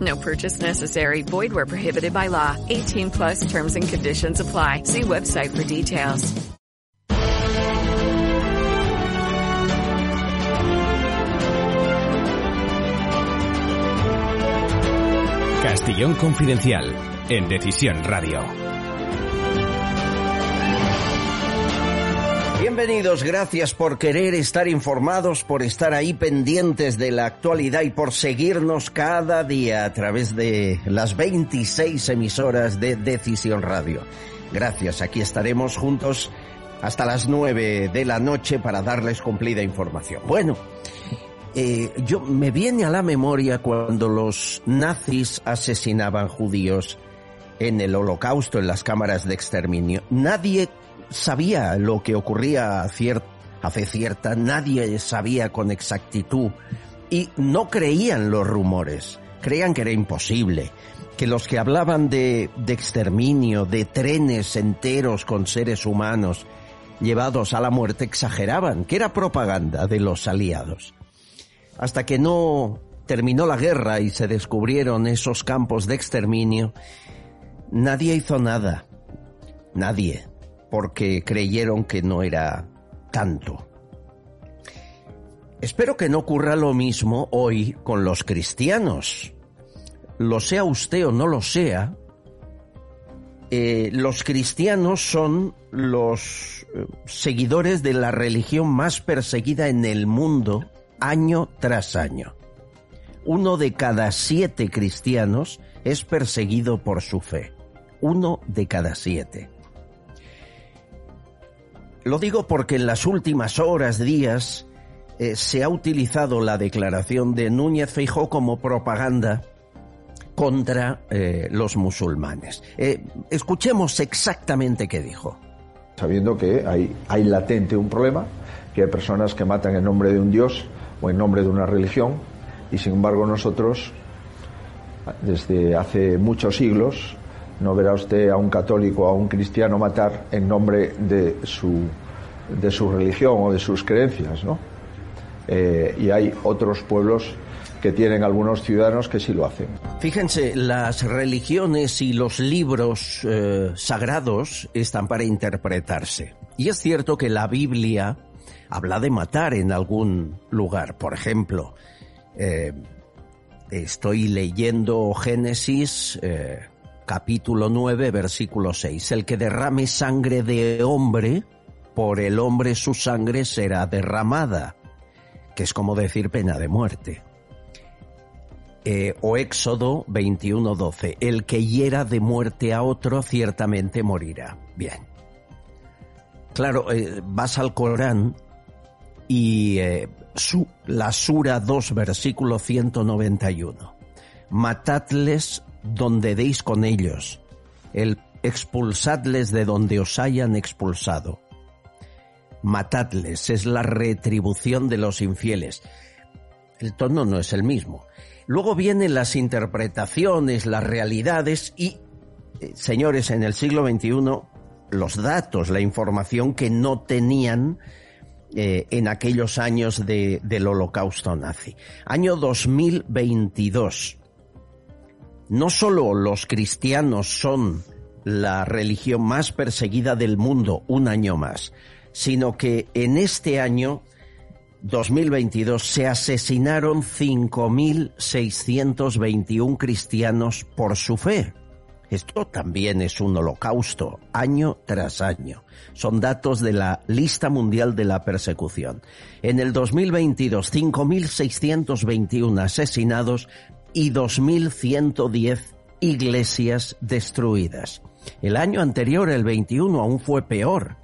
No purchase necessary. Void where prohibited by law. 18 plus terms and conditions apply. See website for details. Castellón Confidencial, en Decisión Radio. Bienvenidos, gracias por querer estar informados, por estar ahí pendientes de la actualidad y por seguirnos cada día a través de las 26 emisoras de Decisión Radio. Gracias, aquí estaremos juntos hasta las 9 de la noche para darles cumplida información. Bueno, eh, yo me viene a la memoria cuando los nazis asesinaban judíos en el holocausto, en las cámaras de exterminio. Nadie sabía lo que ocurría fe cierta, nadie sabía con exactitud y no creían los rumores, creían que era imposible, que los que hablaban de exterminio, de trenes enteros con seres humanos llevados a la muerte, exageraban, que era propaganda de los aliados hasta que no terminó la guerra y se descubrieron esos campos de exterminio, nadie hizo nada. Nadie. Porque creyeron que no era tanto. Espero que no ocurra lo mismo hoy con los cristianos. Lo sea usted o no lo sea, eh, los cristianos son los eh, seguidores de la religión más perseguida en el mundo año tras año. Uno de cada siete cristianos es perseguido por su fe. Uno de cada siete. Lo digo porque en las últimas horas, días, eh, se ha utilizado la declaración de Núñez Feijó como propaganda contra eh, los musulmanes. Eh, escuchemos exactamente qué dijo. Sabiendo que hay, hay latente un problema, que hay personas que matan en nombre de un Dios o en nombre de una religión, y sin embargo nosotros, desde hace muchos siglos, no verá usted a un católico o a un cristiano matar en nombre de su, de su religión o de sus creencias, ¿no? Eh, y hay otros pueblos que tienen algunos ciudadanos que sí lo hacen. Fíjense, las religiones y los libros eh, sagrados están para interpretarse. Y es cierto que la Biblia habla de matar en algún lugar. Por ejemplo, eh, estoy leyendo Génesis capítulo 9, versículo 6. El que derrame sangre de hombre, por el hombre su sangre será derramada, que es como decir pena de muerte. Eh, o Éxodo 21:12, el que hiera de muerte a otro ciertamente morirá. Bien. Claro, eh, vas al Corán y eh, su, la Sura 2, versículo 191. Matadles donde deis con ellos, el expulsadles de donde os hayan expulsado. Matadles es la retribución de los infieles. El tono no es el mismo. Luego vienen las interpretaciones, las realidades y, eh, señores, en el siglo XXI, los datos, la información que no tenían eh, en aquellos años de, del holocausto nazi. Año 2022. No solo los cristianos son la religión más perseguida del mundo un año más, sino que en este año 2022 se asesinaron 5.621 cristianos por su fe. Esto también es un holocausto, año tras año. Son datos de la lista mundial de la persecución. En el 2022, 5.621 asesinados y 2.110 iglesias destruidas. El año anterior, el 21, aún fue peor.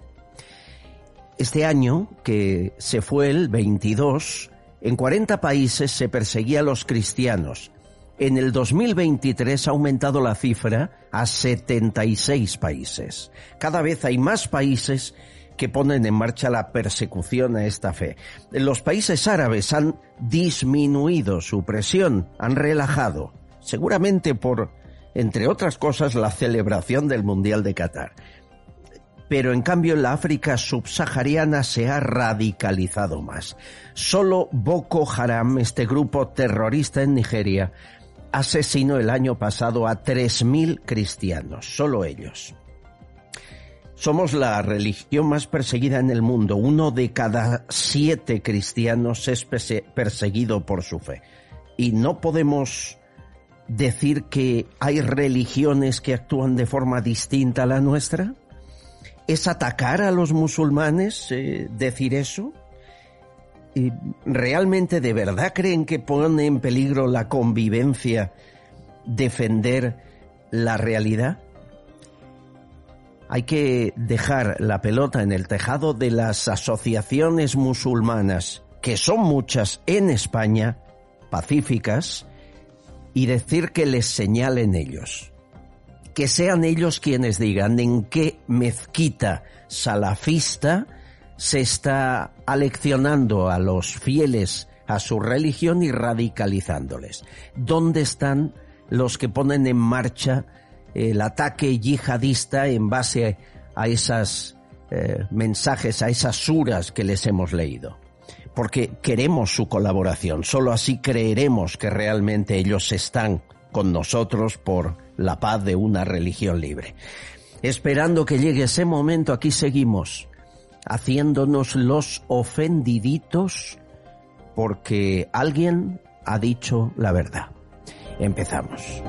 Este año, que se fue el 22, en 40 países se perseguía a los cristianos. En el 2023 ha aumentado la cifra a 76 países. Cada vez hay más países que ponen en marcha la persecución a esta fe. Los países árabes han disminuido su presión, han relajado, seguramente por, entre otras cosas, la celebración del Mundial de Qatar. Pero en cambio en la África subsahariana se ha radicalizado más. Solo Boko Haram, este grupo terrorista en Nigeria, asesinó el año pasado a 3.000 cristianos, solo ellos. Somos la religión más perseguida en el mundo. Uno de cada siete cristianos es perseguido por su fe. Y no podemos decir que hay religiones que actúan de forma distinta a la nuestra. ¿Es atacar a los musulmanes eh, decir eso? ¿Realmente de verdad creen que pone en peligro la convivencia defender la realidad? Hay que dejar la pelota en el tejado de las asociaciones musulmanas, que son muchas en España, pacíficas, y decir que les señalen ellos. Que sean ellos quienes digan en qué mezquita salafista se está aleccionando a los fieles a su religión y radicalizándoles. ¿Dónde están los que ponen en marcha el ataque yihadista en base a esos eh, mensajes, a esas suras que les hemos leído? Porque queremos su colaboración, solo así creeremos que realmente ellos están con nosotros por la paz de una religión libre. Esperando que llegue ese momento, aquí seguimos haciéndonos los ofendiditos porque alguien ha dicho la verdad. Empezamos.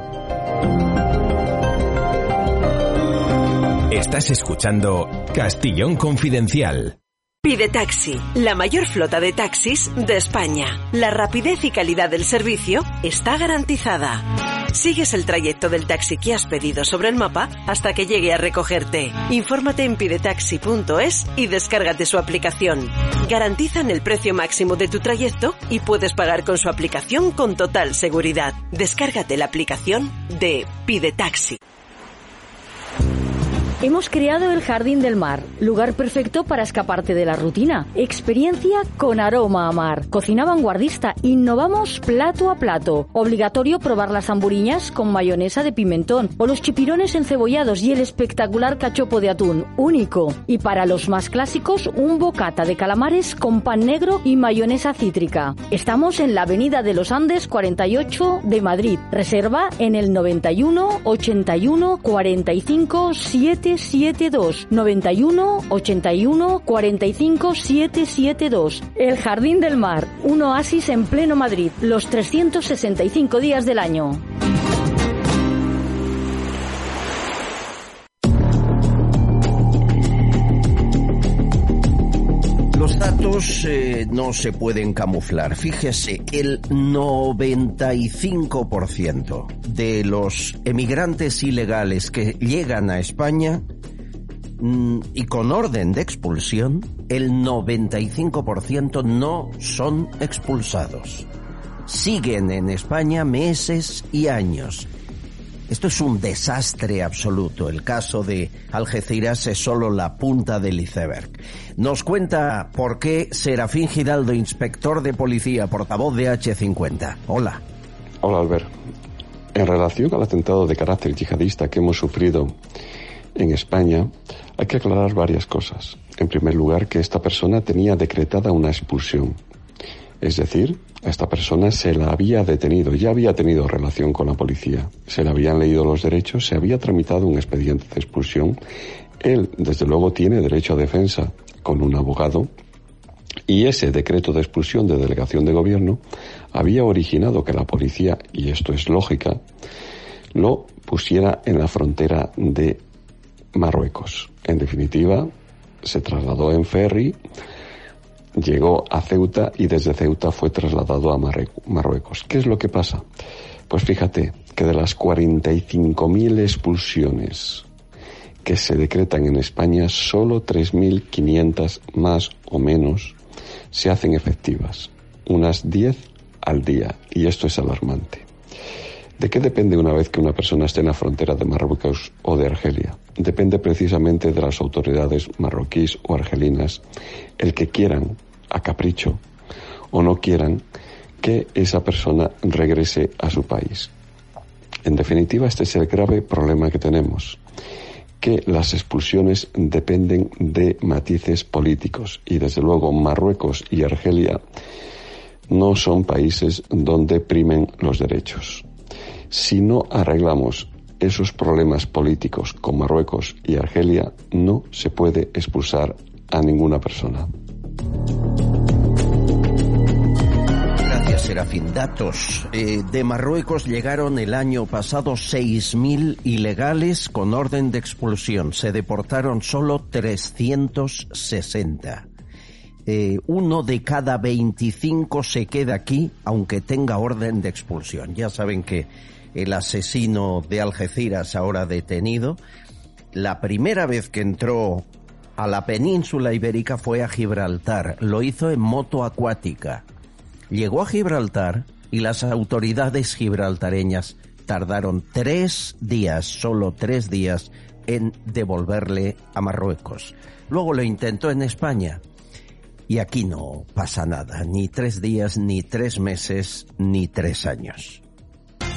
Estás escuchando Castillón Confidencial. Pide Taxi, la mayor flota de taxis de España. La rapidez y calidad del servicio está garantizada. Sigues el trayecto del taxi que has pedido sobre el mapa hasta que llegue a recogerte. Infórmate en pidetaxi.es y descárgate su aplicación. Garantizan el precio máximo de tu trayecto y puedes pagar con su aplicación con total seguridad. Descárgate la aplicación de Pide Taxi. Hemos creado el Jardín del Mar, lugar perfecto para escaparte de la rutina. Experiencia con aroma a mar. Cocina vanguardista. Innovamos plato a plato. Obligatorio probar las hamburiñas con mayonesa de pimentón o los chipirones encebollados y el espectacular cachopo de atún, único. Y para los más clásicos, un bocata de calamares con pan negro y mayonesa cítrica. Estamos en la Avenida de los Andes 48 de Madrid. Reserva en el 91 81 45 7 772 91 81 45 772. El Jardín del Mar, un oasis en pleno Madrid, los 365 días del año. Datos eh, no se pueden camuflar. Fíjese, el 95% de los emigrantes ilegales que llegan a España mm, y con orden de expulsión, el 95% no son expulsados. Siguen en España meses y años esto es un desastre absoluto. El caso de Algeciras es solo la punta del iceberg. Nos cuenta por qué Serafín Giraldo, inspector de policía, portavoz de H50. Hola. Hola, Albert. En relación al atentado de carácter yihadista que hemos sufrido en España, hay que aclarar varias cosas. En primer lugar, que esta persona tenía decretada una expulsión. Es decir, esta persona se la había detenido, ya había tenido relación con la policía, se le habían leído los derechos, se había tramitado un expediente de expulsión. Él, desde luego, tiene derecho a defensa con un abogado y ese decreto de expulsión de delegación de gobierno había originado que la policía, y esto es lógica, lo pusiera en la frontera de Marruecos. En definitiva, se trasladó en ferry, llegó a Ceuta y desde Ceuta fue trasladado a Marruecos. ¿Qué es lo que pasa? Pues fíjate que de las 45.000 expulsiones que se decretan en España, solo 3.500 más o menos se hacen efectivas, unas 10 al día, y esto es alarmante. ¿De qué depende una vez que una persona esté en la frontera de Marruecos o de Argelia? Depende precisamente de las autoridades marroquíes o argelinas el que quieran, a capricho, o no quieran, que esa persona regrese a su país. En definitiva, este es el grave problema que tenemos, que las expulsiones dependen de matices políticos y desde luego Marruecos y Argelia no son países donde primen los derechos. Si no arreglamos esos problemas políticos con Marruecos y Argelia, no se puede expulsar a ninguna persona. Serafín. Datos. Eh, de Marruecos llegaron el año pasado 6.000 ilegales con orden de expulsión. Se deportaron solo 360. Eh, uno de cada 25 se queda aquí, aunque tenga orden de expulsión. Ya saben que el asesino de Algeciras ahora detenido, la primera vez que entró a la península ibérica fue a Gibraltar. Lo hizo en moto acuática. Llegó a Gibraltar y las autoridades gibraltareñas tardaron tres días, solo tres días, en devolverle a Marruecos. Luego lo intentó en España. Y aquí no pasa nada, ni tres días, ni tres meses, ni tres años.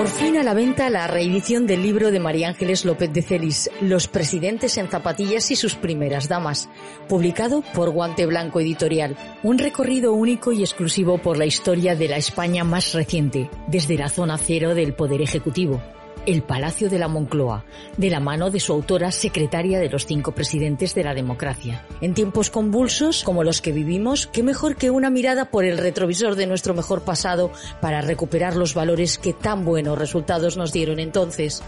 Por fin a la venta la reedición del libro de María Ángeles López de Celis, Los presidentes en zapatillas y sus primeras damas, publicado por Guante Blanco Editorial. Un recorrido único y exclusivo por la historia de la España más reciente, desde la zona cero del Poder Ejecutivo el Palacio de la Moncloa, de la mano de su autora secretaria de los cinco presidentes de la democracia. En tiempos convulsos como los que vivimos, qué mejor que una mirada por el retrovisor de nuestro mejor pasado para recuperar los valores que tan buenos resultados nos dieron entonces.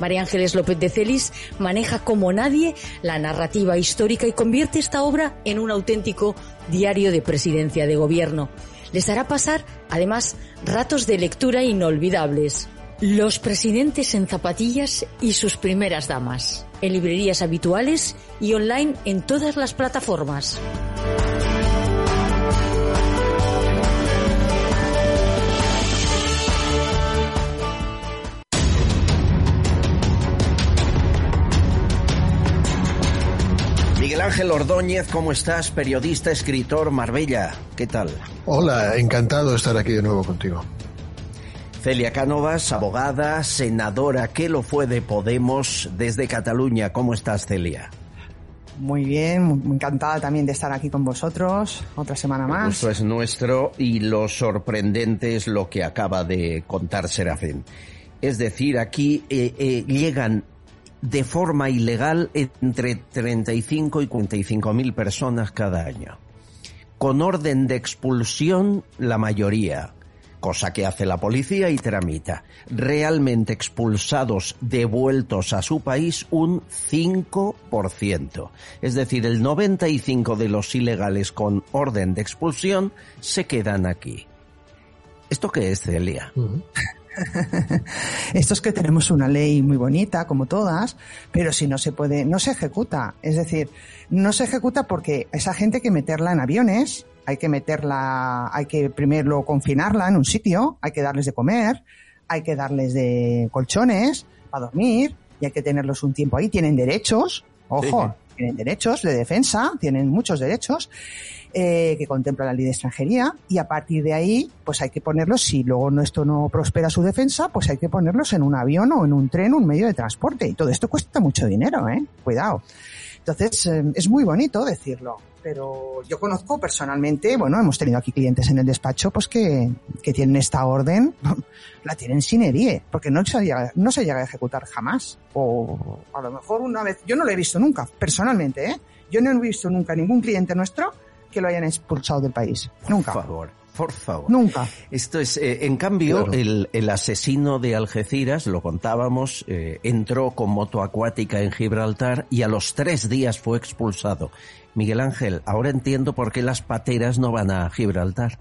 María Ángeles López de Celis maneja como nadie la narrativa histórica y convierte esta obra en un auténtico diario de presidencia de gobierno. Les hará pasar, además, ratos de lectura inolvidables. Los presidentes en zapatillas y sus primeras damas. En librerías habituales y online en todas las plataformas. Miguel Ángel Ordóñez, ¿cómo estás? Periodista, escritor, Marbella. ¿Qué tal? Hola, encantado de estar aquí de nuevo contigo. Celia Cánovas, abogada, senadora que lo fue de Podemos desde Cataluña. ¿Cómo estás, Celia? Muy bien, muy encantada también de estar aquí con vosotros otra semana más. Esto es nuestro y lo sorprendente es lo que acaba de contar Serafín. Es decir, aquí eh, eh, llegan de forma ilegal entre 35 y 45 mil personas cada año. Con orden de expulsión, la mayoría cosa que hace la policía y tramita. Realmente expulsados, devueltos a su país, un 5%. Es decir, el 95% de los ilegales con orden de expulsión se quedan aquí. ¿Esto qué es, Celia? Esto es que tenemos una ley muy bonita, como todas, pero si no se puede, no se ejecuta. Es decir, no se ejecuta porque esa gente que meterla en aviones, hay que meterla, hay que primero confinarla en un sitio, hay que darles de comer, hay que darles de colchones para dormir y hay que tenerlos un tiempo ahí. Tienen derechos, ojo, tienen derechos de defensa, tienen muchos derechos eh, que contempla la ley de extranjería y a partir de ahí, pues hay que ponerlos, si luego esto no prospera su defensa, pues hay que ponerlos en un avión o en un tren, un medio de transporte y todo esto cuesta mucho dinero, ¿eh? Cuidado. Entonces, eh, es muy bonito decirlo. Pero yo conozco personalmente, bueno, hemos tenido aquí clientes en el despacho, pues que, que tienen esta orden, la tienen sin herie, porque no se, llega, no se llega a ejecutar jamás. O a lo mejor una vez, yo no lo he visto nunca, personalmente, ¿eh? Yo no he visto nunca ningún cliente nuestro que lo hayan expulsado del país. Nunca. Por favor. Por favor. Nunca. Esto es, eh, en cambio, Claro. el, el asesino de Algeciras, lo contábamos, eh, entró con moto acuática en Gibraltar y a los tres días fue expulsado. Miguel Ángel, ahora entiendo por qué las pateras no van a Gibraltar.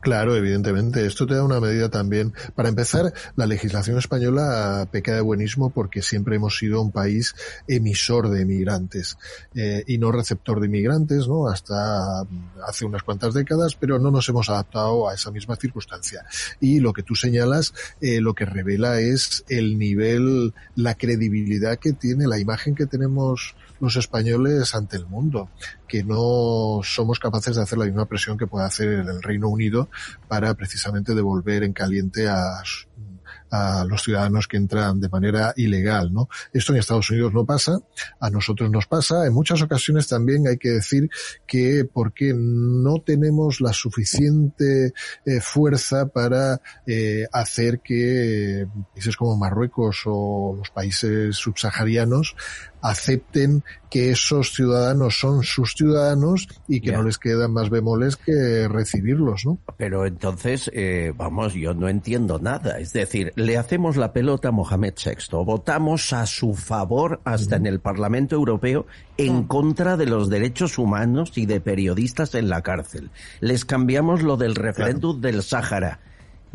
Claro, evidentemente. Esto te da una medida también. Para empezar, la legislación española peca de buenismo porque siempre hemos sido un país emisor de emigrantes eh, y no receptor de inmigrantes, ¿no? Hasta hace unas cuantas décadas, pero no nos hemos adaptado a esa misma circunstancia. Y lo que tú señalas, eh, lo que revela es el nivel, la credibilidad que tiene, la imagen que tenemos los españoles ante el mundo, que no somos capaces de hacer la misma presión que puede hacer el Reino Unido para precisamente devolver en caliente a, a los ciudadanos que entran de manera ilegal, ¿no? Esto en Estados Unidos no pasa, a nosotros nos pasa. En muchas ocasiones también hay que decir que porque no tenemos la suficiente eh, fuerza para eh, hacer que países como Marruecos o los países subsaharianos acepten que esos ciudadanos son sus ciudadanos y que Ya. no les quedan más bemoles que recibirlos, ¿no? Pero entonces, eh, vamos, yo no entiendo nada. Es decir, le hacemos la pelota a Mohamed VI, votamos a su favor hasta en el Parlamento Europeo en contra de los derechos humanos y de periodistas en la cárcel. Les cambiamos lo del referéndum del Sáhara.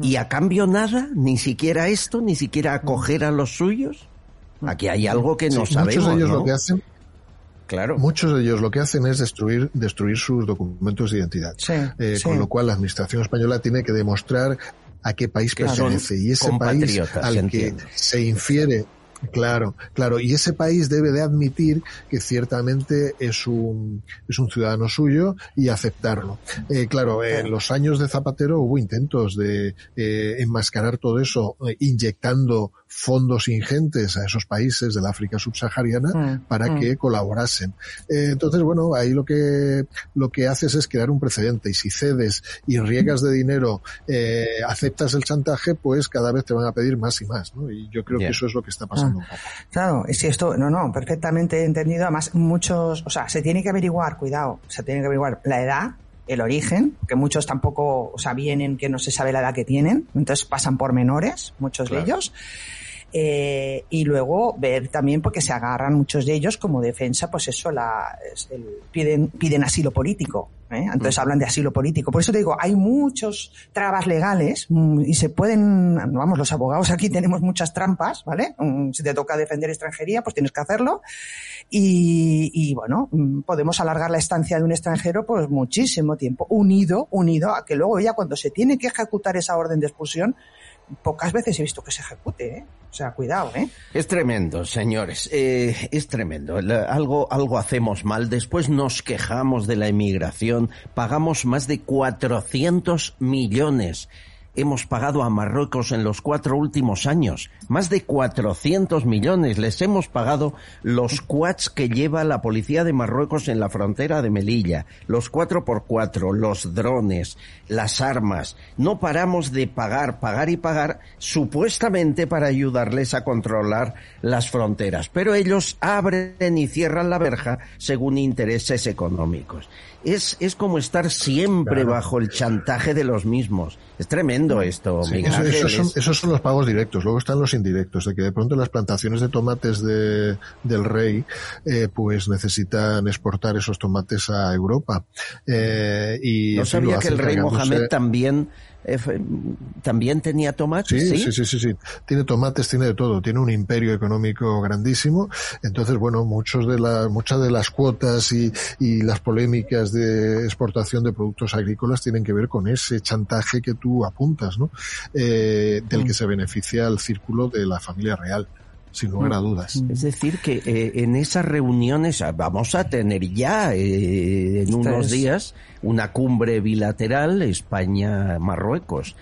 Y a cambio nada, ni siquiera esto, ni siquiera acoger a los suyos. Aquí hay algo que no Sí, sabemos. Muchos de ellos ¿no? lo que hacen Claro. Muchos de ellos lo que hacen es destruir, destruir sus documentos de identidad. Eh, sí. Con lo cual la administración española tiene que demostrar a qué país Que pertenece. Y ese país al que se infiere Claro, claro. Y ese país debe de admitir que ciertamente es un, es un ciudadano suyo y aceptarlo. Eh, claro, en los años de Zapatero hubo intentos de eh, enmascarar todo eso eh, inyectando fondos ingentes a esos países del África subsahariana Mm, para mm. que colaborasen. Eh, entonces, bueno, ahí lo que, lo que haces es crear un precedente y si cedes y riegas de dinero, eh, aceptas el chantaje, pues cada vez te van a pedir más y más, ¿no? Y yo creo que eso es lo que está pasando. Ah, Claro, es que esto, no, no, perfectamente entendido. Además, muchos, o sea, se tiene que averiguar, cuidado, se tiene que averiguar la edad, el origen, que muchos tampoco, o sea, vienen que no se sabe la edad que tienen, entonces pasan por menores, muchos de ellos. Eh, y luego ver también porque se agarran muchos de ellos como defensa, pues eso, la, el- piden, piden asilo político. ¿eh? Entonces Mm. hablan de asilo político. Por eso te digo, hay muchos trabas legales mm, y se pueden, vamos, los abogados aquí tenemos muchas trampas, ¿vale? Mm, Si te toca defender extranjería, pues tienes que hacerlo. Y, y bueno, podemos alargar la estancia de un extranjero pues muchísimo tiempo, unido, unido a que luego ya cuando se tiene que ejecutar esa orden de expulsión, pocas veces he visto que se ejecute, ¿eh? O sea, cuidado, ¿eh? Es tremendo, señores. Eh, es tremendo. Algo, algo hacemos mal. Después nos quejamos de la emigración. Pagamos más de 400 millones. Hemos pagado a Marruecos en los cuatro últimos años. Más de 400 millones. Les hemos pagado los quads que lleva la policía de Marruecos en la frontera de Melilla. Los 4x4, los drones, las armas. No paramos de pagar, pagar y pagar, supuestamente para ayudarles a controlar las fronteras. Pero ellos abren y cierran la verja según intereses económicos. Es, es como estar siempre bajo el chantaje de los mismos. Es tremendo esto, Sí, Miguel eso- Ángel, esos, son, es- esos son los pagos directos. Luego están los indirectos, de que de pronto las plantaciones de tomates de, del rey, eh, pues necesitan exportar esos tomates a Europa. Eh, y No sabía que el rey Mohamed también, también tenía tomates, Sí, ¿sí? sí, sí, sí. Tiene tomates, tiene de todo. Tiene un imperio económico grandísimo. Entonces, bueno, muchos de la, muchas de las cuotas y, y las polémicas de exportación de productos agrícolas tienen que ver con ese chantaje que tú apuntas, ¿no? Eh, del que se beneficia el círculo de la familia real, sin lugar a dudas. Es decir, que eh, en esas reuniones ah, vamos a tener ya eh, en unos es- días una cumbre bilateral España-Marruecos.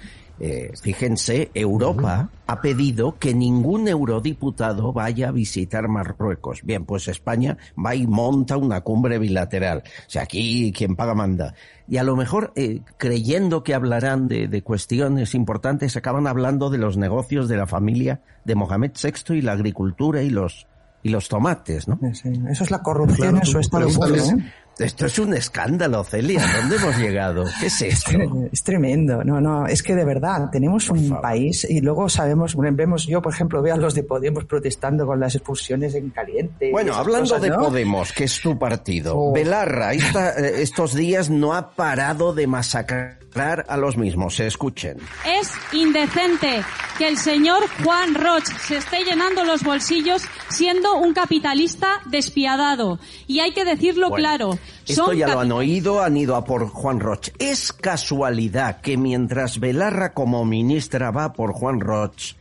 Eh, fíjense, Europa ha pedido que ningún eurodiputado vaya a visitar Marruecos. Bien, pues España va y monta una cumbre bilateral. O sea, aquí quien paga manda. Y a lo mejor, eh, creyendo que hablarán de, de, cuestiones importantes, acaban hablando de los negocios de la familia de Mohamed VI y la agricultura y los y los tomates, ¿no? Sí, eso es la corrupción en su estado puro, ¿eh? Esto es un escándalo, Celia. ¿Dónde hemos llegado? ¿Qué es esto? Es tremendo. No, no, es que de verdad tenemos un país y luego sabemos, vemos, yo por ejemplo veo a los de Podemos protestando con las expulsiones en caliente. Bueno, hablando cosas, de ¿no? Podemos, que es tu partido, Oh. Belarra esta- eh, estos días no ha parado de masacrar a los mismos. Se escuchen. Es indecente que el señor Juan Roch se esté llenando los bolsillos siendo un capitalista despiadado. Y hay que decirlo Bueno, claro. Esto son ya lo han oído, han ido a por Juan Roch. ¿Es casualidad que mientras Belarra como ministra va por Juan Roch,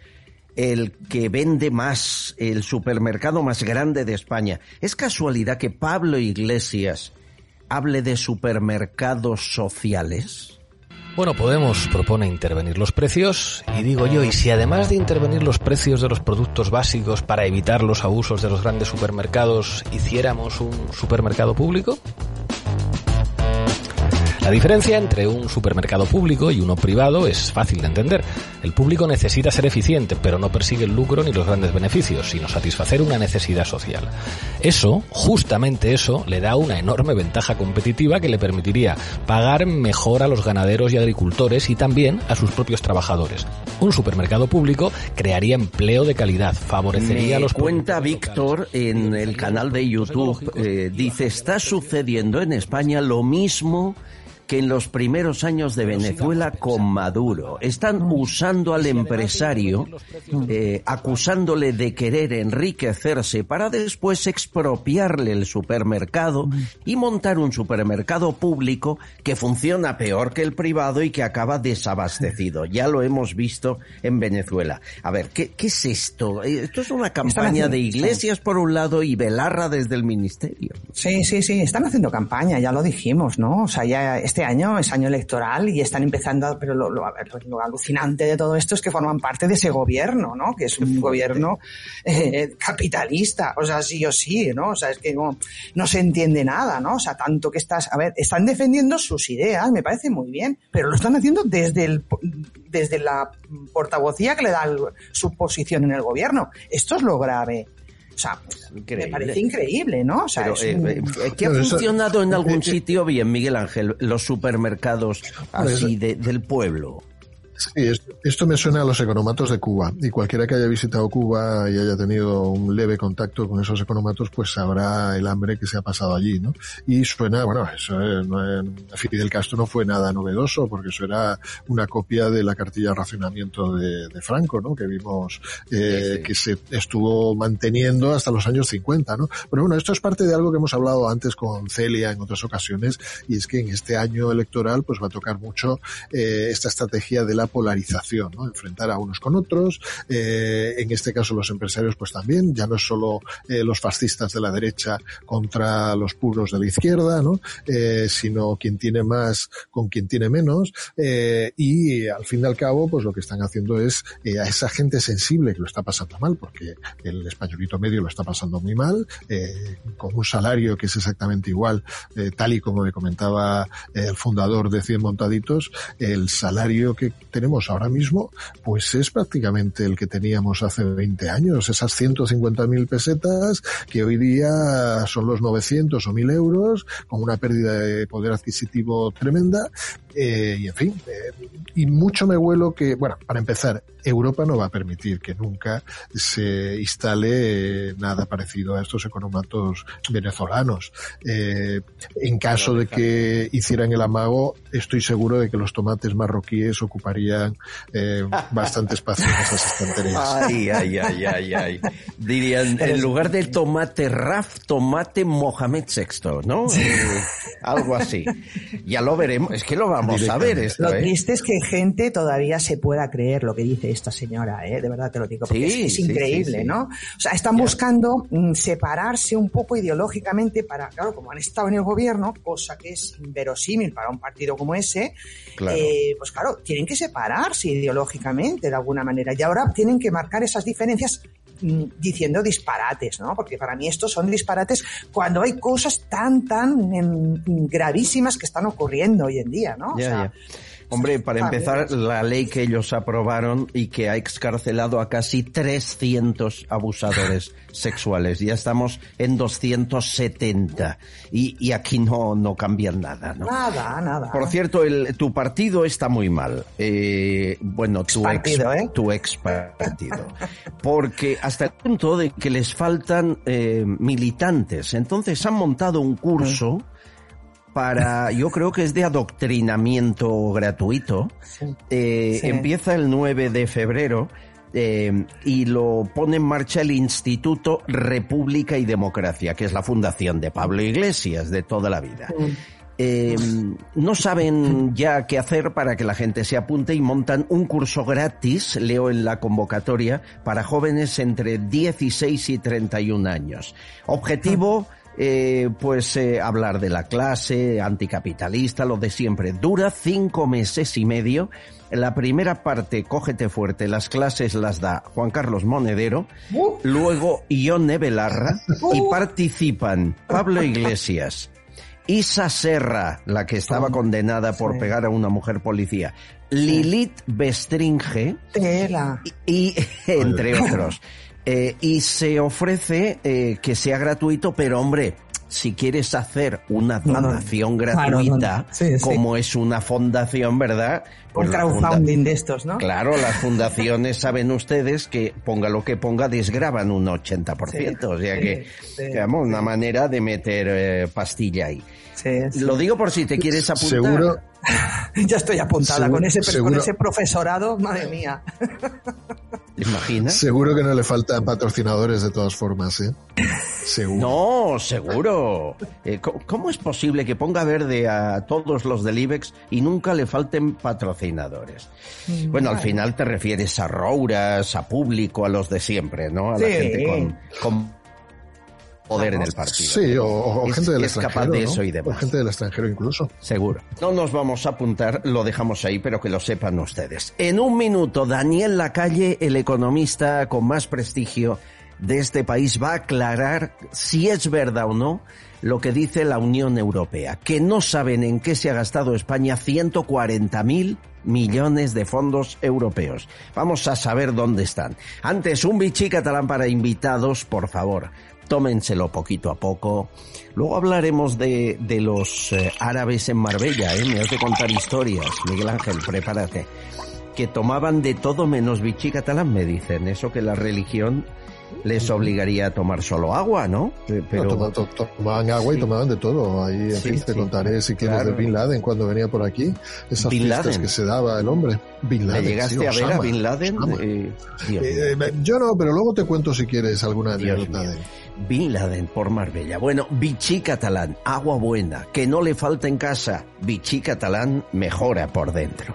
el que vende más, el supermercado más grande de España, es casualidad que Pablo Iglesias hable de supermercados sociales? Bueno, Podemos propone intervenir los precios y digo yo, ¿y si además de intervenir los precios de los productos básicos para evitar los abusos de los grandes supermercados, hiciéramos un supermercado público? La diferencia entre un supermercado público y uno privado es fácil de entender. El público necesita ser eficiente, pero no persigue el lucro ni los grandes beneficios, sino satisfacer una necesidad social. Eso, justamente eso, le da una enorme ventaja competitiva que le permitiría pagar mejor a los ganaderos y agricultores y también a sus propios trabajadores. Un supermercado público crearía empleo de calidad, favorecería a los cuenta Víctor en el canal de YouTube, eh, dice, está sucediendo en España lo mismo que en los primeros años de Venezuela con Maduro. Están usando al empresario, eh, acusándole de querer enriquecerse para después expropiarle el supermercado y montar un supermercado público que funciona peor que el privado y que acaba desabastecido. Ya lo hemos visto en Venezuela. A ver, ¿qué, qué es esto? Eh, Esto es una campaña de iglesias por un lado y Belarra desde el ministerio. Sí, sí, sí, están haciendo campaña, ya lo dijimos, ¿no? O sea, ya este año es año electoral y están empezando, a- pero lo, alucinante de todo esto es que forman parte de ese gobierno, ¿no? Que es un gobierno eh, capitalista, o sea, sí o sí, ¿no? O sea, es que no, no se entiende nada, ¿no? O sea, tanto que estás, a ver, están defendiendo sus ideas, me parece muy bien, pero lo están haciendo desde el, desde la portavocía que le da el- su posición en el gobierno. Esto es lo grave. O sea, me parece increíble, ¿no? O sea, Pero, es eh, un- eh, ¿Qué ha eso- funcionado en algún eh, eh, sitio bien, Miguel Ángel? Los supermercados así eso- de- del pueblo. Sí, esto, esto me suena a los economatos de Cuba. Y cualquiera que haya visitado Cuba y haya tenido un leve contacto con esos economatos, pues sabrá el hambre que se ha pasado allí, ¿no? Y suena, bueno, eso eh, no, eh, Fidel Castro no fue nada novedoso, porque eso era una copia de la cartilla de racionamiento de, de Franco, ¿no? Que vimos eh, que se estuvo manteniendo hasta los años 50, ¿no? Pero bueno, esto es parte de algo que hemos hablado antes con Celia en otras ocasiones, y es que en este año electoral, pues va a tocar mucho eh, esta estrategia de la polarización, ¿no? Enfrentar a unos con otros, eh, en este caso los empresarios pues también, ya no es solo eh, los fascistas de la derecha contra los puros de la izquierda, ¿no? Eh, sino quien tiene más con quien tiene menos, y al fin y al cabo, pues lo que están haciendo es a esa gente sensible que lo está pasando mal, porque el españolito medio lo está pasando muy mal, con un salario que es exactamente igual, tal y como me comentaba el fundador de 100 Montaditos, el salario que tenemos ahora mismo, pues es prácticamente el que teníamos hace 20 años, esas 150.000 pesetas que hoy día son los 900 o 1.000 euros, con una pérdida de poder adquisitivo tremenda, eh, y en fin, eh, y mucho me huelo que, bueno, para empezar, Europa no va a permitir que nunca se instale eh, nada parecido a estos economatos venezolanos. Eh, en caso de que hicieran el amago, estoy seguro de que los tomates marroquíes ocuparían eh, bastante espacio en esas estanterías. Ay, ay, ay, ay, ay. Dirían, en lugar del tomate Raf, tomate Mohamed VI, ¿no? Eh, algo así. Ya lo veremos. Es que lo vamos a ver esto, Lo ¿eh? triste es que gente todavía se pueda creer lo que dice esta señora, ¿eh? de verdad te lo digo, porque Sí, es, es sí, increíble, sí, sí. ¿no? O sea, están buscando mm, separarse un poco ideológicamente para, claro, como han estado en el gobierno, cosa que es inverosímil para un partido como ese, Claro. eh, pues claro, tienen que se- separarse ideológicamente de alguna manera y ahora tienen que marcar esas diferencias diciendo disparates, ¿no? Porque para mí estos son disparates cuando hay cosas tan, tan em, gravísimas que están ocurriendo hoy en día, ¿no? O sea. Hombre, para empezar, la ley que ellos aprobaron y que ha excarcelado a casi 300 abusadores sexuales. Ya estamos en 270 y, y aquí no, no cambian nada, ¿no? Nada, nada. Por cierto, el, tu partido está muy mal. Eh, bueno, tu ex, ¿eh? tu ex partido. Porque hasta el punto de que les faltan eh, militantes. Entonces han montado un curso para, yo creo que es de adoctrinamiento gratuito. Eh, Sí. Empieza el 9 de febrero. eh, y lo pone en marcha el Instituto República y Democracia, que es la fundación de Pablo Iglesias de toda la vida. Eh, no saben ya qué hacer para que la gente se apunte y montan un curso gratis, leo en la convocatoria, para jóvenes entre 16 y 31 años. Objetivo, eh, pues eh, hablar de la clase, anticapitalista, lo de siempre. Dura cinco meses y medio. La primera parte, cógete fuerte, las clases las da Juan Carlos Monedero, luego Ione Belarra y participan Pablo Iglesias, Isa Serra, la que estaba condenada por pegar a una mujer policía, Lilith Bestringe Tela. y entre otros. Eh, y se ofrece eh, que sea gratuito, pero hombre, si quieres hacer una No, no. donación gratuita, no. Sí, sí. como es una fundación, ¿verdad? Un la funda- crowdfunding de estos, ¿no? Claro, las fundaciones saben ustedes que ponga lo que ponga, desgraban un 80%. o sea que, sí, digamos, una manera de meter eh, pastilla ahí. Sí, sí. Lo digo por si te quieres apuntar. Seguro, Ya estoy apuntada Seguro- con ese con ese profesorado, madre mía. ¿Te imaginas? seguro que no le faltan patrocinadores de todas formas, ¿eh? Seguro. No, seguro. Eh, ¿Cómo es posible que ponga verde a todos los del IBEX y nunca le falten patrocinadores? Bueno, al final te refieres a Rouras, a Público, a los de siempre, ¿no? A la Sí. gente con, con poder en el partido. Sí, o, o Es- gente del es capaz extranjero. de ¿no? eso y O gente del extranjero incluso. Seguro. No nos vamos a apuntar, lo dejamos ahí, pero que lo sepan ustedes. En un minuto, Daniel Lacalle, el economista con más prestigio de este país, va a aclarar si es verdad o no lo que dice la Unión Europea, que no saben en qué se ha gastado España 140 mil millones de fondos europeos. Vamos a saber dónde están. Antes, un bichí catalán para invitados, por favor. Tómenselo poquito a poco. Luego hablaremos de, de los eh, árabes en Marbella, ¿eh? Me has de contar historias, Miguel Ángel, prepárate. Que tomaban de todo menos bichí catalán, me dicen. Eso que la religión les obligaría a tomar solo agua, ¿no? Eh, Pero... No, toma- to- tomaban agua y tomaban de todo. Ahí, en Sí, fin, te contaré si quieres Claro. de Bin Laden cuando venía por aquí. Esas Bin fiestas Laden. que se daba el hombre. Bin ¿Le Laden. llegaste a ver a Bin Laden? Eh, yo no, pero luego te cuento si quieres alguna anécdota de. Bin Laden por Marbella. Bueno, bichí catalán, agua buena, que no le falta en casa. Bichí catalán mejora por dentro.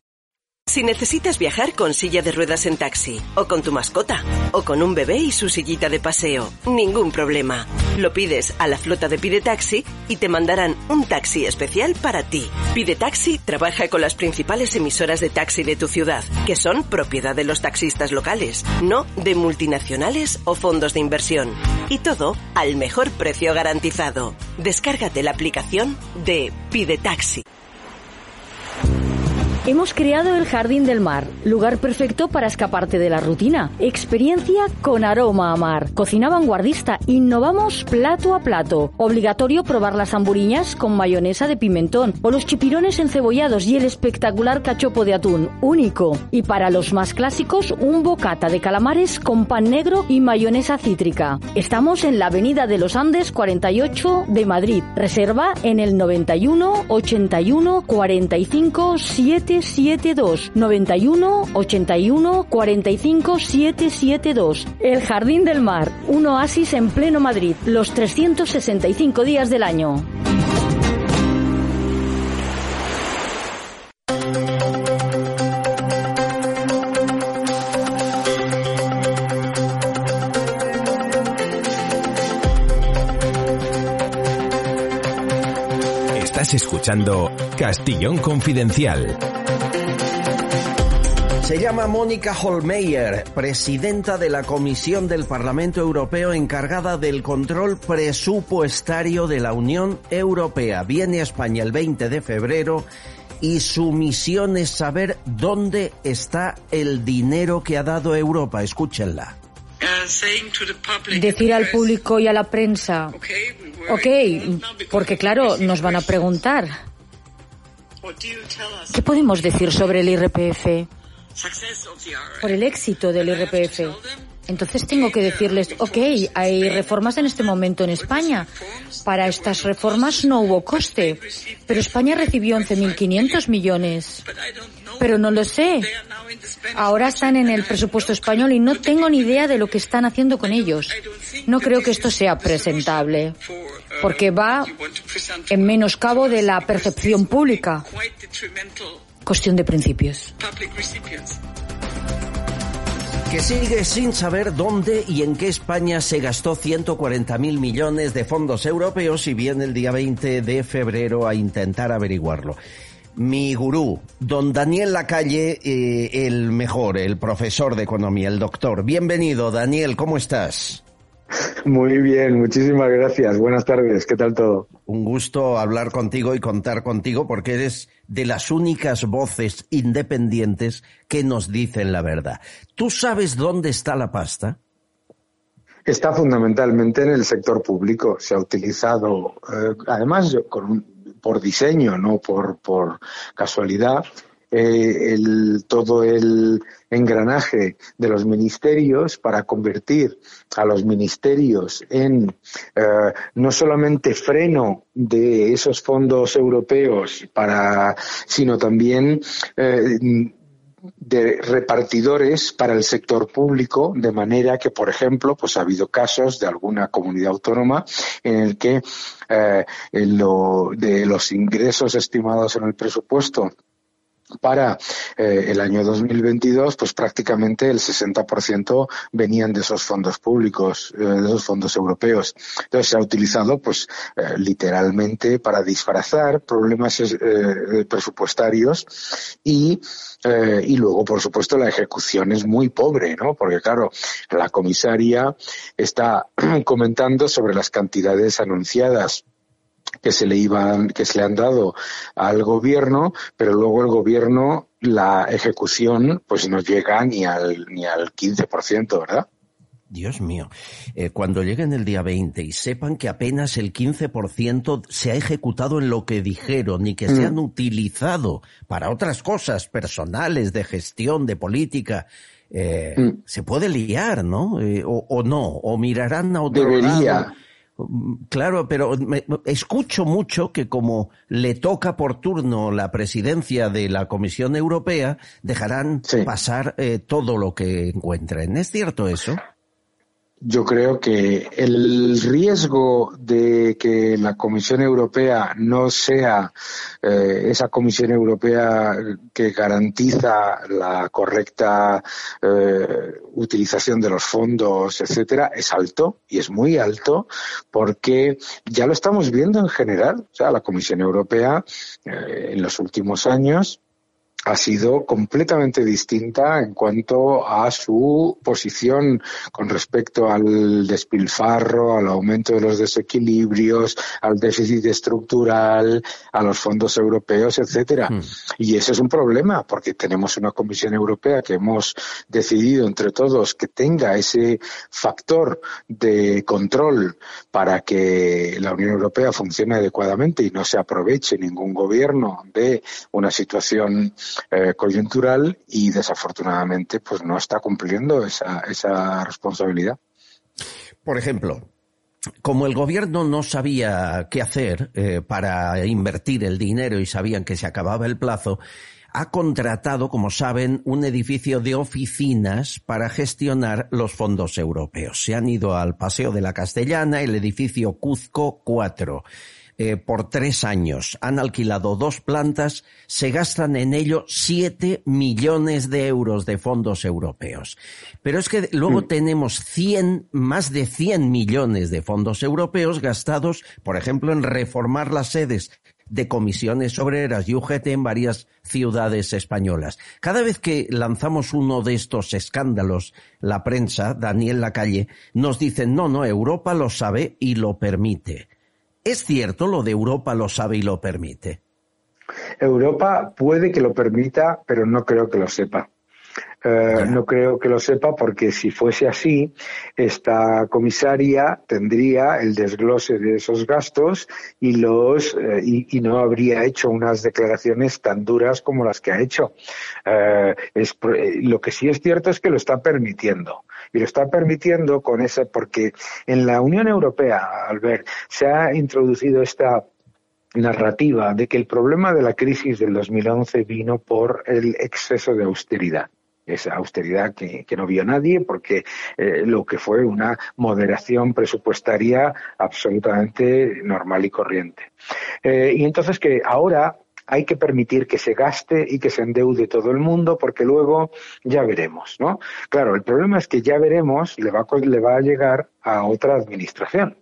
Si necesitas viajar con silla de ruedas en taxi, o con tu mascota, o con un bebé y su sillita de paseo, ningún problema. Lo pides a la flota de Pide Taxi y te mandarán un taxi especial para ti. Pide Taxi trabaja con las principales emisoras de taxi de tu ciudad, que son propiedad de los taxistas locales, no de multinacionales o fondos de inversión. Y todo al mejor precio garantizado. Descárgate la aplicación de Pide Taxi. Hemos creado el Jardín del Mar, lugar perfecto para escaparte de la rutina. Experiencia con aroma a mar. Cocina vanguardista. Innovamos plato a plato. Obligatorio probar las hamburiñas con mayonesa de pimentón o los chipirones encebollados y el espectacular cachopo de atún, único. Y para los más clásicos, un bocata de calamares con pan negro y mayonesa cítrica. Estamos en la Avenida de los Andes 48 de Madrid. Reserva en el 91 81 45 7 772 91 81 45 772. El Jardín del Mar, un oasis en pleno Madrid, los 365 días del año. Estás escuchando Castillón Confidencial. Se llama Mónica Holmeyer, presidenta de la Comisión del Parlamento Europeo encargada del control presupuestario de la Unión Europea. Viene a España el 20 de febrero y su misión es saber dónde está el dinero que ha dado Europa. Escúchenla. Decir al público y a la prensa, ok, porque claro, nos van a preguntar. ¿Qué podemos decir sobre el IRPF? Por el éxito del IRPF. Entonces tengo que decirles, ok, hay reformas en este momento en España. Para estas reformas no hubo coste, pero España recibió 11.500 millones. Pero no lo sé. Ahora están en el presupuesto español y no tengo ni idea de lo que están haciendo con ellos. No creo que esto sea presentable, porque va en menoscabo de la percepción pública. Cuestión de principios. Que sigue sin saber dónde y en qué España se gastó 140 mil millones de fondos europeos y viene el día 20 de febrero a intentar averiguarlo. Mi gurú, don Daniel Lacalle, eh, el mejor, el profesor de economía, el doctor. Bienvenido, Daniel, ¿cómo estás? Muy bien, muchísimas gracias. Buenas tardes, ¿qué tal todo? Un gusto hablar contigo y contar contigo porque eres de las únicas voces independientes que nos dicen la verdad. ¿Tú sabes dónde está la pasta? Está fundamentalmente en el sector público. Se ha utilizado, eh, además, con por diseño, no por, por casualidad, eh, el, todo el engranaje de los ministerios para convertir a los ministerios en eh, no solamente freno de esos fondos europeos para sino también eh, de repartidores para el sector público, de manera que, por ejemplo, pues ha habido casos de alguna comunidad autónoma en el que de los ingresos estimados en el presupuesto para eh, el año 2022, pues prácticamente el 60% venían de esos fondos públicos, eh, de esos fondos europeos. Entonces se ha utilizado, pues, eh, literalmente para disfrazar problemas presupuestarios y y luego, por supuesto, la ejecución es muy pobre, ¿no? Porque, claro, la comisaria está comentando sobre las cantidades anunciadas que se le iban, que se le han dado al gobierno, pero luego el gobierno, la ejecución, pues no llega ni al, ni al 15%, ¿verdad? Dios mío, eh, cuando lleguen el día 20 y sepan que apenas el 15% se ha ejecutado en lo que dijeron y que se mm. han utilizado para otras cosas personales, de gestión, de política, eh, mm. se puede liar, ¿no? Eh, o, no, o mirarán a otro Debería. Claro, pero escucho mucho que como le toca por turno la presidencia de la Comisión Europea, dejarán pasar eh, todo lo que encuentren. ¿Es cierto eso? Yo creo que el riesgo de que la Comisión Europea no sea eh, esa Comisión Europea que garantiza la correcta eh, utilización de los fondos, etcétera, es alto y es muy alto porque ya lo estamos viendo en general. O sea, la Comisión Europea eh, en los últimos años ha sido completamente distinta en cuanto a su posición con respecto al despilfarro, al aumento de los desequilibrios, al déficit estructural, a los fondos europeos, etcétera. Hmm. Y ese es un problema porque tenemos una Comisión Europea que hemos decidido entre todos que tenga ese factor de control para que la Unión Europea funcione adecuadamente y no se aproveche ningún gobierno de una situación eh, coyuntural y desafortunadamente pues no está cumpliendo esa, esa responsabilidad. Por ejemplo, como el gobierno no sabía qué hacer eh, para invertir el dinero y sabían que se acababa el plazo, ha contratado, como saben, un edificio de oficinas para gestionar los fondos europeos. Se han ido al Paseo de la Castellana, el edificio Cuzco 4. Eh, por tres años. Han alquilado dos plantas, se gastan en ello siete millones de euros de fondos europeos. Pero es que luego mm. tenemos cien, más de cien millones de fondos europeos gastados, por ejemplo, en reformar las sedes de comisiones obreras y UGT en varias ciudades españolas. Cada vez que lanzamos uno de estos escándalos, la prensa, Daniel Lacalle, nos dice, no, no, Europa lo sabe y lo permite. ¿Es cierto lo de Europa lo sabe y lo permite? Europa puede que lo permita, pero no creo que lo sepa. Eh, no creo que lo sepa porque si fuese así, esta comisaria tendría el desglose de esos gastos y los eh, y, no habría hecho unas declaraciones tan duras como las que ha hecho. Eh, lo que sí es cierto es que lo está permitiendo y lo está permitiendo con ese porque en la Unión Europea, al ver, se ha introducido esta narrativa de que el problema de la crisis del 2011 vino por el exceso de austeridad esa austeridad que, no vio nadie porque eh, lo que fue una moderación presupuestaria absolutamente normal y corriente. Eh, y entonces que ahora hay que permitir que se gaste y que se endeude todo el mundo porque luego ya veremos, ¿no? Claro, el problema es que ya veremos le va, le va a llegar a otra administración.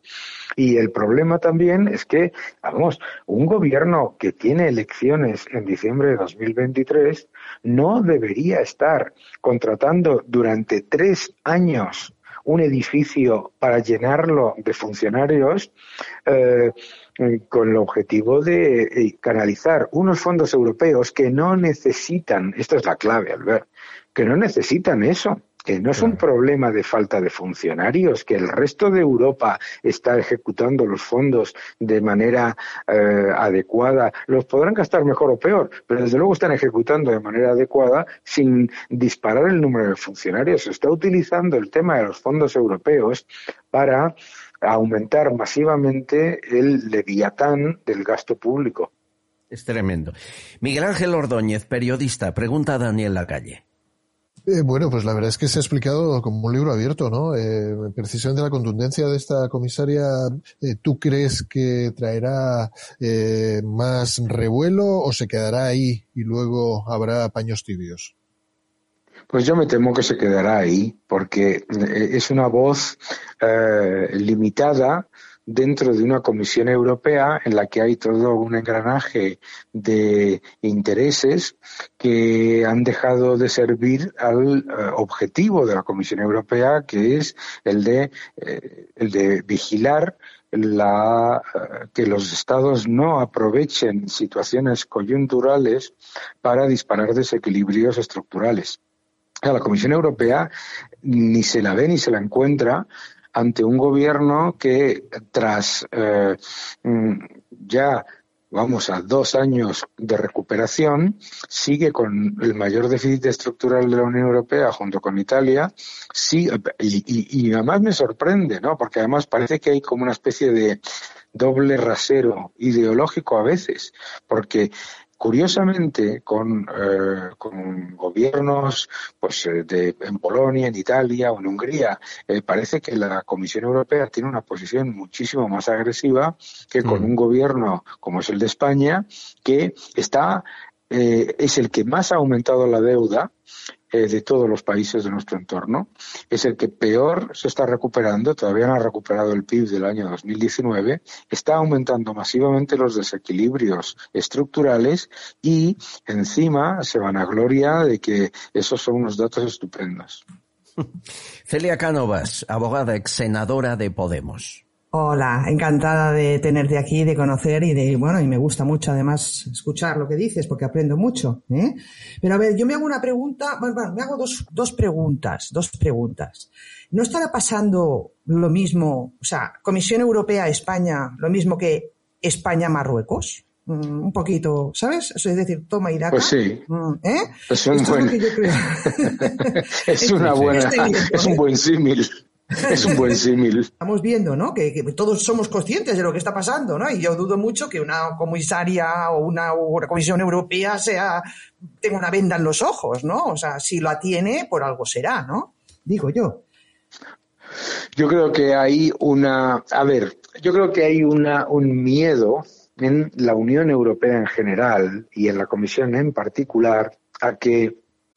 Y el problema también es que, vamos, un gobierno que tiene elecciones en diciembre de 2023 no debería estar contratando durante tres años un edificio para llenarlo de funcionarios eh, con el objetivo de eh, canalizar unos fondos europeos que no necesitan, esto es la clave, Albert, que no necesitan eso que no es un problema de falta de funcionarios, que el resto de Europa está ejecutando los fondos de manera eh, adecuada. Los podrán gastar mejor o peor, pero desde luego están ejecutando de manera adecuada sin disparar el número de funcionarios. Se está utilizando el tema de los fondos europeos para aumentar masivamente el leviatán del gasto público. Es tremendo. Miguel Ángel Ordóñez, periodista, pregunta a Daniel Lacalle. Eh, bueno, pues la verdad es que se ha explicado como un libro abierto, ¿no? Eh, precisamente la contundencia de esta comisaria, eh, ¿tú crees que traerá eh, más revuelo o se quedará ahí y luego habrá paños tibios? Pues yo me temo que se quedará ahí, porque es una voz limitada dentro de una Comisión Europea en la que hay todo un engranaje de intereses que han dejado de servir al eh, objetivo de la Comisión Europea, que es el de, eh, vigilar la, eh, que los estados no aprovechen situaciones coyunturales para disparar desequilibrios estructurales. La Comisión Europea ni se la ve ni se la encuentra ante un gobierno que tras eh, mm, ya vamos a dos años de recuperación, sigue con el mayor déficit estructural de la Unión Europea junto con Italia, sí, y, y, además me sorprende, ¿no? Porque además parece que hay como una especie de doble rasero ideológico a veces, porque curiosamente, con, eh, con gobiernos pues, eh, de, en Polonia, en Italia o en Hungría, eh, parece que la Comisión Europea tiene una posición muchísimo más agresiva que con un gobierno como es el de España, que está es el que más ha aumentado la deuda eh, de todos los países de nuestro entorno. Es el que peor se está recuperando, todavía no ha recuperado el PIB del año 2019, está aumentando masivamente los desequilibrios estructurales y encima se van a gloria de que esos son unos datos estupendos. Celia Cánovas, abogada ex senadora de Podemos. Hola, encantada de tenerte aquí, de conocer y de, bueno, y me gusta mucho además escuchar lo que dices porque aprendo mucho, ¿eh? Pero a ver, yo me hago una pregunta, bueno, me hago dos, dos preguntas, dos preguntas. ¿No estará pasando lo mismo, o sea, Comisión Europea España, lo mismo que España Marruecos? Mm, un poquito, ¿sabes? es decir, toma y. Pues sí. Mm, ¿Eh? Es, un buen... es, una buena, es un buen símil. Es un buen símil. Estamos viendo, ¿no? Que, todos somos conscientes de lo que está pasando, ¿no? Y yo dudo mucho que una comisaria o una, comisión europea sea tenga una venda en los ojos, ¿no? O sea, si la tiene, por algo será, ¿no? Digo yo. Yo creo que hay una, a ver, yo creo que hay una, un miedo en la Unión Europea en general y en la Comisión en particular a que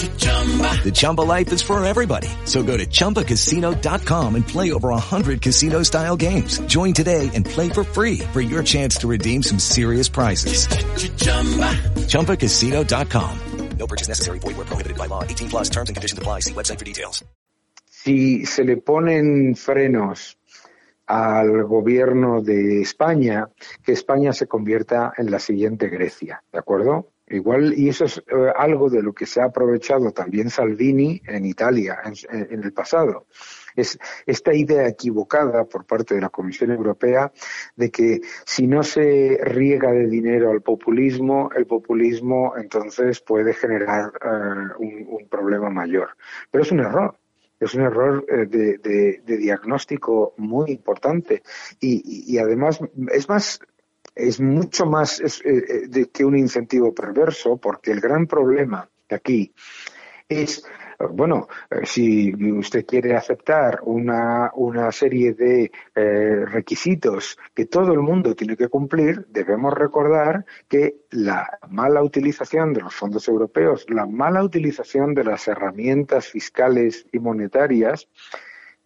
The Chumba life is for everybody. So go to ChumbaCasino.com and play over 100 casino-style games. Join today and play for free for your chance to redeem some serious prizes. ChumbaCasino.com. No purchase necessary. Void where prohibited by law. 18 plus terms and conditions apply. See website for details. Si se le ponen frenos al gobierno de España, que España se convierta en la siguiente Grecia, ¿de acuerdo? Igual, y eso es eh, algo de lo que se ha aprovechado también Salvini en Italia en, el pasado. Es esta idea equivocada por parte de la Comisión Europea de que si no se riega de dinero al populismo, el populismo entonces puede generar eh, un, problema mayor. Pero es un error es un error eh, de, diagnóstico muy importante y, además es más es mucho más eh, eh, de que un incentivo perverso, porque el gran problema aquí es, bueno, eh, si usted quiere aceptar una, una serie de requisitos que todo el mundo tiene que cumplir, debemos recordar que la mala utilización de los fondos europeos, la mala utilización de las herramientas fiscales y monetarias,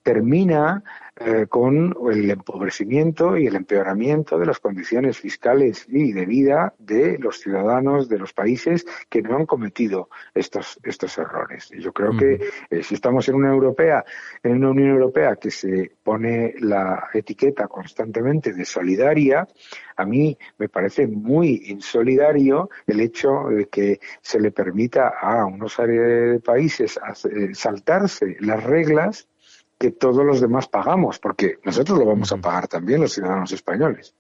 termina eh, con el empobrecimiento y el empeoramiento de las condiciones fiscales y de vida de los ciudadanos de los países que no han cometido estos, estos errores. Yo creo que eh, si estamos en una europea, en una Unión Europea que se pone la etiqueta constantemente de solidaria, a mí me parece muy insolidario el hecho de que se le permita a unos países eh, saltarse las reglas que todos los demás pagamos, porque nosotros lo vamos a pagar también los ciudadanos españoles.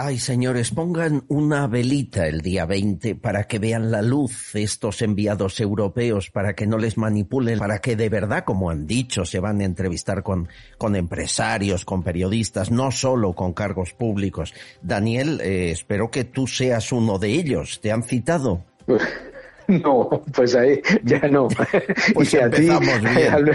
Ay, señores, pongan una velita el día 20 para que vean la luz estos enviados europeos, para que no les manipulen, para que de verdad, como han dicho, se van a entrevistar con, con empresarios, con periodistas, no solo con cargos públicos. Daniel, eh, espero que tú seas uno de ellos. ¿Te han citado? No, pues ahí ya no. Pues ya empezamos bien.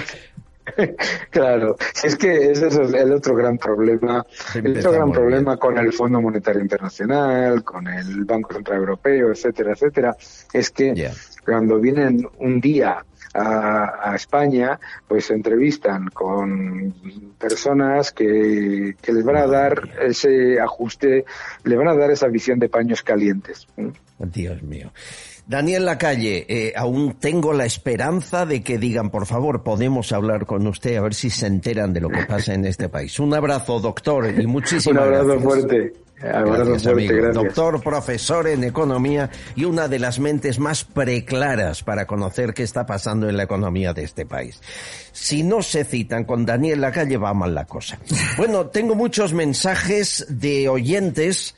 Claro, es que ese es el otro gran problema, el otro gran problema con el Fondo Monetario Internacional, con el Banco Central Europeo, etcétera, etcétera, es que cuando vienen un día a, a España, pues se entrevistan con personas que, que les van a dar ese ajuste, le van a dar esa visión de paños calientes. Dios mío. Daniel Lacalle, eh, aún tengo la esperanza de que digan, por favor, podemos hablar con usted a ver si se enteran de lo que pasa en este país. Un abrazo, doctor, y muchísimas Un abrazo gracias. fuerte. Abrazo Gracias, fuerte, amigo. gracias. Doctor, profesor en economía y una de las mentes más preclaras para conocer qué está pasando en la economía de este país. Si no se citan con Daniel Lacalle va mal la cosa. Bueno, tengo muchos mensajes de oyentes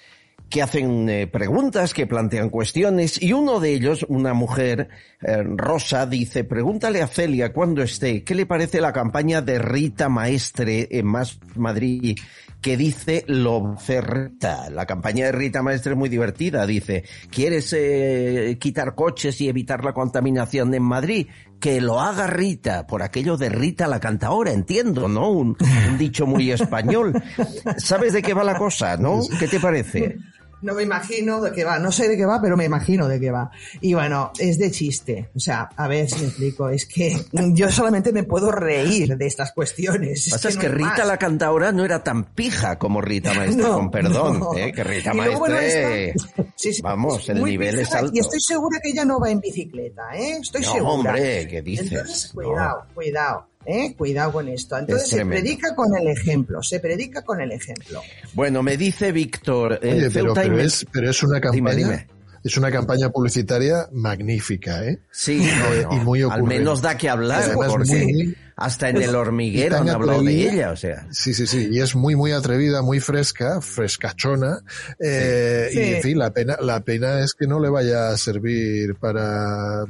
que hacen eh, preguntas, que plantean cuestiones, y uno de ellos, una mujer, eh, Rosa, dice, pregúntale a Celia cuando esté, ¿qué le parece la campaña de Rita Maestre en Más Madrid? que dice lo Rita. La campaña de Rita Maestre es muy divertida. Dice, ¿quieres eh, quitar coches y evitar la contaminación en Madrid? Que lo haga Rita, por aquello de Rita la cantadora, entiendo, ¿no? Un, un dicho muy español. ¿Sabes de qué va la cosa, no? ¿Qué te parece? No me imagino de qué va, no sé de qué va, pero me imagino de qué va. Y bueno, es de chiste. O sea, a ver si me explico, es que yo solamente me puedo reír de estas cuestiones. Pasa es no que hay Rita más. la cantadora no era tan pija como Rita Maestre, No, con perdón, no. ¿eh? que Rita Y bueno, Maestre, esta- sí, sí, vamos, el nivel es alto. Y estoy segura que ella no va en bicicleta, ¿eh? Estoy No, segura. hombre, ¿qué dices? Entonces, cuidado, cuidado. ¿Eh? Cuidado con esto. Entonces se predica con el ejemplo, se predica con el ejemplo. Bueno, me dice Víctor, eh, Oye, pero, es, pero es una campaña. dime. Es una campaña publicitaria magnífica, ¿eh? Sí, no, Eh, no, y muy al ocurrente. menos da que hablar, Además, porque muy- hasta en es- el hormiguero han hablado de atrevida. ella, o sea. Sí, sí, sí. Y es muy, muy atrevida, muy fresca, frescachona. eh, Sí. Y, Sí. en fin, la pena, la pena es que no le vaya a servir para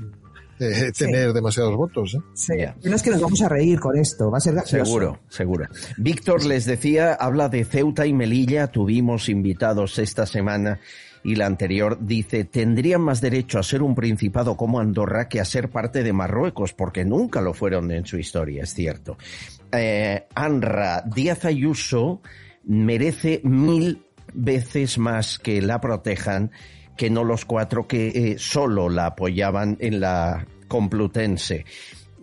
eh, Sí. tener demasiados votos. ¿eh? Sí. Es que nos vamos a reír con esto, va a ser gracioso. Seguro, seguro. Víctor les decía, habla de Ceuta y Melilla, tuvimos invitados esta semana y la anterior, dice, tendrían más derecho a ser un principado como Andorra que a ser parte de Marruecos, porque nunca lo fueron en su historia, es cierto. Eh, Anra Díaz Ayuso merece mil veces más que la protejan que no los cuatro que eh, solo la apoyaban en la Complutense.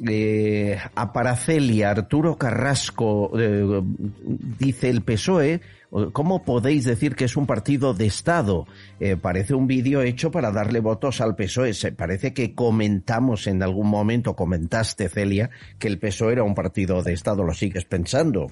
Eh, a Paracelia, Arturo Carrasco eh, dice el PSOE, ¿cómo podéis decir que es un partido de Estado? Eh, parece un vídeo hecho para darle votos al PSOE. Se parece que comentamos en algún momento, comentaste Celia, que el PSOE era un partido de Estado. ¿Lo sigues pensando?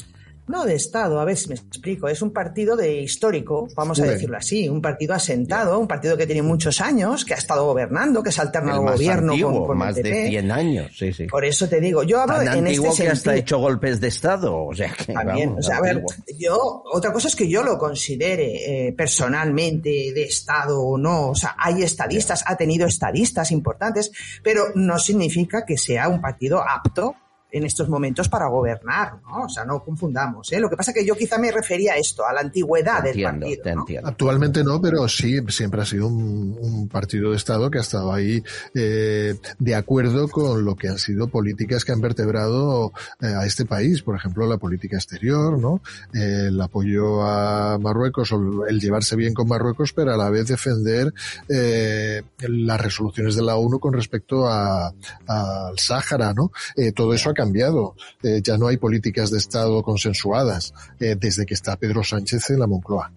No de Estado, a ver si me explico. Es un partido de histórico, vamos a decirlo así, un partido asentado, un partido que tiene muchos años, que ha estado gobernando, que se alterna El más gobierno antiguo, con, con más el de PP. 100 años, sí, sí. Por eso te digo, yo hablo Tan en antiguo este que hasta ha sentido. hecho golpes de Estado, o sea que También, vamos, o sea, a ver, yo, otra cosa es que yo lo considere eh, personalmente de Estado o no, o sea, hay estadistas, ha tenido estadistas importantes, pero no significa que sea un partido apto en estos momentos para gobernar, ¿no? O sea, no confundamos, ¿eh? Lo que pasa es que yo quizá me refería a esto, a la antigüedad del Entiendo, partido. te ¿no? entiendo. Actualmente no, pero sí, siempre ha sido un, un partido de Estado que ha estado ahí eh, de acuerdo con lo que han sido políticas que han vertebrado eh, a este país. Por ejemplo, la política exterior, ¿no? Eh, el apoyo a Marruecos, o el llevarse bien con Marruecos, pero a la vez defender eh, las resoluciones de la ONU con respecto a- al Sáhara, ¿no? Eh, todo eso ha cambiado. Eh, ya no hay políticas de Estado consensuadas eh, desde que está Pedro Sánchez en la Moncloa.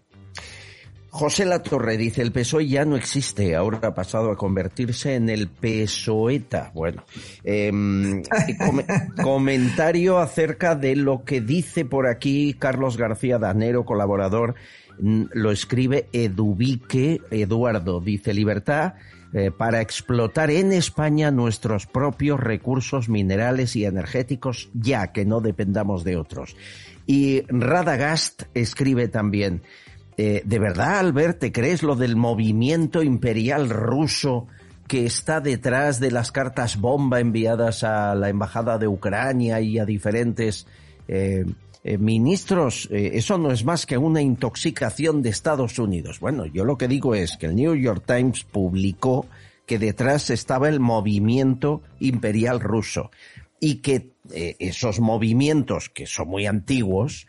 José Latorre dice, el PSOE ya no existe, ahora ha pasado a convertirse en el PSOETA. Bueno, em, come- comentario acerca de lo que dice por aquí Carlos García Danero, colaborador, lo escribe Edubique Eduardo, dice libertad eh, para explotar en España nuestros propios recursos minerales y energéticos ya que no dependamos de otros. Y Radagast escribe también, eh, ¿de verdad, Albert, te crees lo del movimiento imperial ruso que está detrás de las cartas bomba enviadas a la embajada de Ucrania y a diferentes eh, eh, ministros? Eh, eso no es más que una intoxicación de Estados Unidos. Bueno, yo lo que digo es que el New York Times publicó que detrás estaba el movimiento imperial ruso y que eh, esos movimientos, que son muy antiguos,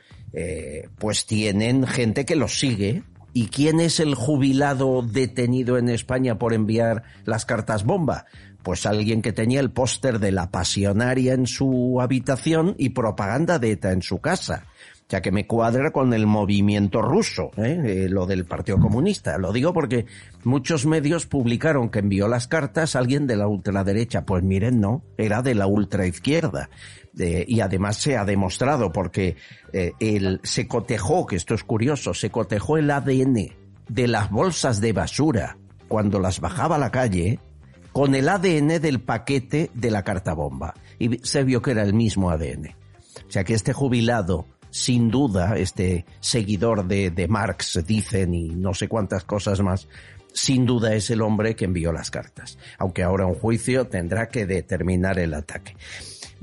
pues tienen gente que los sigue. ¿Y quién es el jubilado detenido en España por enviar las cartas bomba? Pues alguien que tenía el póster de la pasionaria en su habitación y propaganda de ETA en su casa. Ya que me cuadra con el movimiento ruso, ¿eh? Eh, lo del Partido Comunista. Lo digo porque muchos medios publicaron que envió las cartas alguien de la ultraderecha. Pues miren, no, era de la ultraizquierda. Eh, y además se ha demostrado porque él se cotejó, que esto es curioso, se cotejó el ADN de las bolsas de basura cuando las bajaba a la calle con el ADN del paquete de la carta bomba. Y se vio que era el mismo ADN. O sea que este jubilado, sin duda, este seguidor de, Marx, dicen, y no sé cuántas cosas más, sin duda es el hombre que envió las cartas. Aunque ahora un juicio tendrá que determinar el ataque.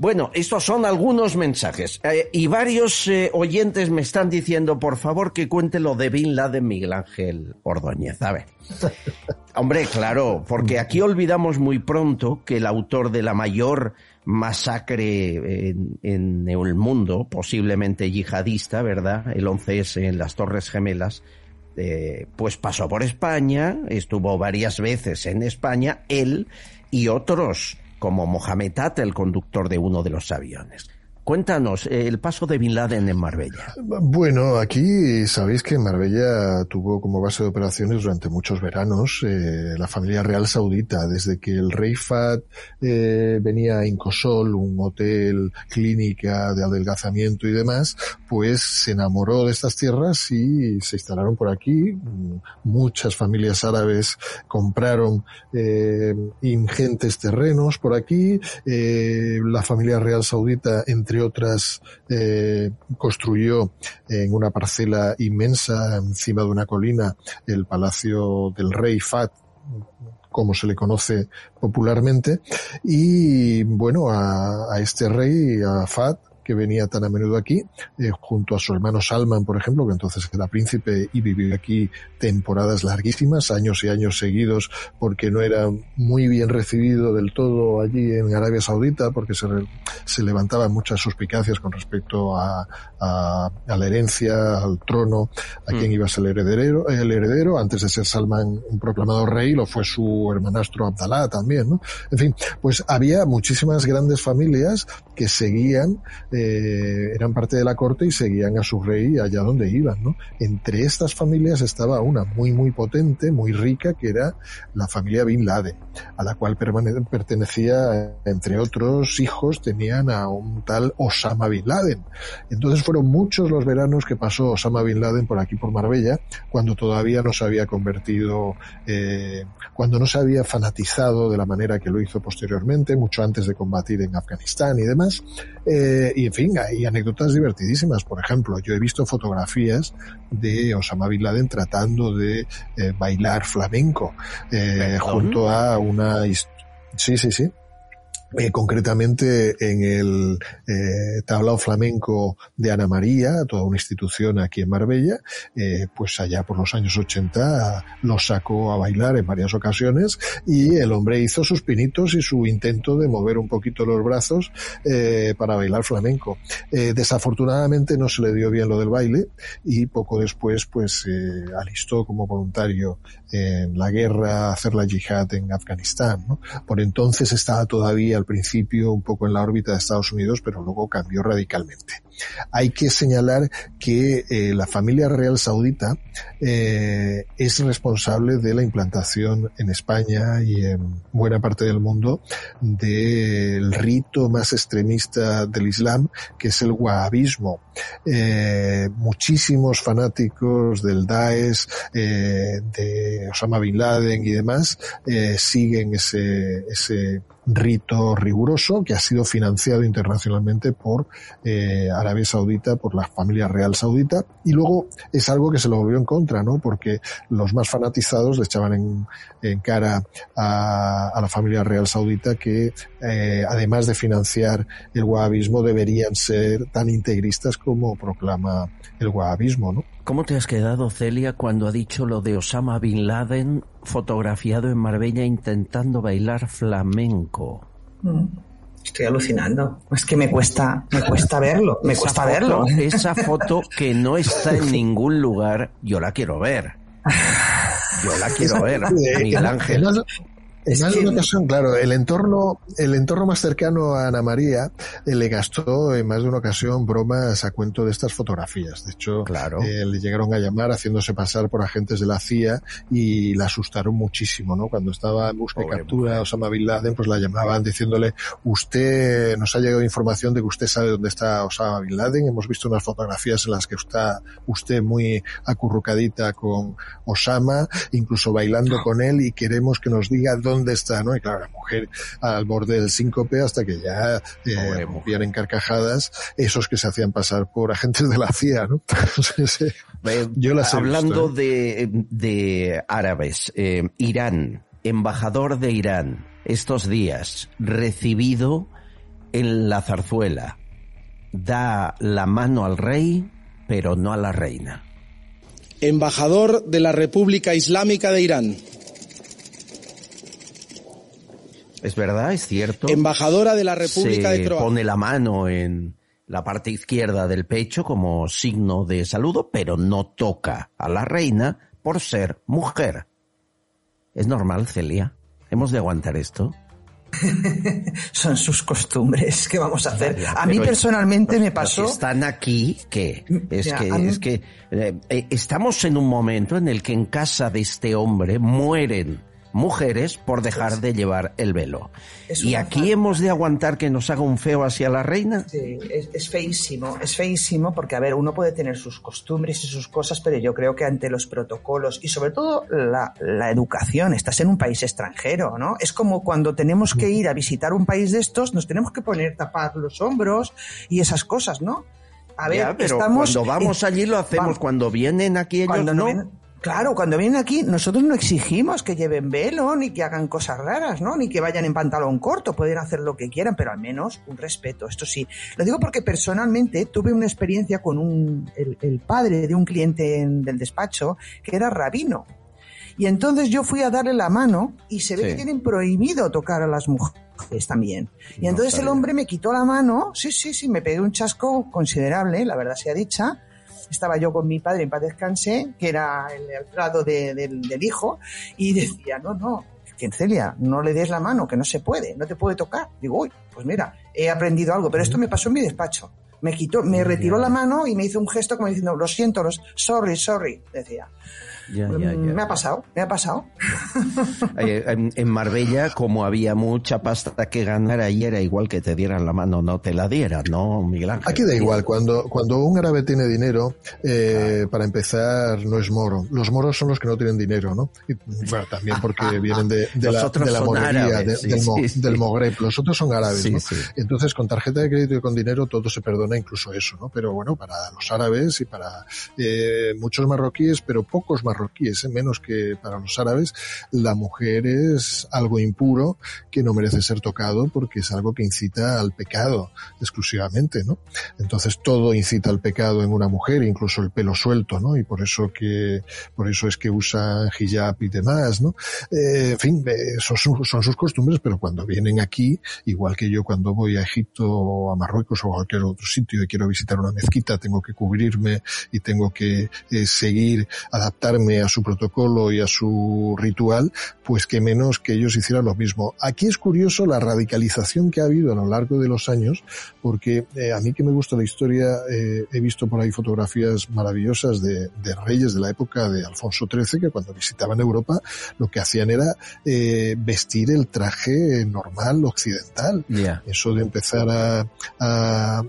Bueno, estos son algunos mensajes. Eh, y varios eh, oyentes me están diciendo, por favor, que cuente lo de Bin Laden Miguel Ángel Ordóñez. A ver. Hombre, claro, porque aquí olvidamos muy pronto que el autor de la mayor masacre en, en el mundo, posiblemente yihadista, ¿verdad? El 11S en las Torres Gemelas, eh, pues pasó por España, estuvo varias veces en España, él y otros como Mohamed Atta, el conductor de uno de los aviones. Cuéntanos eh, el paso de Bin Laden en Marbella. Bueno, aquí sabéis que Marbella tuvo como base de operaciones durante muchos veranos eh, la familia real saudita, desde que el rey Fad eh, venía a Incosol, un hotel clínica de adelgazamiento y demás, pues se enamoró de estas tierras y se instalaron por aquí. Muchas familias árabes compraron ingentes terrenos por aquí. La familia real saudita, entre otras, eh, construyó en una parcela inmensa encima de una colina el palacio del rey Fat como se le conoce popularmente y bueno a, a este rey a Fat que venía tan a menudo aquí, eh, junto a su hermano Salman, por ejemplo, que entonces era príncipe y vivió aquí temporadas larguísimas, años y años seguidos, porque no era muy bien recibido del todo allí en Arabia Saudita, porque se, se levantaban muchas suspicacias con respecto a, a, a, la herencia, al trono, a quién iba a ser el heredero, el heredero, antes de ser Salman un proclamado rey, lo fue su hermanastro Abdalá también, ¿no? En fin, pues había muchísimas grandes familias que seguían eh, eran parte de la corte y seguían a su rey allá donde iban, ¿no? Entre estas familias estaba una muy, muy potente, muy rica, que era la familia Bin Laden, a la cual pertenecía, entre otros hijos, tenían a un tal Osama Bin Laden. Entonces fueron muchos los veranos que pasó Osama Bin Laden por aquí, por Marbella, cuando todavía no se había convertido, eh, cuando no se había fanatizado de la manera que lo hizo posteriormente, mucho antes de combatir en Afganistán y demás. Eh, en fin, hay anécdotas divertidísimas. Por ejemplo, yo he visto fotografías de Osama Bin Laden tratando de eh, bailar flamenco eh, junto a una... Sí, sí, sí. Eh, concretamente en el eh, tablao flamenco de Ana María, toda una institución aquí en Marbella, eh, pues allá por los años 80 lo sacó a bailar en varias ocasiones y el hombre hizo sus pinitos y su intento de mover un poquito los brazos para bailar flamenco. Desafortunadamente no se le dio bien lo del baile y poco después pues alistó como voluntario en la guerra a hacer la yihad en Afganistán. Por entonces estaba todavía al principio un poco en la órbita de Estados Unidos, pero luego cambió radicalmente. Hay que señalar que eh, la familia real saudita eh, es responsable de la implantación en España y en buena parte del mundo del rito más extremista del Islam, que es el wahabismo. Eh, muchísimos fanáticos del Daesh, eh, de Osama Bin Laden y demás, eh, siguen ese, ese rito riguroso que ha sido financiado internacionalmente por eh, Arabia Saudita, por la familia real saudita, y luego es algo que se lo volvió en contra, ¿no? Porque los más fanatizados le echaban en, cara a, la familia real saudita que, eh, además de financiar el wahabismo, deberían ser tan integristas como proclama el wahabismo, ¿no? ¿Cómo te has quedado, Celia, cuando ha dicho lo de Osama Bin Laden fotografiado en Marbella intentando bailar flamenco? Mm. Estoy alucinando. Es que me cuesta, me cuesta verlo, me esa cuesta foto, verlo. Esa foto que no está en ningún lugar, yo la quiero ver. Yo la quiero ver, Miguel Ángel. En más de una ocasión, claro, el entorno, el entorno más cercano a Ana María eh, le gastó en más de una ocasión bromas a cuento de estas fotografías. De hecho, claro. eh, le llegaron a llamar haciéndose pasar por agentes de la CIA y la asustaron muchísimo, ¿no? Cuando estaba en busca y captura Osama Bin Laden, pues la llamaban diciéndole, usted, nos ha llegado información de que usted sabe dónde está Osama Bin Laden, hemos visto unas fotografías en las que está usted muy acurrucadita con Osama, incluso bailando con él y queremos que nos diga dónde está, ¿no? Y claro, la mujer al borde del síncope hasta que ya eh, en carcajadas esos que se hacían pasar por agentes de la CIA, ¿no? Yo las Hablando de, de árabes, eh, Irán, embajador de Irán, estos días, recibido en la zarzuela, da la mano al rey, pero no a la reina. Embajador de la República Islámica de Irán. Es verdad, es cierto. Embajadora de la República Se de Croacia. pone la mano en la parte izquierda del pecho como signo de saludo, pero no toca a la reina por ser mujer. ¿Es normal, Celia? ¿Hemos de aguantar esto? Son sus costumbres. ¿Qué vamos a hacer? Ya, a mí pero- personalmente me pasó. que están aquí, ¿qué? Es Mira, que, mí- es que eh, eh, estamos en un momento en el que en casa de este hombre mueren mujeres por dejar de llevar el velo. Es Y aquí hemos de aguantar que nos haga un feo hacia la reina. Sí, es, es feísimo, es feísimo porque, a ver, uno puede tener sus costumbres y sus cosas, pero yo creo que ante los protocolos y sobre todo la, la educación, estás en un país extranjero, ¿no? Es como cuando tenemos que ir a visitar un país de estos, nos tenemos que poner tapar los hombros y esas cosas, ¿no? A ver, Ya, pero estamos... cuando vamos allí lo hacemos, vamos. cuando vienen aquí ellos Cuando no. vienen- claro, cuando vienen aquí, nosotros no exigimos que lleven velo, ni que hagan cosas raras, ¿no? Ni que vayan en pantalón corto, pueden hacer lo que quieran, pero al menos un respeto, esto sí. Lo digo porque personalmente tuve una experiencia con un, el, el padre de un cliente en- del despacho que era rabino. Y entonces yo fui a darle la mano y se ve Sí. que tienen prohibido tocar a las mujeres también. Y No entonces el hombre me quitó la mano, sí, sí, sí, me pegué un chasco considerable, la verdad sea dicha. Estaba yo con mi padre en paz descanse, que era el de- del, del hijo, y decía, no, no, que Celia, no le des la mano, que no se puede, no te puede tocar. Digo, uy, pues mira, he aprendido algo, pero esto me pasó en mi despacho. Me quitó, me retiró la mano y me hizo un gesto como diciendo, lo siento, los, sorry, sorry, decía. Ya, ya, ya. Me ha pasado, me ha pasado. En, Marbella, como había mucha pasta que ganar, ahí era igual que te dieran la mano, no te la dieran, ¿no, Miguel Ángel? Aquí da igual, cuando, cuando un árabe tiene dinero, eh, para empezar, no es moro. Los moros son los que no tienen dinero, ¿no? Y, bueno, también porque vienen de, la, de la morería, árabes, de- sí, del, mo- sí, sí. del Mogreb. Los otros son árabes, Sí, ¿no? sí. Entonces, con tarjeta de crédito y con dinero todo se perdona, incluso eso, ¿no? Pero bueno, para los árabes y para eh, muchos marroquíes, pero pocos marroquíes, ¿eh? menos que para los árabes, la mujer es algo impuro que no merece ser tocado porque es algo que incita al pecado exclusivamente, ¿no? Entonces todo incita al pecado en una mujer, incluso el pelo suelto, ¿no? Y por eso que, por eso es que usa hijab y demás, ¿no? Eh, en fin, eh, son, son sus costumbres, pero cuando vienen aquí, igual que yo cuando voy a Egipto o a Marruecos o a cualquier otro sitio y quiero visitar una mezquita, tengo que cubrirme y tengo que eh, seguir, adaptarme a su protocolo y a su ritual, pues que menos que ellos hicieran lo mismo. Aquí es curioso la radicalización que ha habido a lo largo de los años, porque eh, a mí que me gusta la historia, eh, he visto por ahí fotografías maravillosas de, de reyes de la época de Alfonso XIII, que cuando visitaban Europa lo que hacían era eh, vestir el traje normal occidental. Ya. Eso de empezar a, a,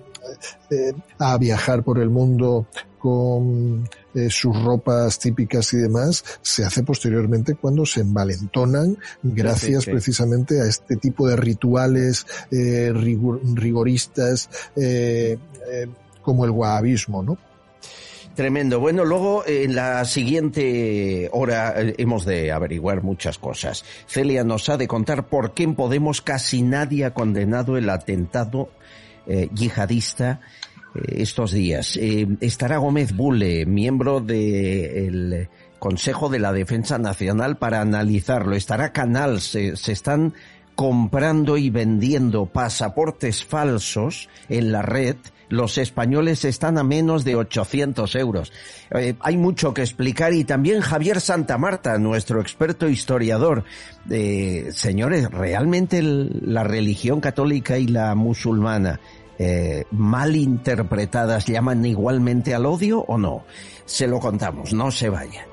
eh, a viajar por el mundo con eh, sus ropas típicas y demás, se hace posteriormente cuando se envalentonan gracias sí. precisamente a este tipo de rituales eh, rigor- rigoristas como el wahabismo, ¿no? Tremendo. Bueno, luego en la siguiente hora hemos de averiguar muchas cosas. Celia nos ha de contar por qué en Podemos casi nadie ha condenado el atentado eh, yihadista eh, estos días. Eh, estará Gómez Bule, miembro del Consejo de la Defensa Nacional, para analizarlo. Estará Canal, se, se están comprando y vendiendo pasaportes falsos en la red, los españoles están a menos de 800 euros. Eh, hay mucho que explicar y también Javier Santamarta, nuestro experto historiador. Eh, señores, ¿realmente la religión católica y la musulmana eh, mal interpretadas llaman igualmente al odio o no? Se lo contamos, no se vayan.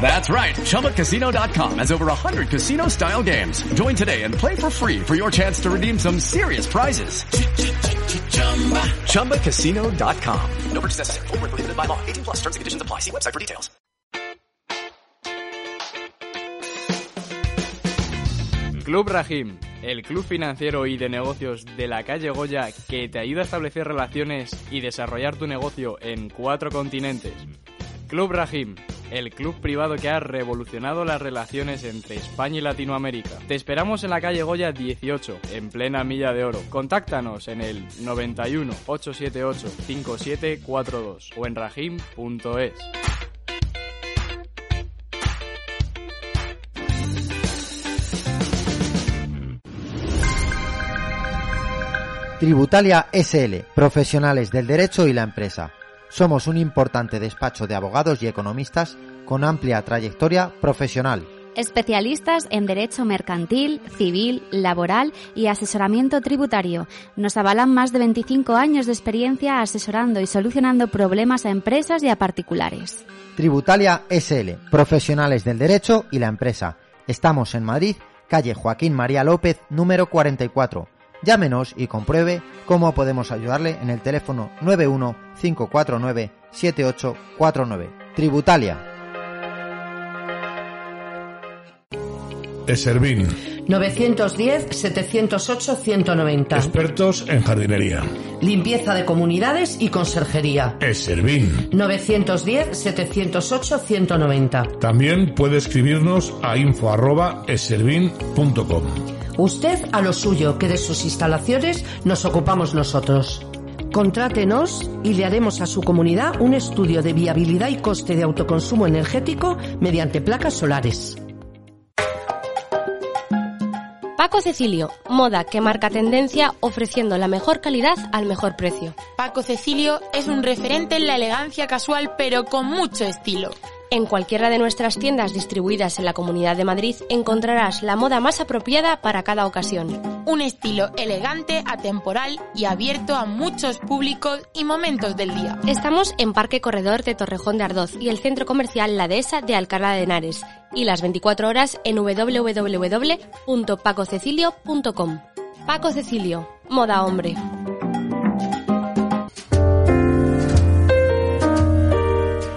That's right. ChumbaCasino.com has over 100 casino style games. Join today and play for free for your chance to redeem some serious prizes. ChumbaCasino.com. No purchase necessary. Void where prohibited by law. 18 plus terms and conditions apply. See website for details. Club Rahim, el club financiero y de negocios de la calle Goya que te ayuda a establecer relaciones y desarrollar tu negocio en cuatro continentes. Club Rahim, el club privado que ha revolucionado las relaciones entre España y Latinoamérica. Te esperamos en la calle Goya 18, en plena milla de oro. Contáctanos en el 91 878 5742 o en rahim.es. Tributalia SL, profesionales del derecho y la empresa. Somos un importante despacho de abogados y economistas con amplia trayectoria profesional. Especialistas en derecho mercantil, civil, laboral y asesoramiento tributario. Nos avalan más de 25 años de experiencia asesorando y solucionando problemas a empresas y a particulares. Tributalia SL, profesionales del derecho y la empresa. Estamos en Madrid, calle Joaquín María López, número 44. Llámenos y compruebe cómo podemos ayudarle en el teléfono 91 549 7849. Tributalia. Eservin, 910-708-190. expertos en jardinería. Limpieza de comunidades y conserjería. Eservin. 910-708-190. También puede escribirnos a info@eservin.com. Usted a lo suyo, que de sus instalaciones nos ocupamos nosotros. Contrátenos y le haremos a su comunidad un estudio de viabilidad y coste de autoconsumo energético mediante placas solares. Paco Cecilio, moda que marca tendencia ofreciendo la mejor calidad al mejor precio. Paco Cecilio es un referente en la elegancia casual pero con mucho estilo. En cualquiera de nuestras tiendas distribuidas en la Comunidad de Madrid encontrarás la moda más apropiada para cada ocasión. Un estilo elegante, atemporal y abierto a muchos públicos y momentos del día. Estamos en Parque Corredor de Torrejón de Ardoz y el centro comercial La Dehesa de Alcalá de Henares y las 24 horas en www.pacocecilio.com. Paco Cecilio, moda hombre.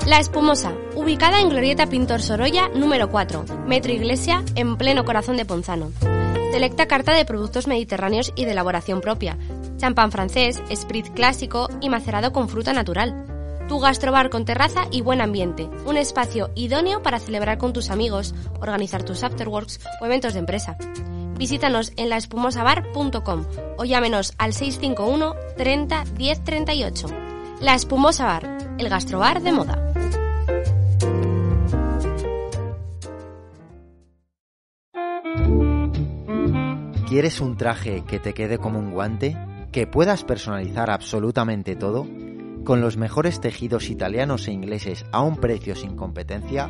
La Espumosa, ubicada en Glorieta Pintor Sorolla número 4, Metro Iglesia, en pleno corazón de Ponzano. Selecta carta de productos mediterráneos y de elaboración propia, champán francés, sprit clásico y macerado con fruta natural. Tu gastrobar con terraza y buen ambiente, un espacio idóneo para celebrar con tus amigos, organizar tus afterworks o eventos de empresa. Visítanos en laespumosabar.com o llámenos al 651 30 10 38. La Espumosa Bar, el gastrobar de moda. ¿Quieres un traje que te quede como un guante? ¿Que puedas personalizar absolutamente todo? ¿Con los mejores tejidos italianos e ingleses a un precio sin competencia?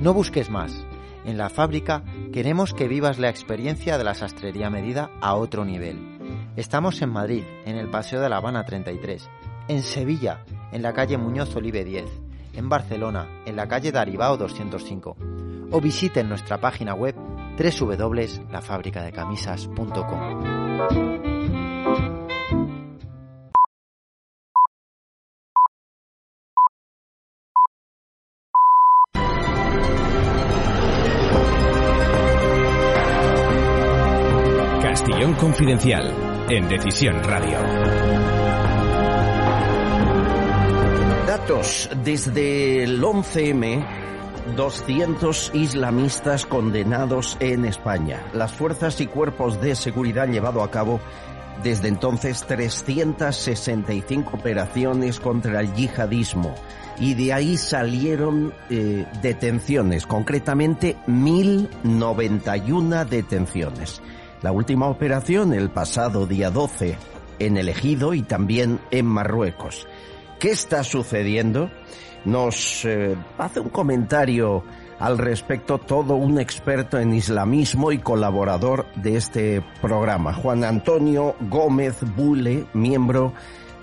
No busques más. En la fábrica queremos que vivas la experiencia de la sastrería medida a otro nivel. Estamos en Madrid, en el Paseo de la Habana 33, en Sevilla, en la calle Muñoz Olive 10, en Barcelona, en la calle Daribao 205, o visiten nuestra página web www.lafabricadecamisas.com. Castillón Confidencial, en Decisión Radio. Datos desde el 11M 200 islamistas condenados en España. Las fuerzas y cuerpos de seguridad han llevado a cabo desde entonces 365 operaciones contra el yihadismo y de ahí salieron eh, detenciones, concretamente 1091 detenciones. La última operación el pasado día 12 en el Ejido y también en Marruecos. ¿Qué está sucediendo? Nos eh, hace un comentario al respecto todo un experto en islamismo y colaborador de este programa, Juan Antonio Gómez Bule, miembro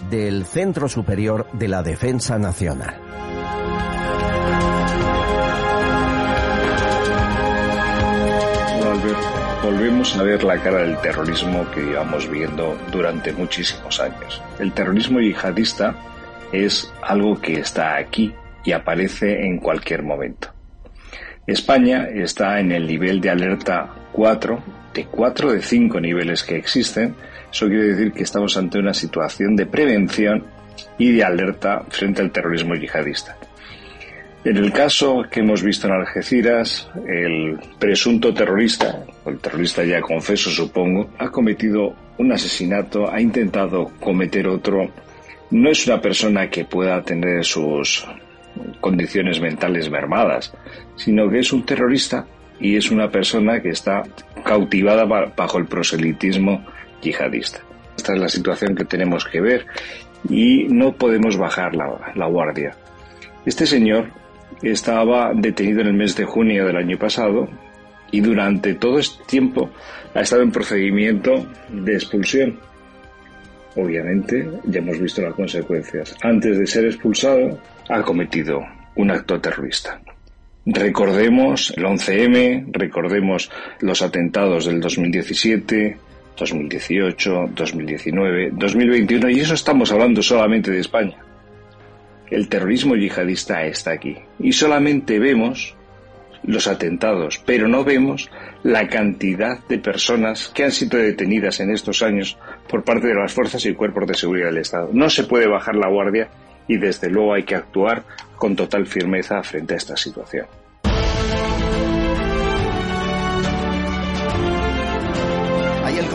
del Centro Superior de la Defensa Nacional. volvemos a ver la cara del terrorismo que llevamos viendo durante muchísimos años. El terrorismo yihadista es algo que está aquí y aparece en cualquier momento. España está en el nivel de alerta 4, de 4 de 5 niveles que existen. Eso quiere decir que estamos ante una situación de prevención y de alerta frente al terrorismo yihadista. En el caso que hemos visto en Algeciras, el presunto terrorista, o el terrorista ya confeso supongo, ha cometido un asesinato, ha intentado cometer otro. No es una persona que pueda tener sus condiciones mentales mermadas, sino que es un terrorista y es una persona que está cautivada bajo el proselitismo yihadista. Esta es la situación que tenemos que ver y no podemos bajar la, guardia. Este señor estaba detenido en el mes de junio del año pasado y durante todo este tiempo ha estado en procedimiento de expulsión. Obviamente, ya hemos visto las consecuencias. Antes de ser expulsado, ha cometido un acto terrorista. Recordemos el 11M, recordemos los atentados del 2017, 2018, 2019, 2021, y eso estamos hablando solamente de España. El terrorismo yihadista está aquí. Y solamente vemos los atentados, pero no vemos la cantidad de personas que han sido detenidas en estos años por parte de las fuerzas y cuerpos de seguridad del Estado. No se puede bajar la guardia y desde luego hay que actuar con total firmeza frente a esta situación.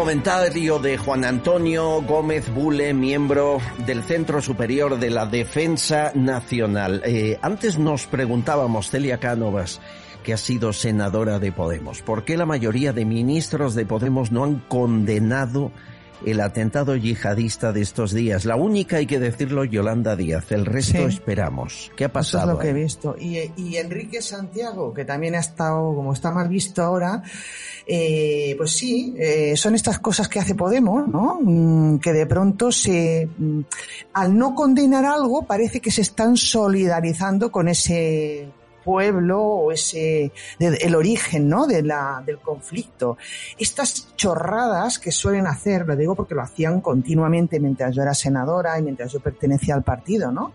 Comentario de Juan Antonio Gómez Bule, miembro del Centro Superior de la Defensa Nacional. Eh, antes nos preguntábamos, Celia Cánovas, que ha sido senadora de Podemos, ¿por qué la mayoría de ministros de Podemos no han condenado el atentado yihadista de estos días. La única, hay que decirlo, Yolanda Díaz. El resto esperamos. ¿Qué ha pasado? Eso es lo que he visto. Y, Enrique Santiago, que también ha estado, como está mal visto ahora, eh, pues sí, eh, son estas cosas que hace Podemos, ¿no? Mm, que de pronto se, mm, al no condenar algo, parece que se están solidarizando con ese pueblo o ese el origen ¿no? de la, del conflicto. Estas chorradas que suelen hacer, lo digo porque lo hacían continuamente mientras yo era senadora y mientras yo pertenecía al partido, ¿no?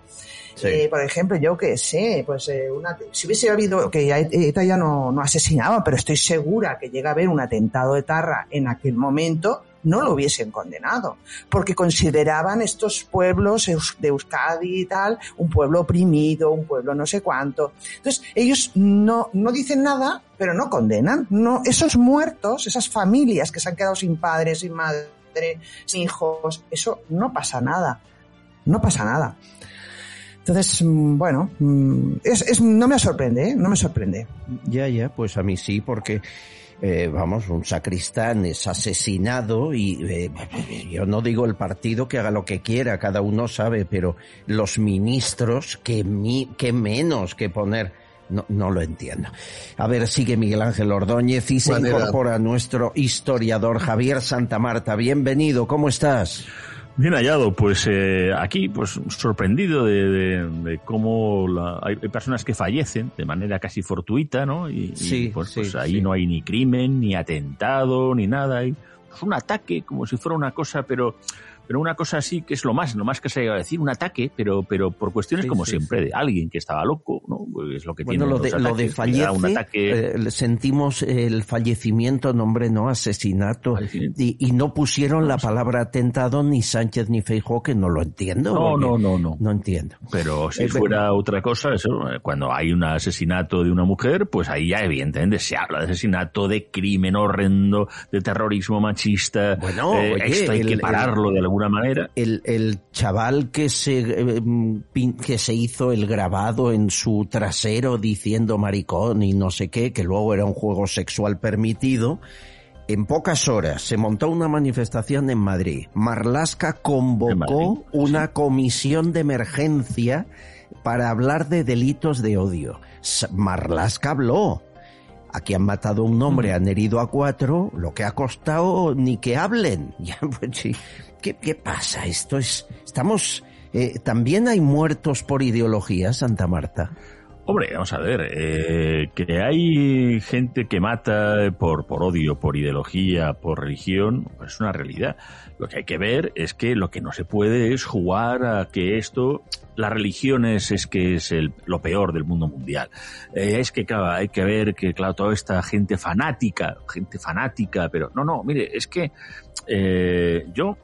Eh, por ejemplo, yo que sé, pues eh, una, si hubiese habido, que ETA ya no, no asesinaba, pero estoy segura que llega a haber un atentado de Tarra en aquel momento, no lo hubiesen condenado, porque consideraban estos pueblos de Euskadi y tal un pueblo oprimido, un pueblo no sé cuánto. Entonces, ellos no, no dicen nada, pero no condenan. No, esos muertos, esas familias que se han quedado sin padres, sin madre, sin hijos, eso no pasa nada. No pasa nada. Entonces, mm, bueno, mm, es, es, no me sorprende, ¿eh? no me sorprende. Ya, ya, pues a mí sí, porque eh, vamos, un sacristán es asesinado y eh, yo no digo el partido que haga lo que quiera, cada uno sabe, pero los ministros, que, mi, que menos que poner, no, no lo entiendo. A ver, sigue Miguel Ángel Ordóñez y se incorpora nuestro historiador Javier Santa Marta. Bienvenido, ¿cómo estás? Bien hallado, pues eh, aquí pues sorprendido de, cómo hay personas que fallecen de manera casi fortuita, ¿no? Y, sí, pues, pues ahí no hay ni crimen, ni atentado, ni nada. es un ataque como si fuera una cosa, pero pero una cosa así que es lo más, lo más que se llega a decir, un ataque, pero, pero por cuestiones como siempre de alguien que estaba loco, ¿no? Pues es lo que bueno, tiene lo de, lo de fallece, un ataque... Eh, sentimos el fallecimiento, nombre no, asesinato, y, y, no pusieron la palabra atentado ni Sánchez ni Feijóo, que no lo entiendo. No, no, no, no. No entiendo. Pero si fuera otra cosa, eso, cuando hay un asesinato de una mujer, pues ahí ya evidentemente se habla de asesinato, de crimen horrendo, de terrorismo machista. Bueno, eh, esto hay que pararlo de alguna manera. El, el chaval que se, eh, que se hizo el grabado en su trasero diciendo maricón y no sé qué, que luego era un juego sexual permitido, en pocas horas se montó una manifestación en Madrid. Marlasca convocó una comisión de emergencia para hablar de delitos de odio. Marlasca habló. Aquí han matado a un hombre, han herido a cuatro, lo que ha costado ni que hablen. Pues ¿Qué, ¿Qué, pasa? Esto es, estamos, eh, también hay muertos por ideología, Santa Marta. Hombre, vamos a ver, eh, que hay gente que mata por, por odio, por ideología, por religión, pues es una realidad. Lo que hay que ver es que lo que no se puede es jugar a que esto, las religiones es que es lo peor del mundo mundial. Eh, es que, claro, hay que ver que, claro, toda esta gente fanática, gente fanática, pero no, no, mire, es que yo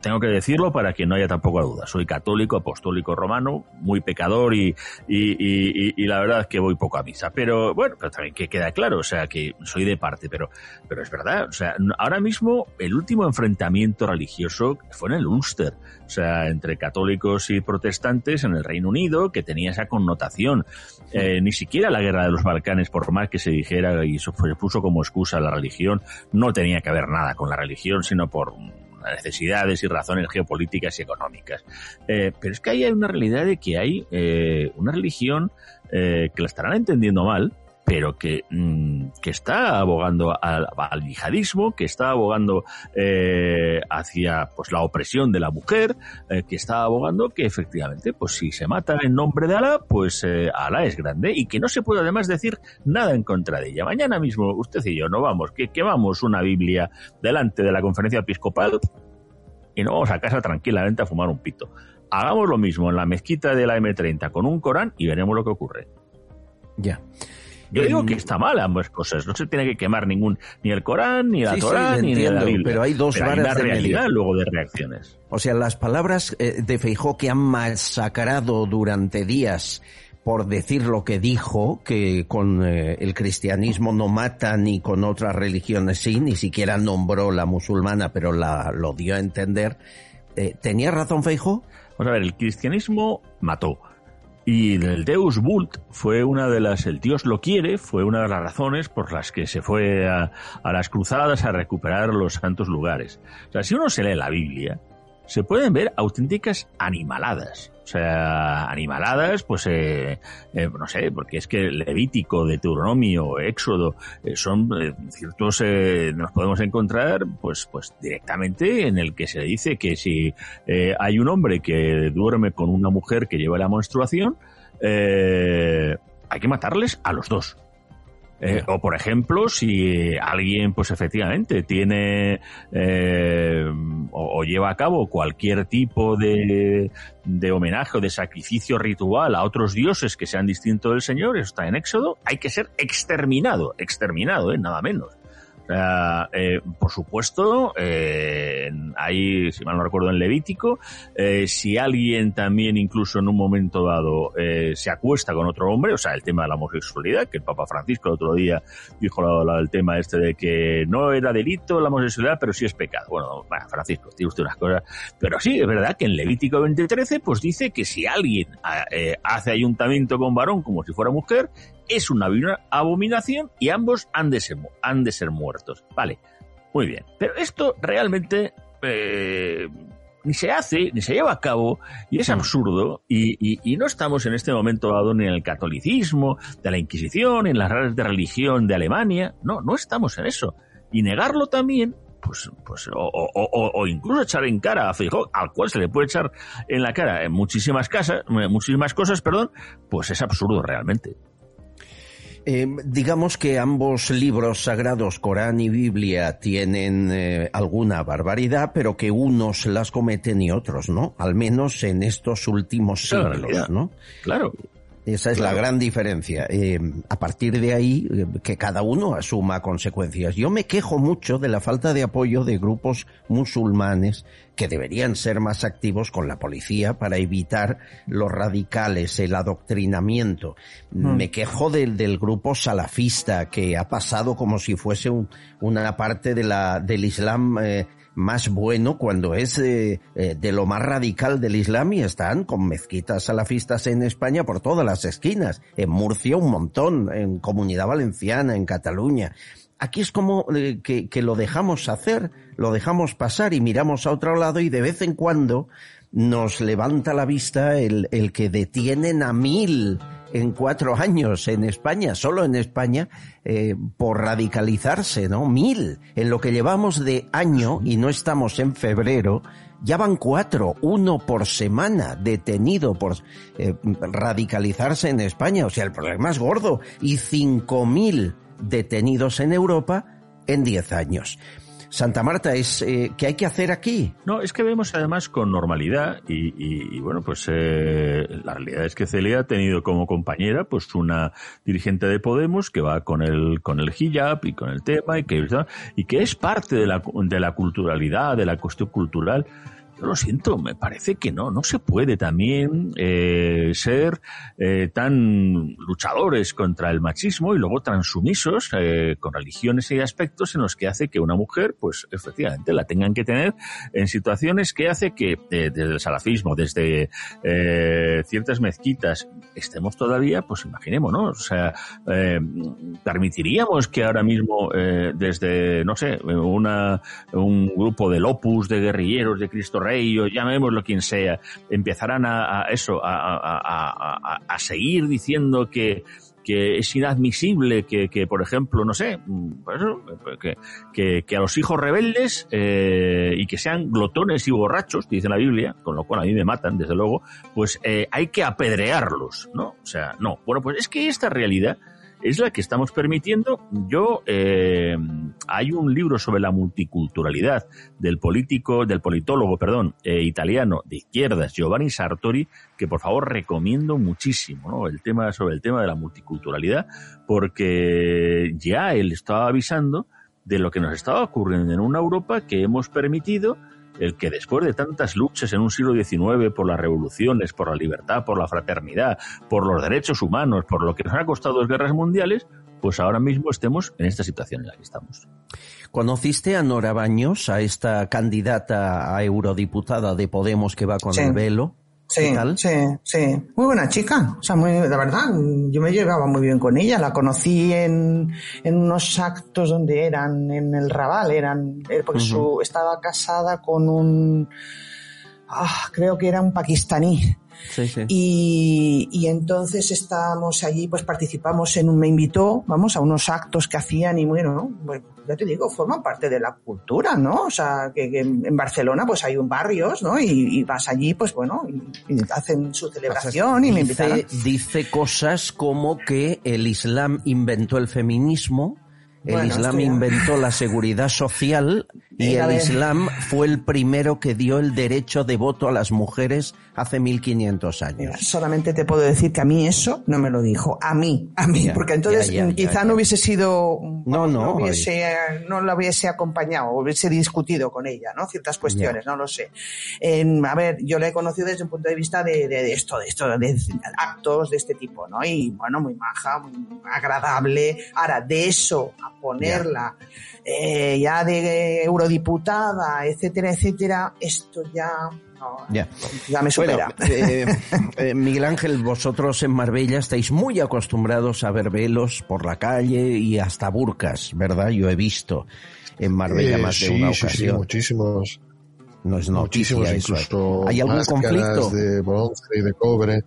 tengo que decirlo para que no haya tampoco duda. Soy católico, apostólico romano, muy pecador y, y, y, la verdad es que voy poco a misa. Pero bueno, pero también que queda claro, o sea, que soy de parte, pero, pero es verdad. O sea, ahora mismo el último enfrentamiento religioso fue en el Ulster, o sea, entre católicos y protestantes en el Reino Unido, que tenía esa connotación. Eh, ni siquiera la guerra de los Balcanes, por más que se dijera y se puso como excusa la religión, no tenía que ver nada con la religión, sino por necesidades y razones geopolíticas y económicas. Eh, pero es que ahí hay una realidad de que hay eh, una religión eh, que la estarán entendiendo mal, pero que, mm, que está abogando al, yihadismo, que está abogando eh, hacia pues la opresión de la mujer, eh, que está abogando que efectivamente, pues si se mata en nombre de Alá, pues eh, Alá es grande y que no se puede además decir nada en contra de ella. Mañana mismo usted y yo no vamos, que quemamos una Biblia delante de la conferencia episcopal y no vamos a casa tranquilamente a fumar un pito. Hagamos lo mismo en la mezquita de la M30 con un Corán y veremos lo que ocurre. Ya. Yo digo que está mal ambas cosas. No se tiene que quemar ningún ni el Corán, ni la Torá, ni la Biblia. Pero hay dos pero varas hay una realidad luego de reacciones. O sea, las palabras eh, de Feijó que han masacrado durante días por decir lo que dijo, que con eh, el cristianismo no mata ni con otras religiones sí, ni siquiera nombró la musulmana, pero la, lo dio a entender. Eh, ¿Tenía razón Feijó? Vamos a ver, el cristianismo mató y el Deus Vult fue una de las, el Dios lo quiere, fue una de las razones por las que se fue a, a las cruzadas a recuperar los santos lugares. O sea, si uno se lee la Biblia, se pueden ver auténticas animaladas. O sea, animaladas, pues, eh, eh, no sé, porque es que Levítico, Deuteronomio, Éxodo, eh, son eh, ciertos, nos podemos encontrar, pues, pues directamente en el que se dice que si hay un hombre que duerme con una mujer que lleva la menstruación, hay que matarles a los dos. Eh, o por ejemplo, si alguien, pues efectivamente, tiene eh, o, lleva a cabo cualquier tipo de, de homenaje o de sacrificio ritual a otros dioses que sean distintos del Señor, eso está en Éxodo, hay que ser exterminado, exterminado, ¿eh? nada menos. Eh, por supuesto, eh, hay, si mal no recuerdo, en Levítico, eh, si alguien también incluso en un momento dado eh, se acuesta con otro hombre, o sea, el tema de la homosexualidad, que el Papa Francisco el otro día dijo el tema este de que no era delito la homosexualidad, pero sí es pecado. Bueno, Francisco, tiene usted unas cosas, pero sí, es verdad que en Levítico 2013, pues dice que si alguien eh, hace ayuntamiento con varón como si fuera mujer, es una abominación y ambos han de ser, han de ser muertos. Vale, muy bien. Pero esto realmente eh, ni se hace, ni se lleva a cabo, y es absurdo, y, y, no estamos en este momento dado ni en el catolicismo, de la Inquisición, en las redes de religión de Alemania, no, no estamos en eso. Y negarlo también pues, pues o, o, o, incluso echar en cara a Feijóo, al cual se le puede echar en la cara en muchísimas casas, muchísimas cosas, perdón, pues es absurdo realmente. Eh, digamos que ambos libros sagrados, Corán y Biblia, tienen eh, alguna barbaridad, pero que unos las cometen y otros, ¿no? Al menos en estos últimos Claro, siglos, ¿no? Claro. Esa es la gran diferencia. Eh, a partir de ahí, eh, que cada uno asuma consecuencias. Yo me quejo mucho de la falta de apoyo de grupos musulmanes que deberían ser más activos con la policía para evitar los radicales, el adoctrinamiento. Mm. Me quejo del, del grupo salafista que ha pasado como si fuese un- una parte de la, del Islam eh, más bueno cuando es eh, eh, de lo más radical del Islam y están con mezquitas salafistas en España por todas las esquinas. En Murcia un montón, en Comunidad Valenciana, en Cataluña. Aquí es como eh, que, lo dejamos hacer, lo dejamos pasar y miramos a otro lado y de vez en cuando nos levanta la vista el que detienen a mil en cuatro años en España, solo en España, eh, por radicalizarse, ¿no? Mil. En lo que llevamos de año, y no estamos en febrero, ya van cuatro, uno por semana detenido por eh, radicalizarse en España. O sea, el problema es gordo. Y cinco mil detenidos en Europa en diez años. Santa Marta, es eh, ¿qué hay que hacer aquí? No, es que vemos además con normalidad y, y- y, bueno, pues eh, la realidad es que Celia ha tenido como compañera pues una dirigente de Podemos que va con el con el hijab y con el tema y que y que es parte de la de la culturalidad, de la cuestión cultural. Yo lo siento, me parece que no, no se puede también eh, ser eh, tan luchadores contra el machismo y luego tan sumisos eh, con religiones y aspectos en los que hace que una mujer, pues efectivamente, la tengan que tener en situaciones que hace que eh, desde el salafismo, desde eh, ciertas mezquitas, estemos todavía, pues imaginémonos, o sea, eh, permitiríamos que ahora mismo eh, desde, no sé, una, un grupo del Opus, de guerrilleros, de Cristo Rey, o llamémoslo quien sea, empezaran a, a eso, a- a- a seguir diciendo que que es inadmisible que, que, por ejemplo, no sé, mm, que, que a los hijos rebeldes eh, y que sean glotones y borrachos, que dice la Biblia, con lo cual a mí me matan, desde luego, pues eh, hay que apedrearlos, ¿no? O sea, no. Bueno, pues es que esta realidad es la que estamos permitiendo. Yo, eh, hay un libro sobre la multiculturalidad del político, del politólogo, perdón, eh, italiano de izquierdas, Giovanni Sartori, que por favor recomiendo muchísimo. El tema, sobre el tema de la multiculturalidad, porque ya él estaba avisando de lo que nos estaba ocurriendo en una Europa que hemos permitido el que después de tantas luchas en un siglo XIX por las revoluciones, por la libertad, por la fraternidad, por los derechos humanos, por lo que nos ha costado dos guerras mundiales, pues ahora mismo estemos en esta situación en la que estamos. ¿Conociste a Nora Baños, a esta candidata a eurodiputada de Podemos que va con Sí. el velo? Sí, sí, sí. Muy buena chica. O sea, muy, de verdad, yo me llevaba muy bien con ella. La conocí en, en unos actos donde eran en el Raval, eran, eh, porque su, estaba casada con un, ah, creo que era un pakistaní. Sí, sí. Y, y entonces estábamos allí, pues participamos en un, me invitó, vamos, a unos actos que hacían y bueno, ¿no? bueno, ya te digo, forman parte de la cultura, ¿no? O sea, que, que en Barcelona pues hay un barrios, ¿no? Y, y vas allí, pues bueno, y, y hacen su celebración y me invitaron. dice, dice cosas como que el Islam inventó el feminismo, el Bueno, Islam inventó la seguridad social y el. Islam fue el primero que dio el derecho de voto a las mujeres hace 1500 años. Solamente te puedo decir que a mí eso no me lo dijo. A mí, a mí. Ya, porque entonces ya, ya, quizá no hubiese sido. No, no. hubiese, no la hubiese acompañado, hubiese discutido con ella, ¿no? Ciertas cuestiones, no lo sé. A ver, yo la he conocido desde un punto de vista de, de- de esto, de esto, de actos de este tipo, ¿no? Y bueno, muy maja, muy agradable. Ahora, de eso a ponerla eh, ya de eurodiputada, etcétera, etcétera, esto ya. no, Ya. ya me supera. Bueno, eh, eh, Miguel Ángel, vosotros en Marbella estáis muy acostumbrados a ver velos por la calle y hasta burcas, ¿verdad? Yo he visto en Marbella Eh, más de sí, una sí, sí, ocasión. muchísimos. No es noticia Muchísimos, eso. incluso ¿Hay algún conflicto? de bronce y de cobre.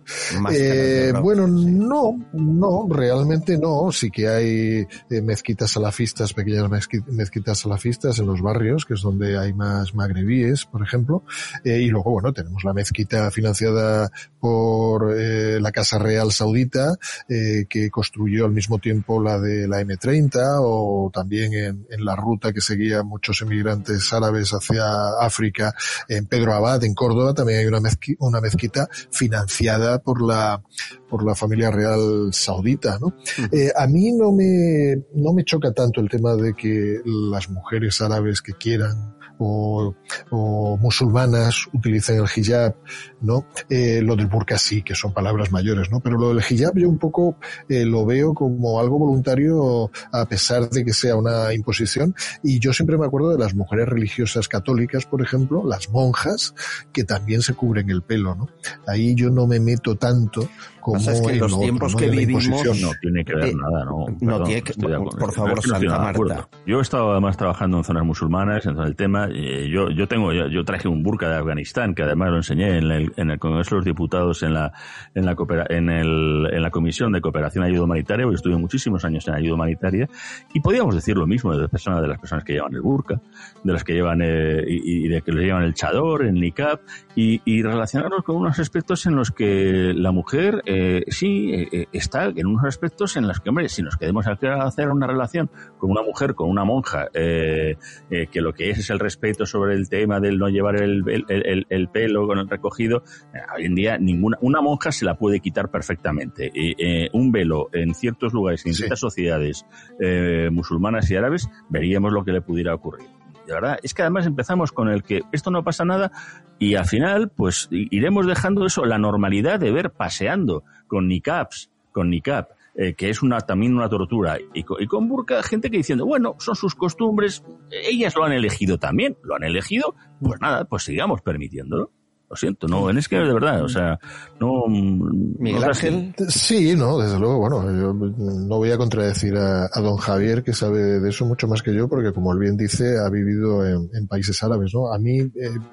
Eh, de bueno, no, no, realmente no. Sí que hay eh, mezquitas salafistas, pequeñas mezqui- mezquitas salafistas en los barrios, que es donde hay más magrebíes, por ejemplo. Eh, y luego, bueno, tenemos la mezquita financiada por eh, la Casa Real Saudita, eh, que construyó al mismo tiempo la de la M30 o también en, en la ruta que seguían muchos emigrantes árabes hacia África, en Pedro Abad, en Córdoba, también hay una, mezqui- una mezquita financiada por la, por la familia real saudita, ¿no? Eh, a mí no me, no me choca tanto el tema de que las mujeres árabes que quieran o, o musulmanas utilicen el hijab, ¿no? Eh, lo del burka sí, que son palabras mayores, ¿no? Pero lo del hijab yo un poco eh, lo veo como algo voluntario a pesar de que sea una imposición y yo siempre me acuerdo de las mujeres religiosas católicas, por ejemplo, las monjas, que también se cubren el pelo, ¿no? Ahí yo no me meto tanto como Pasa es que en los otro, tiempos ¿no? que vivimos-. No tiene que ver Eh, nada, ¿no? tiene que- por favor, Santa. Marta. Yo he estado además trabajando en zonas musulmanas, en el tema, yo, yo tengo, yo, yo traje un burka de Afganistán, que además lo enseñé en el, en el Congreso de los Diputados en la, en la, coopera- en el, en la Comisión de Cooperación y Ayuda Humanitaria, porque estuve muchísimos años en ayuda humanitaria, y podíamos decir lo mismo de las personas, de las personas que llevan el burka, de las que llevan, eh, y, y de que le llevan el chador, el niqab, y, y relacionarnos con unos aspectos en los que la mujer, eh, sí, eh, eh, está en unos aspectos en los que, hombre, si nos queremos hacer una relación con una mujer, con una monja, eh, eh, que lo que es es el respeto sobre el tema del no llevar el, el- el- el pelo con el recogido, eh, hoy en día ninguna, una monja se la puede quitar perfectamente. Y, eh, un velo en ciertos lugares, en ciertas sociedades eh, musulmanas y árabes, veríamos lo que le pudiera ocurrir. De verdad, es que además empezamos con el que esto no pasa nada y al final, pues iremos dejando eso, la normalidad de ver paseando con niqabs, con niqab, eh, que es una también una tortura, y con, y con burka, gente que diciendo, bueno, son sus costumbres, ellas lo han elegido también, lo han elegido, pues nada, pues sigamos permitiéndolo. Lo siento, no, es que de verdad, o sea, no... Miguel no Ángel. Sí, no, desde luego, bueno, yo no voy a contradecir a, a don Javier, que sabe de eso mucho más que yo, porque como él bien dice, ha vivido en, en países árabes, ¿no? A mí, eh,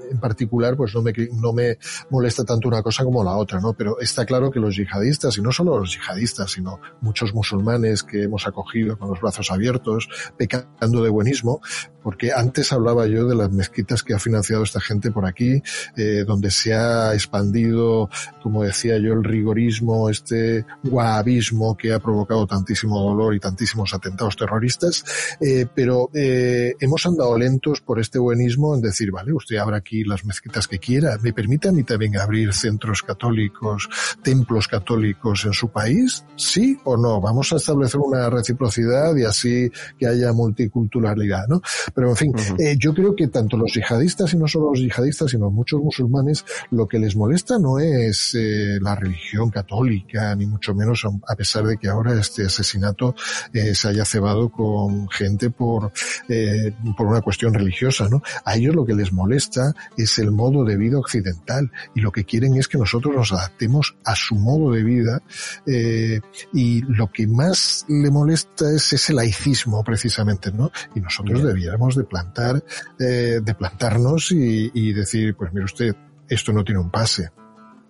en particular, pues no me, no me molesta tanto una cosa como la otra, ¿no? Pero está claro que los yihadistas, y no solo los yihadistas, sino muchos musulmanes que hemos acogido con los brazos abiertos, pecando de buenismo, porque antes hablaba yo de las mezquitas que ha financiado esta gente por aquí, eh, donde se ha expandido, como decía yo, el rigorismo, este wahabismo que ha provocado tantísimo dolor y tantísimos atentados terroristas, eh, pero eh, hemos andado lentos por este buenismo en decir, vale, usted abra aquí las mezquitas que quiera, me permite a mí también abrir centros católicos, templos católicos en su país, sí o no, vamos a establecer una reciprocidad y así que haya multiculturalidad, ¿no? Pero en fin, eh, yo creo que tanto los yihadistas y no solo los yihadistas, sino muchos musulmanes, lo que les molesta no es eh, la religión católica, ni mucho menos, a pesar de que ahora este asesinato eh, se haya cebado con gente por, eh, por una cuestión religiosa, ¿no? A ellos lo que les molesta es el modo de vida occidental y lo que quieren es que nosotros nos adaptemos a su modo de vida eh, y lo que más le molesta es ese laicismo precisamente, ¿no? Y nosotros debiéramos de plantar, eh, de plantarnos y, y decir, pues mire usted, esto no tiene un pase.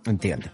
Entiendo.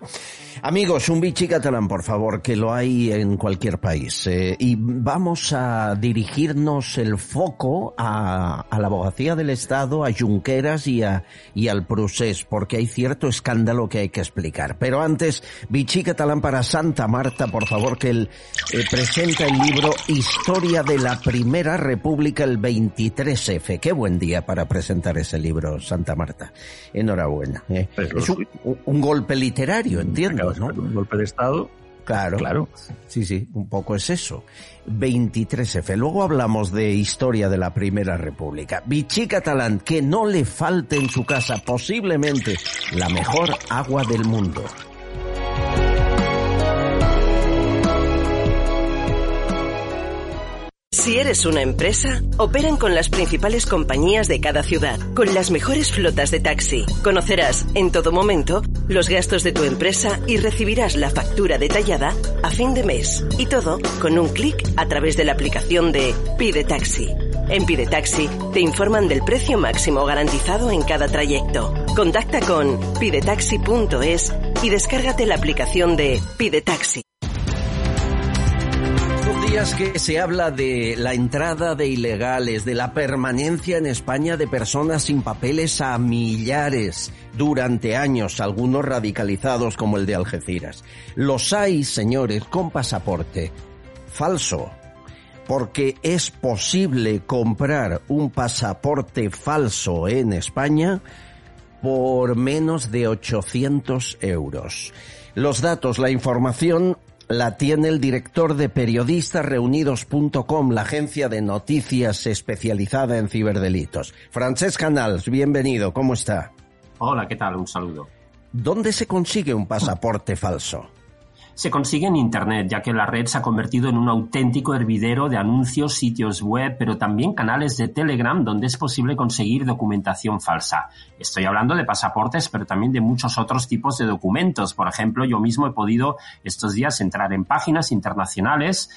Amigos, un bichi catalán, por favor, que lo hay en cualquier país. Eh, y vamos a dirigirnos el foco a, a, la abogacía del Estado, a Junqueras y, a, y al Procés, porque hay cierto escándalo que hay que explicar. Pero antes, bichi catalán para Santa Marta, por favor, que él eh, presenta el libro Historia de la Primera República, el 23F. Qué buen día para presentar ese libro, Santa Marta. Enhorabuena. Eh. Es un, un golpe literario, entiendo, ¿no? Un golpe de Estado. Claro. Claro. Sí, sí, un poco es eso. 23F. Luego hablamos de historia de la Primera República. Vichy Catalán, que no le falte en su casa posiblemente la mejor agua del mundo. Si eres una empresa, operan con las principales compañías de cada ciudad, con las mejores flotas de taxi. Conocerás en todo momento los gastos de tu empresa y recibirás la factura detallada a fin de mes. Y todo con un clic a través de la aplicación de Pide Taxi. En Pidetaxi te informan del precio máximo garantizado en cada trayecto. Contacta con pidetaxi.es y descárgate la aplicación de Pidetaxi. Estos días que se habla de la entrada de ilegales, de la permanencia en España de personas sin papeles a millares durante años, algunos radicalizados como el de Algeciras. Los hay, señores, con pasaporte falso porque es posible comprar un pasaporte falso en España por menos de 800 euros. Los datos, la información la tiene el director de periodistasreunidos.com, la agencia de noticias especializada en ciberdelitos. Francesc Canals, bienvenido, ¿cómo está? Hola, ¿qué tal? Un saludo. ¿Dónde se consigue un pasaporte falso? Se consigue en Internet, ya que la red se ha convertido en un auténtico hervidero de anuncios, sitios web, pero también canales de Telegram donde es posible conseguir documentación falsa. Estoy hablando de pasaportes, pero también de muchos otros tipos de documentos. Por ejemplo, yo mismo he podido estos días entrar en páginas internacionales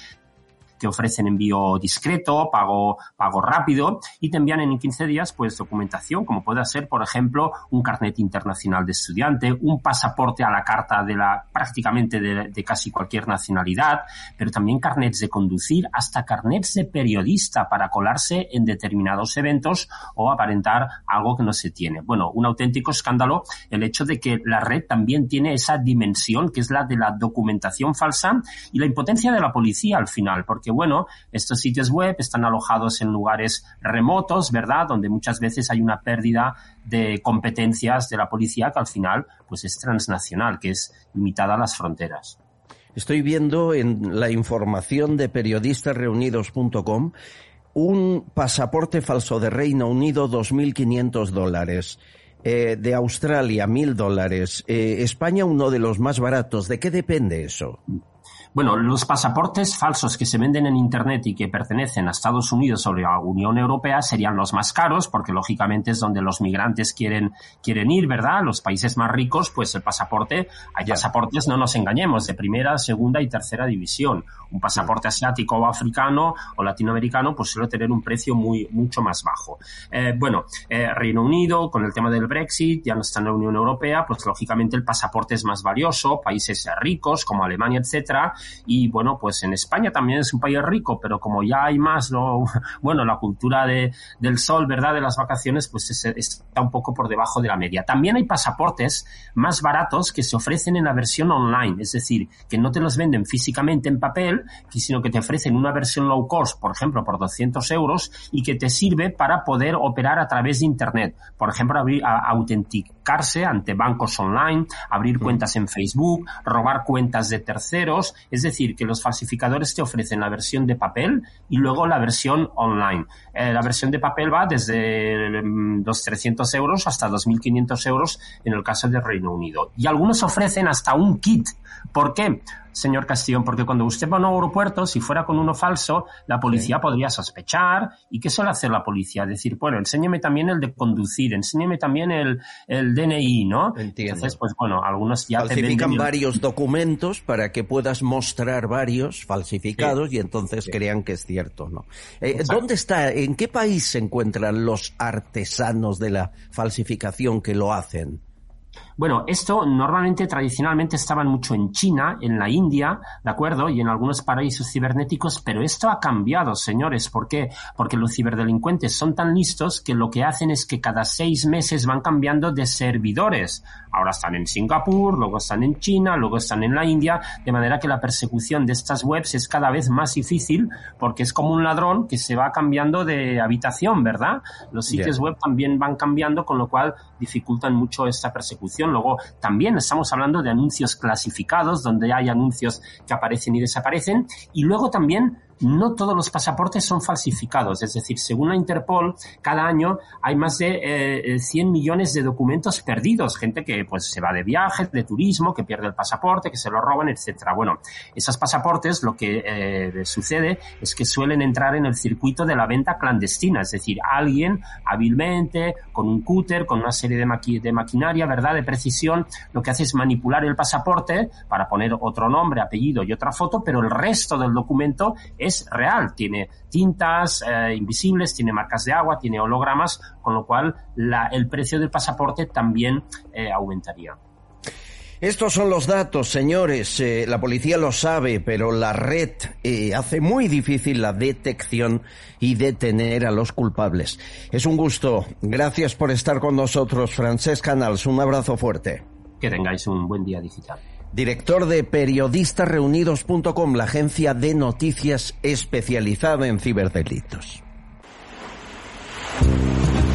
que ofrecen envío discreto, pago, pago rápido y te envían en 15 días pues documentación como puede ser, por ejemplo, un carnet internacional de estudiante, un pasaporte a la carta de la prácticamente de, de casi cualquier nacionalidad, pero también carnets de conducir, hasta carnets de periodista para colarse en determinados eventos o aparentar algo que no se tiene. Bueno, un auténtico escándalo el hecho de que la red también tiene esa dimensión que es la de la documentación falsa y la impotencia de la policía al final, porque bueno, estos sitios web están alojados en lugares remotos, ¿verdad? Donde muchas veces hay una pérdida de competencias de la policía que al final pues es transnacional, que es limitada a las fronteras. Estoy viendo en la información de periodistasreunidos.com un pasaporte falso de Reino Unido 2.500 dólares. Eh, de Australia, 1.000 dólares. Eh, España, uno de los más baratos. ¿De qué depende eso? Bueno, los pasaportes falsos que se venden en Internet y que pertenecen a Estados Unidos o a la Unión Europea serían los más caros, porque lógicamente es donde los migrantes quieren, quieren ir, ¿verdad? Los países más ricos, pues el pasaporte, hay pasaportes, no nos engañemos, de primera, segunda y tercera división. Un pasaporte asiático o africano o latinoamericano, pues suele tener un precio muy, mucho más bajo. Eh, bueno, eh, Reino Unido, con el tema del Brexit, ya no está en la Unión Europea, pues lógicamente el pasaporte es más valioso, países ricos como Alemania, etcétera, y bueno, pues en España también es un país rico, pero como ya hay más, ¿no? bueno, la cultura de, del sol, ¿verdad? De las vacaciones, pues está un poco por debajo de la media. También hay pasaportes más baratos que se ofrecen en la versión online, es decir, que no te los venden físicamente en papel, sino que te ofrecen una versión low cost, por ejemplo, por 200 euros y que te sirve para poder operar a través de Internet. Por ejemplo, autenticarse ante bancos online, abrir cuentas en Facebook, robar cuentas de terceros, es decir, que los falsificadores te ofrecen la versión de papel y luego la versión online. Eh, la versión de papel va desde mm, los 300 euros hasta 2.500 euros en el caso del Reino Unido. Y algunos ofrecen hasta un kit. ¿Por qué? señor Castillón, porque cuando usted va a un aeropuerto, si fuera con uno falso, la policía podría sospechar. ¿Y qué suele hacer la policía? Decir, bueno, enséñeme también el de conducir, enséñeme también el, el DNI, ¿no? Entiendo. Entonces, pues bueno, algunos ya Falsifican te varios documentos para que puedas mostrar varios falsificados y entonces crean que es cierto, ¿no? Eh, ¿Dónde está, en qué país se encuentran los artesanos de la falsificación que lo hacen? Bueno, esto normalmente, tradicionalmente, estaban mucho en China, en la India, ¿de acuerdo? Y en algunos paraísos cibernéticos, pero esto ha cambiado, señores. ¿Por qué? Porque los ciberdelincuentes son tan listos que lo que hacen es que cada seis meses van cambiando de servidores. Ahora están en Singapur, luego están en China, luego están en la India, de manera que la persecución de estas webs es cada vez más difícil porque es como un ladrón que se va cambiando de habitación, ¿verdad? Los sitios web también van cambiando, con lo cual dificultan mucho esta persecución. Luego, también estamos hablando de anuncios clasificados, donde hay anuncios que aparecen y desaparecen. Y luego también no todos los pasaportes son falsificados. Es decir, según la Interpol, cada año hay más de eh, 100 millones de documentos perdidos. Gente que pues se va de viaje, de turismo, que pierde el pasaporte, que se lo roban, etcétera. Bueno, esos pasaportes lo que eh, sucede es que suelen entrar en el circuito de la venta clandestina. Es decir, alguien hábilmente, con un cúter, con una serie de, maqui de maquinaria, ¿verdad?, de precisión, lo que hace es manipular el pasaporte para poner otro nombre, apellido y otra foto, pero el resto del documento real, tiene tintas eh, invisibles, tiene marcas de agua, tiene hologramas, con lo cual la, el precio del pasaporte también eh, aumentaría. Estos son los datos, señores. Eh, la policía lo sabe, pero la red eh, hace muy difícil la detección y detener a los culpables. Es un gusto. Gracias por estar con nosotros, Francesc Canals. Un abrazo fuerte. Que tengáis un buen día digital. Director de periodistasreunidos.com, la agencia de noticias especializada en ciberdelitos.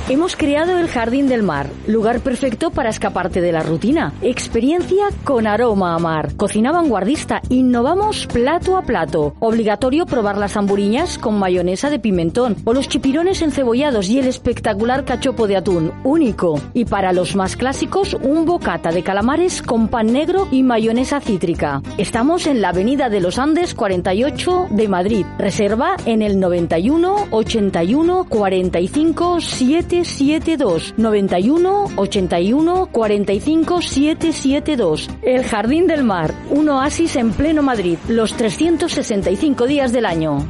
Hemos creado el Jardín del Mar, lugar perfecto para escaparte de la rutina. Experiencia con aroma a mar. Cocina vanguardista. Innovamos plato a plato. Obligatorio probar las hamburiñas con mayonesa de pimentón o los chipirones encebollados y el espectacular cachopo de atún, único. Y para los más clásicos, un bocata de calamares con pan negro y mayonesa cítrica. Estamos en la Avenida de los Andes 48 de Madrid. Reserva en el 91 81 45 7 772 91 81 45 772. El Jardín del Mar, un oasis en pleno Madrid, los 365 días del año.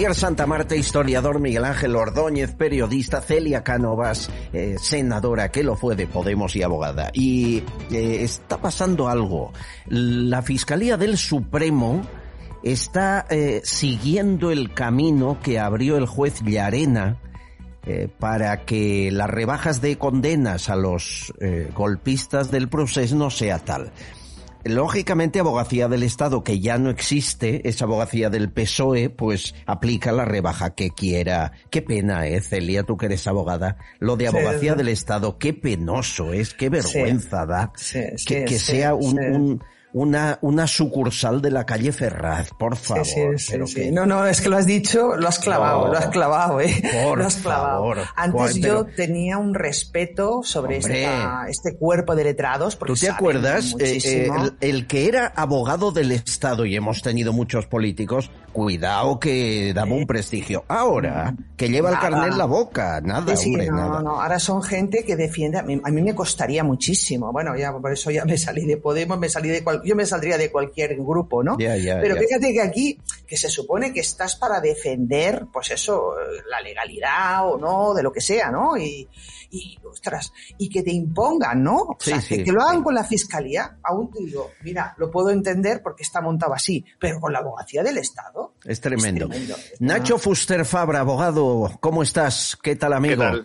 Javier Santamarte, historiador, Miguel Ángel Ordóñez, periodista, Celia Cánovas, eh, senadora, que lo fue de Podemos y abogada. Y eh, está pasando algo. La Fiscalía del Supremo está eh, siguiendo el camino que abrió el juez Llarena para que las rebajas de condenas a los golpistas del proceso no sea tal. Lógicamente, abogacía del Estado, que ya no existe, esa abogacía del PSOE, pues aplica la rebaja que quiera. Qué pena, eh, Celia, tú que eres abogada. Lo de abogacía sí. del Estado, qué penoso es, qué vergüenza da. Sí, que sea un- una, una sucursal de la calle Ferraz, por favor. Sí, sí, sí, pero sí. que- No, no, es que lo has dicho, lo has clavado, No. lo has clavado, ¿eh? Por lo has clavado. favor. Antes yo pero- tenía un respeto sobre esta- este cuerpo de letrados. Porque ¿Tú te acuerdas? Eh, eh, el que era abogado del Estado, y hemos tenido muchos políticos, cuidado que daba un prestigio. Ahora, que lleva el carnet en la boca, nada, Sí, hombre, no, nada. no, ahora son gente que defiende, a mí, a mí me costaría muchísimo, bueno, ya por eso ya me salí de Podemos, me salí de cual- yo me saldría de cualquier grupo, ¿no? Ya, ya, Pero fíjate que aquí, que se supone que estás para defender, pues eso, la legalidad o no, de lo que sea, ¿no? Y, y ostras, y que te impongan, ¿no? O Sí, sea, sí, que, que lo hagan con la fiscalía, aún te digo, mira, lo puedo entender porque está montado así, pero con la abogacía del Estado, Es tremendo. tremendo. Nacho Fuster Fabra, abogado, ¿cómo estás? ¿Qué tal, amigo? tal?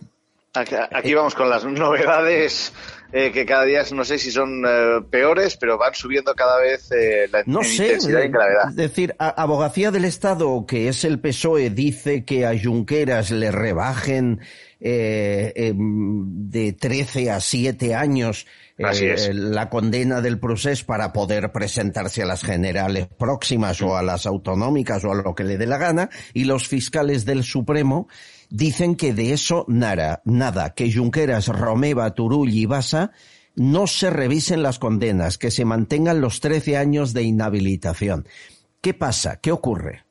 Aquí vamos con las novedades eh, que cada día no sé si son eh, peores, pero van subiendo cada vez eh, la No sé, intensidad y gravedad. es decir, a- Abogacía del Estado, que es el PSOE, dice que a Junqueras le rebajen de 13 a 7 años Así es. la condena del proceso para poder presentarse a las generales próximas o a las autonómicas o a lo que le dé la gana, y los fiscales del Supremo dicen que de eso nada, nada, que Junqueras, Romeva, Turull y Basa no se revisen las condenas, que se mantengan los 13 años de inhabilitación. ¿Qué pasa? ¿Qué ocurre?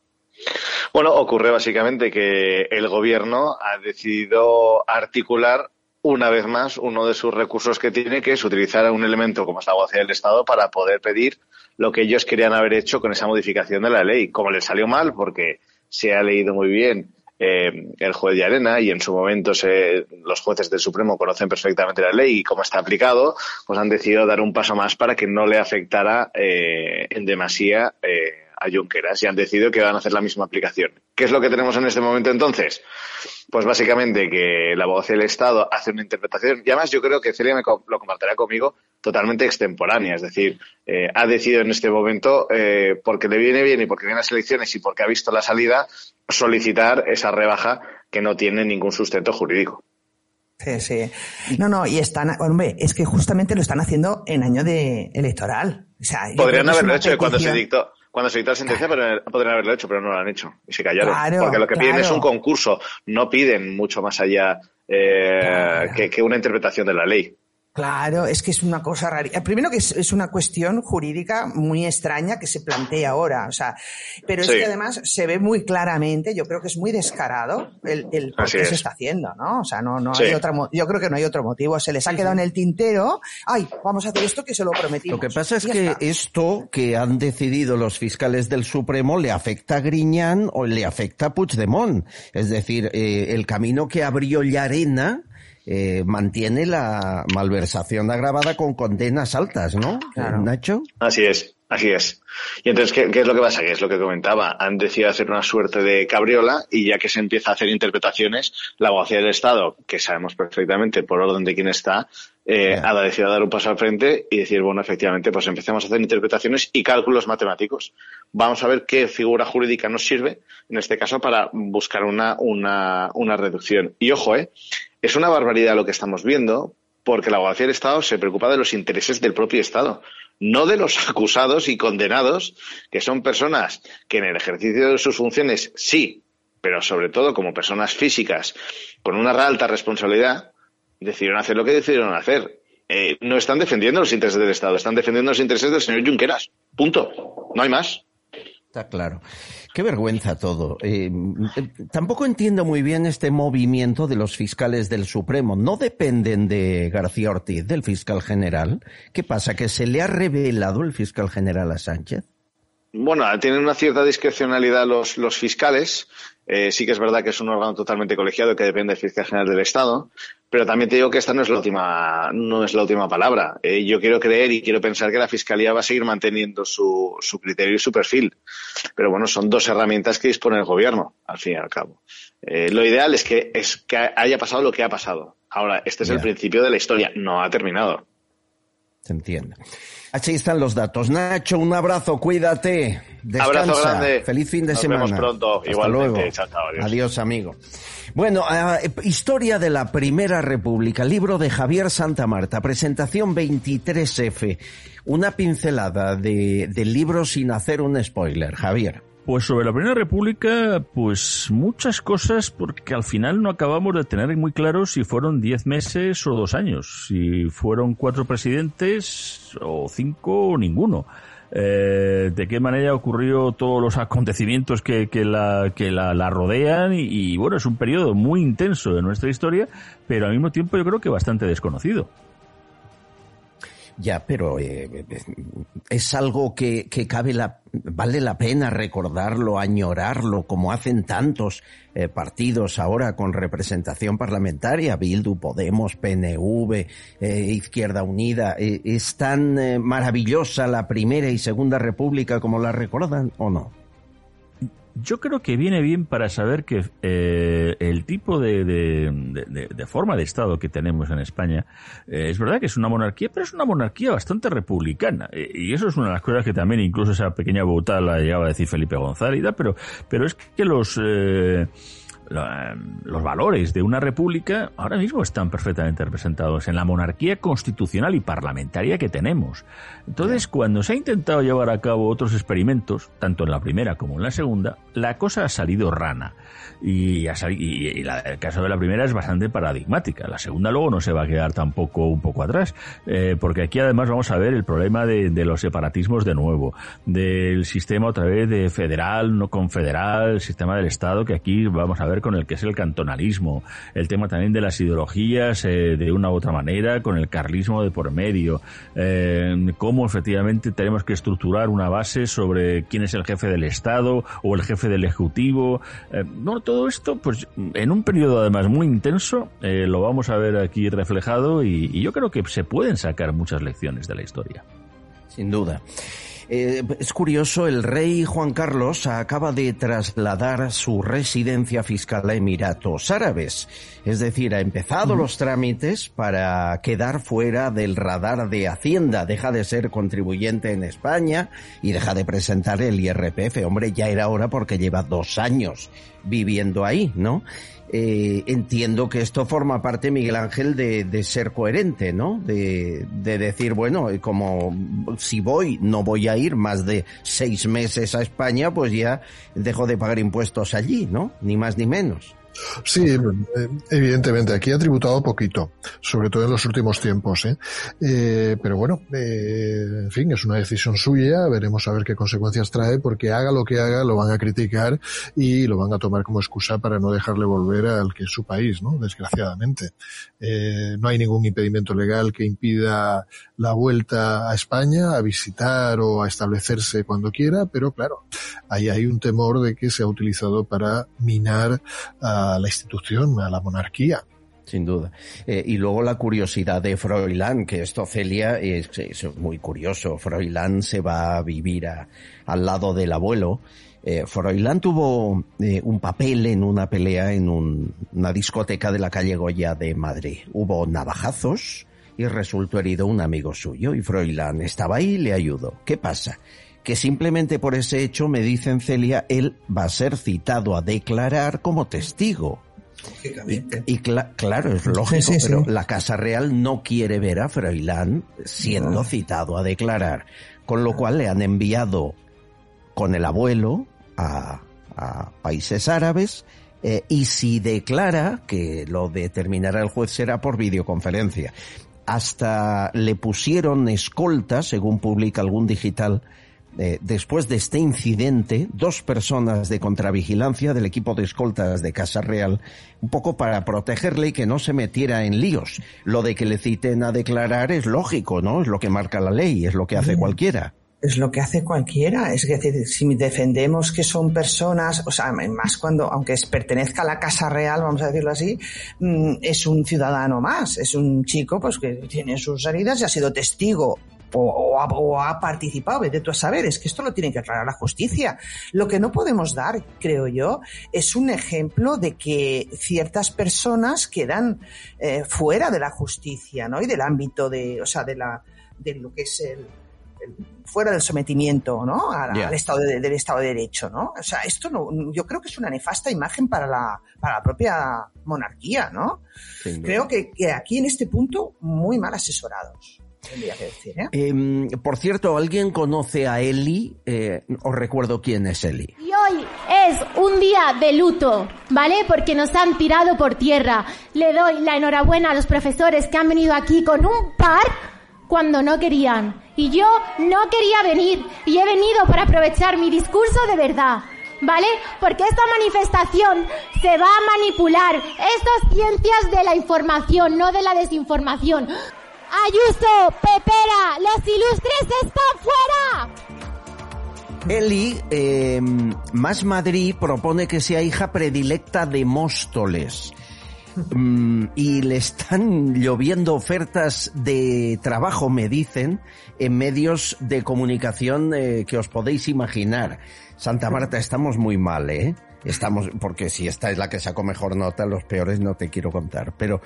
Bueno, ocurre básicamente que el gobierno ha decidido articular una vez más uno de sus recursos que tiene, que es utilizar un elemento como es la abogacía del Estado para poder pedir lo que ellos querían haber hecho con esa modificación de la ley. Como les salió mal, porque se ha leído muy bien eh, el juez de Arena y en su momento se- los jueces del Supremo conocen perfectamente la ley y cómo está aplicado, pues han decidido dar un paso más para que no le afectara eh, en demasía eh, a Junqueras y han decidido que van a hacer la misma aplicación. ¿Qué es lo que tenemos en este momento entonces? Pues básicamente que la abogacía del Estado hace una interpretación, y además yo creo que Celia me lo compartirá conmigo, totalmente extemporánea. Es decir, eh, ha decidido en este momento, eh, porque le viene bien y porque vienen las elecciones y porque ha visto la salida, solicitar esa rebaja que no tiene ningún sustento jurídico. Sí, sí. No, no, y están, hombre, es que justamente lo están haciendo en año de electoral. O sea, Podrían haberlo hecho cuando se petición- dictó. Cuando se dictó la sentencia, pero podrían haberlo hecho, pero no lo han hecho. Y se callaron. Claro, porque lo que piden es un concurso. No piden mucho más allá eh, que, que una interpretación de la ley. Claro, es que es una cosa rara. Primero que es, una cuestión jurídica muy extraña que se plantea ahora, o sea, pero es que además se ve muy claramente, yo creo que es muy descarado el, el por qué se está haciendo, ¿no? O sea, no, no hay otra, yo creo que no hay otro motivo. Se les ha quedado en el tintero, ay, vamos a hacer esto que se lo prometimos. Lo que pasa es que esto que han decidido los fiscales del Supremo le afecta a Griñán o le afecta a Puigdemont. Es decir, eh, el camino que abrió Llarena, eh, mantiene la malversación agravada con condenas altas, ¿no? Nacho. Así es, así es. Y entonces, ¿qué, es lo que pasa? Que es lo que comentaba. Han decidido hacer una suerte de cabriola y ya que se empieza a hacer interpretaciones, la abogacía del Estado, que sabemos perfectamente por orden de quién está, eh, ha decidido dar un paso al frente y decir, bueno, efectivamente, pues empecemos a hacer interpretaciones y cálculos matemáticos. Vamos a ver qué figura jurídica nos sirve, en este caso, para buscar una, una, una reducción. Y ojo, eh, es una barbaridad lo que estamos viendo, porque la abogacía del Estado se preocupa de los intereses del propio Estado, no de los acusados y condenados, que son personas que en el ejercicio de sus funciones sí, pero sobre todo como personas físicas con una alta responsabilidad, decidieron hacer lo que decidieron hacer. Eh, no están defendiendo los intereses del Estado, están defendiendo los intereses del señor Junqueras. Punto. No hay más. Está claro. Qué vergüenza todo. Eh, tampoco entiendo muy bien este movimiento de los fiscales del Supremo. ¿No dependen de García Ortiz, del fiscal general? ¿Qué pasa? ¿Que se le ha revelado el fiscal general a Sánchez? Bueno, tienen una cierta discrecionalidad los, los fiscales. Eh, sí que es verdad que es un órgano totalmente colegiado que depende del fiscal general del Estado, pero también te digo que esta no es la última, no es la última palabra. Eh, yo quiero creer y quiero pensar que la fiscalía va a seguir manteniendo su, su criterio y su perfil. Pero bueno, son dos herramientas que dispone el gobierno, al fin y al cabo. Eh, lo ideal es que, es que haya pasado lo que ha pasado. Ahora, este es el principio de la historia, no ha terminado. Se entiende. Aquí están los datos. Nacho, un abrazo, cuídate. Descansa. Abrazo grande. Feliz fin de Nos semana. Vemos pronto. Hasta Igualmente. luego. Chao, chao, adiós. adiós, amigo. Bueno, eh, historia de la Primera República, libro de Javier Santa Marta, presentación 23F. Una pincelada de, del libro sin hacer un spoiler. Javier. Pues sobre la Primera República, pues muchas cosas, porque al final no acabamos de tener muy claro si fueron diez meses o dos años, si fueron cuatro presidentes o cinco o ninguno. Eh, de qué manera ocurrió todos los acontecimientos que, que, la, que la rodean y, y, bueno, es un periodo muy intenso de nuestra historia, pero al mismo tiempo yo creo que bastante desconocido. Ya, pero eh, es algo que, que cabe la, vale la pena recordarlo, añorarlo, como hacen tantos eh, partidos ahora con representación parlamentaria, Bildu, Podemos, PNV, eh, Izquierda Unida. Eh, ¿Es tan maravillosa la primera y segunda república como la recuerdan o no? Yo creo que viene bien para saber que eh, el tipo de, de, de, de, forma de Estado que tenemos en España eh, es verdad que es una monarquía, pero es una monarquía bastante republicana. Eh, y eso es una de las cosas que también incluso esa pequeña bauta la llegaba a decir Felipe González, pero, pero es que los... Eh, los valores de una república ahora mismo están perfectamente representados en la monarquía constitucional y parlamentaria que tenemos. Entonces, cuando se ha intentado llevar a cabo otros experimentos, tanto en la primera como en la segunda, la cosa ha salido rana. Y, ha salido, y la, el caso de la primera es bastante paradigmática. La segunda luego no se va a quedar tampoco un poco atrás, eh, porque aquí además vamos a ver el problema de, de, los separatismos de nuevo, del sistema otra vez de federal, no confederal, el sistema del Estado, que aquí vamos a ver con el que es el cantonalismo, el tema también de las ideologías eh, de una u otra manera, con el carlismo de por medio, eh, cómo efectivamente tenemos que estructurar una base sobre quién es el jefe del Estado o el jefe del Ejecutivo. Eh, no, todo esto, pues en un periodo además muy intenso, eh, lo vamos a ver aquí reflejado y, y yo creo que se pueden sacar muchas lecciones de la historia. Sin duda. Eh, es curioso, el rey Juan Carlos acaba de trasladar su residencia fiscal a Emiratos Árabes. Es decir, ha empezado los trámites para quedar fuera del radar de Hacienda. Deja de ser contribuyente en España y deja de presentar el IRPF. Hombre, ya era hora porque lleva dos años viviendo ahí, ¿no? Eh, entiendo que esto forma parte, Miguel Ángel, de, ser coherente, ¿no? De, de, decir, bueno, como si voy, no voy a ir más de seis meses a España, pues ya dejo de pagar impuestos allí, ¿no? Ni más ni menos. Sí, eh, evidentemente. Aquí ha tributado poquito, sobre todo en los últimos tiempos. ¿eh? Eh, pero bueno, en fin, es una decisión suya. Veremos a ver qué consecuencias trae, porque haga lo que haga, lo van a criticar y lo van a tomar como excusa para no dejarle volver al que es su país, ¿no? Desgraciadamente. no hay ningún impedimento legal que impida la vuelta a España, a visitar o a establecerse cuando quiera, pero claro, ahí hay un temor de que se ha utilizado para minar a la institución, a la monarquía. Sin duda. Eh, y luego la curiosidad de Froilán, que esto, Celia, es, muy curioso. Froilán se va a vivir al lado del abuelo. Eh, Froilán tuvo eh, un papel en una pelea en una discoteca de la calle Goya de Madrid. Hubo navajazos y resultó herido un amigo suyo y Froilán estaba ahí y le ayudó. ¿Qué pasa? Que simplemente por ese hecho, me dicen Celia, él va a ser citado a declarar como testigo. Y, claro, es lógico, pero la Casa Real no quiere ver a Froilán siendo citado a declarar, con lo cual le han enviado con el abuelo a, países árabes eh, y si declara, que lo determinará el juez será por videoconferencia. Hasta le pusieron escolta, según publica algún digital, eh, después de este incidente, dos personas de contravigilancia del equipo de escoltas de Casa Real, un poco para protegerle y que no se metiera en líos. Lo de que le citen a declarar es lógico, ¿no? Es lo que marca la ley, es lo que hace cualquiera es lo que hace cualquiera. Es decir, si defendemos que son personas, o sea, más cuando, aunque pertenezca a la Casa Real, vamos a decirlo así, mm, es un ciudadano más, es un chico pues que tiene sus heridas y ha sido testigo o, ha, participado, de tú a saber, es que esto lo tiene que aclarar la justicia. Lo que no podemos dar, creo yo, es un ejemplo de que ciertas personas quedan eh, fuera de la justicia, ¿no? Y del ámbito de, o sea, de la, de lo que es el, fuera del sometimiento, ¿no? Al, estado del Estado de Derecho, ¿no? O sea, esto no, yo creo que es una nefasta imagen para la, para la propia monarquía, ¿no? Creo que, que aquí en este punto muy mal asesorados. ¿Eh? Por cierto, ¿alguien conoce a Eli? Eh, os recuerdo quién es Eli. Y hoy es un día de luto, ¿vale? Porque nos han tirado por tierra. Le doy la enhorabuena a los profesores que han venido aquí con un par cuando no querían. Y yo no quería venir. Y he venido para aprovechar mi discurso de verdad. ¿Vale? Porque esta manifestación se va a manipular. Esto es ciencias de la información, no de la desinformación. Ayuso, Pepera, los ilustres están fuera. Eli, em, Más Madrid propone que sea hija predilecta de Móstoles. Mm, y le están lloviendo ofertas de trabajo, me dicen, en medios de comunicación eh, que os podéis imaginar. Santa Marta, estamos muy mal, ¿eh? Estamos, porque si esta es la que sacó mejor nota, los peores no te quiero contar. Pero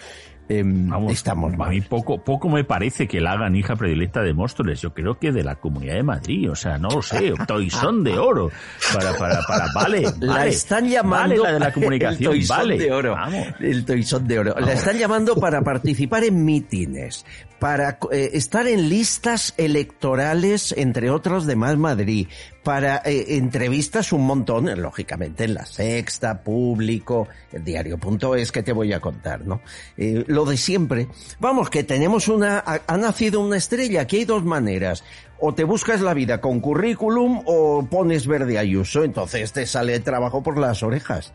Em, estamos A mí poco, poco me parece que la hagan hija predilecta de Móstoles. Yo creo que de la Comunidad de Madrid. O sea, no lo sé. Toisón de oro. Para, para, para, vale. La están llamando. la de la comunicación. El vale. de oro. El toisón de oro. La están llamando para participar en mítines, para eh, estar en listas electorales, entre otros, de Más Madrid, para eh, entrevistas un montón, lógicamente en la Sexta, Público, el diario.es que te voy a contar, ¿no? Eh, lo de siempre. Vamos, que tenemos una, ha, nacido una estrella, aquí hay dos maneras. O te buscas la vida con currículum o pones verde Ayuso, entonces te sale trabajo por las orejas.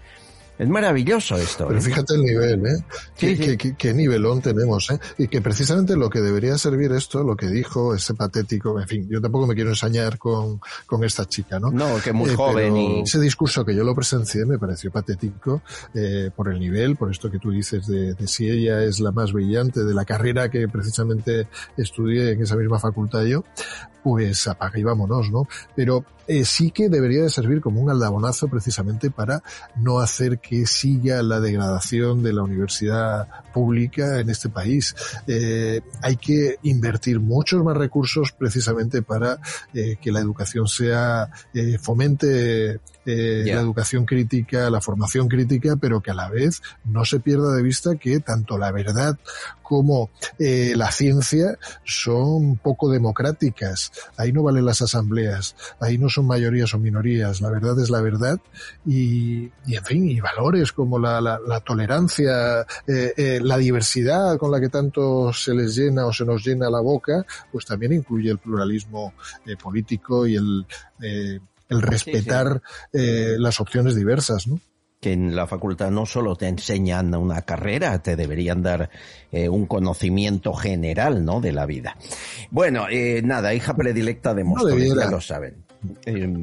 Es maravilloso esto. Pero ¿eh? fíjate el nivel, ¿eh? ¿Qué, Qué, nivelón tenemos, ¿eh? Y que precisamente lo que debería servir esto, lo que dijo ese patético, en fin, yo tampoco me quiero ensañar con, con esta chica, ¿no? No, que muy eh, joven y... Ese discurso que yo lo presencié me pareció patético eh, por el nivel, por esto que tú dices de, de si ella es la más brillante de la carrera que precisamente estudié en esa misma facultad yo, pues apaga y vámonos, ¿no? Pero eh, sí que debería de servir como un aldabonazo precisamente para no hacer que siga la degradación de la universidad pública en este país. Eh, hay que invertir muchos más recursos precisamente para eh, que la educación sea, eh, fomente eh, la educación crítica, la formación crítica, pero que a la vez no se pierda de vista que tanto la verdad como eh, la ciencia son poco democráticas. Ahí no valen las asambleas, ahí no son mayorías o minorías, la verdad es la verdad y, y en fin, y valores como la, la, la tolerancia, eh, eh, la diversidad con la que tanto se les llena o se nos llena la boca, pues también incluye el pluralismo eh, político y el, eh, el respetar eh, las opciones diversas, ¿no? que en la facultad no solo te enseñan una carrera, te deberían dar eh, un conocimiento general, ¿no? De la vida. Bueno, eh, nada, hija predilecta de Móstoles, ya lo saben. Eh,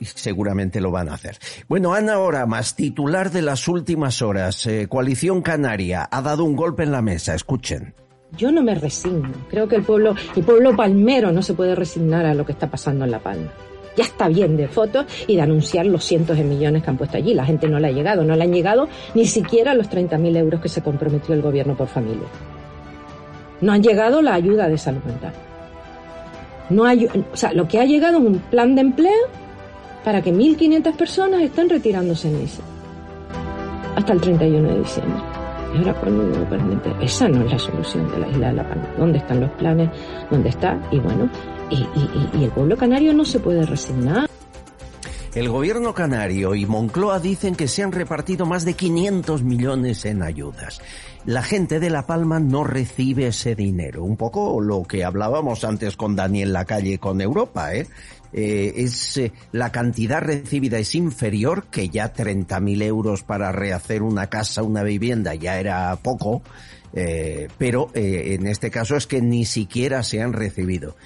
seguramente lo van a hacer. Bueno, Ana Oramas, titular de las últimas horas, eh, Coalición Canaria, ha dado un golpe en la mesa. Escuchen. Yo no me resigno. Creo que el pueblo, el pueblo palmero no se puede resignar a lo que está pasando en La Palma. Ya está bien de fotos y de anunciar los cientos de millones que han puesto allí. La gente no le ha llegado, no le han llegado ni siquiera los 30.000 euros que se comprometió el gobierno por familia. No han llegado la ayuda de salud mental. No hay, o sea, lo que ha llegado es un plan de empleo para que 1.500 personas estén retirándose en ese hasta el 31 de diciembre. Y ahora uno permite, esa no es la solución de la isla de La Palma. ¿Dónde están los planes? ¿Dónde está? Y bueno, y, el pueblo canario no se puede resignar. El gobierno canario y Moncloa dicen que se han repartido más de 500 millones en ayudas. La gente de La Palma no recibe ese dinero. Un poco lo que hablábamos antes con Daniel Lacalle con Europa, ¿eh? Eh, es eh, la cantidad recibida es inferior, que ya 30.000 euros para rehacer una casa, una vivienda ya era poco, eh, pero en este caso es que ni siquiera se han recibido.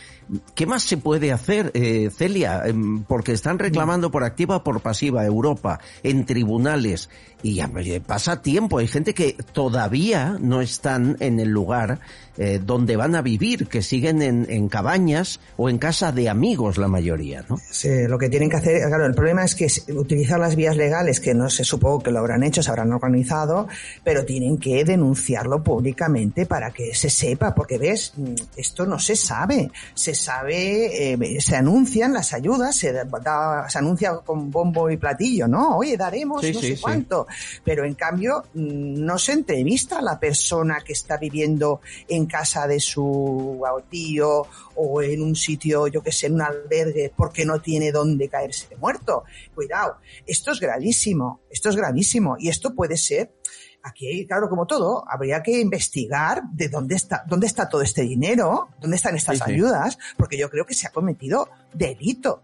¿Qué más se puede hacer, eh, Celia? Em, Porque están reclamando por activa o por pasiva Europa en tribunales y ya, oye, pasa tiempo. Hay gente que todavía no están en el lugar eh, donde van a vivir, que siguen en, en cabañas o en casa de amigos la mayoría, ¿no? Sí, lo que tienen que hacer, claro, el problema es que utilizar las vías legales, que no se supongo que lo habrán hecho, se habrán organizado, pero tienen que denunciarlo públicamente para que se sepa, porque ves, Mm, esto no se sabe, se sabe, eh, se anuncian las ayudas, se, da- se anuncia con bombo y platillo, ¿no? Oye, daremos Sí, no sí, sé sí. cuánto, pero en cambio no se entrevista a la persona que está viviendo en casa de su tío o en un sitio, yo que sé, en un albergue porque no tiene dónde caerse de muerto. Cuidado, esto es gravísimo, esto es gravísimo y esto puede ser Aquí, claro, como todo, habría que investigar de dónde está, dónde está todo este dinero, dónde están estas Sí, sí. ayudas, porque yo creo que se ha cometido delito,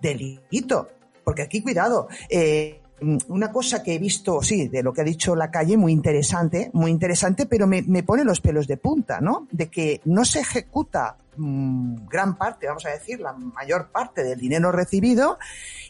delito. Porque aquí, cuidado, eh, una cosa que he visto, sí, de lo que ha dicho la calle, muy interesante, muy interesante, pero me, me pone los pelos de punta, ¿no? De que no se ejecuta mm, gran parte, vamos a decir, la mayor parte del dinero recibido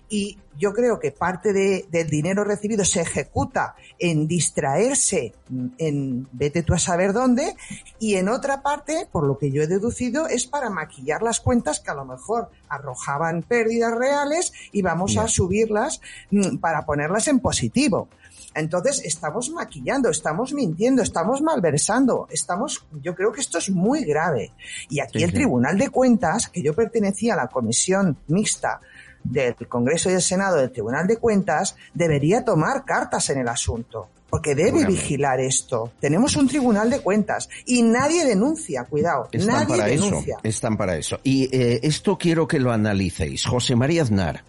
y yo creo que parte de- del dinero recibido se ejecuta en distraerse, mm, en vete tú a saber dónde, y en otra parte, por lo que yo he deducido, es para maquillar las cuentas que a lo mejor arrojaban pérdidas reales y vamos a subirlas mm, para ponerlas en positivo. Entonces estamos maquillando, estamos mintiendo, estamos malversando, estamos, yo creo que esto es muy grave. Y aquí Sí, el sí. Tribunal de Cuentas, que yo pertenecía a la comisión mixta del Congreso y del Senado del Tribunal de Cuentas, debería tomar cartas en el asunto. Porque debe vigilar esto. Tenemos un tribunal de cuentas y nadie denuncia, cuidado, Están nadie para denuncia. eso. Están para eso. Y eh, esto quiero que lo analicéis. José María Aznar,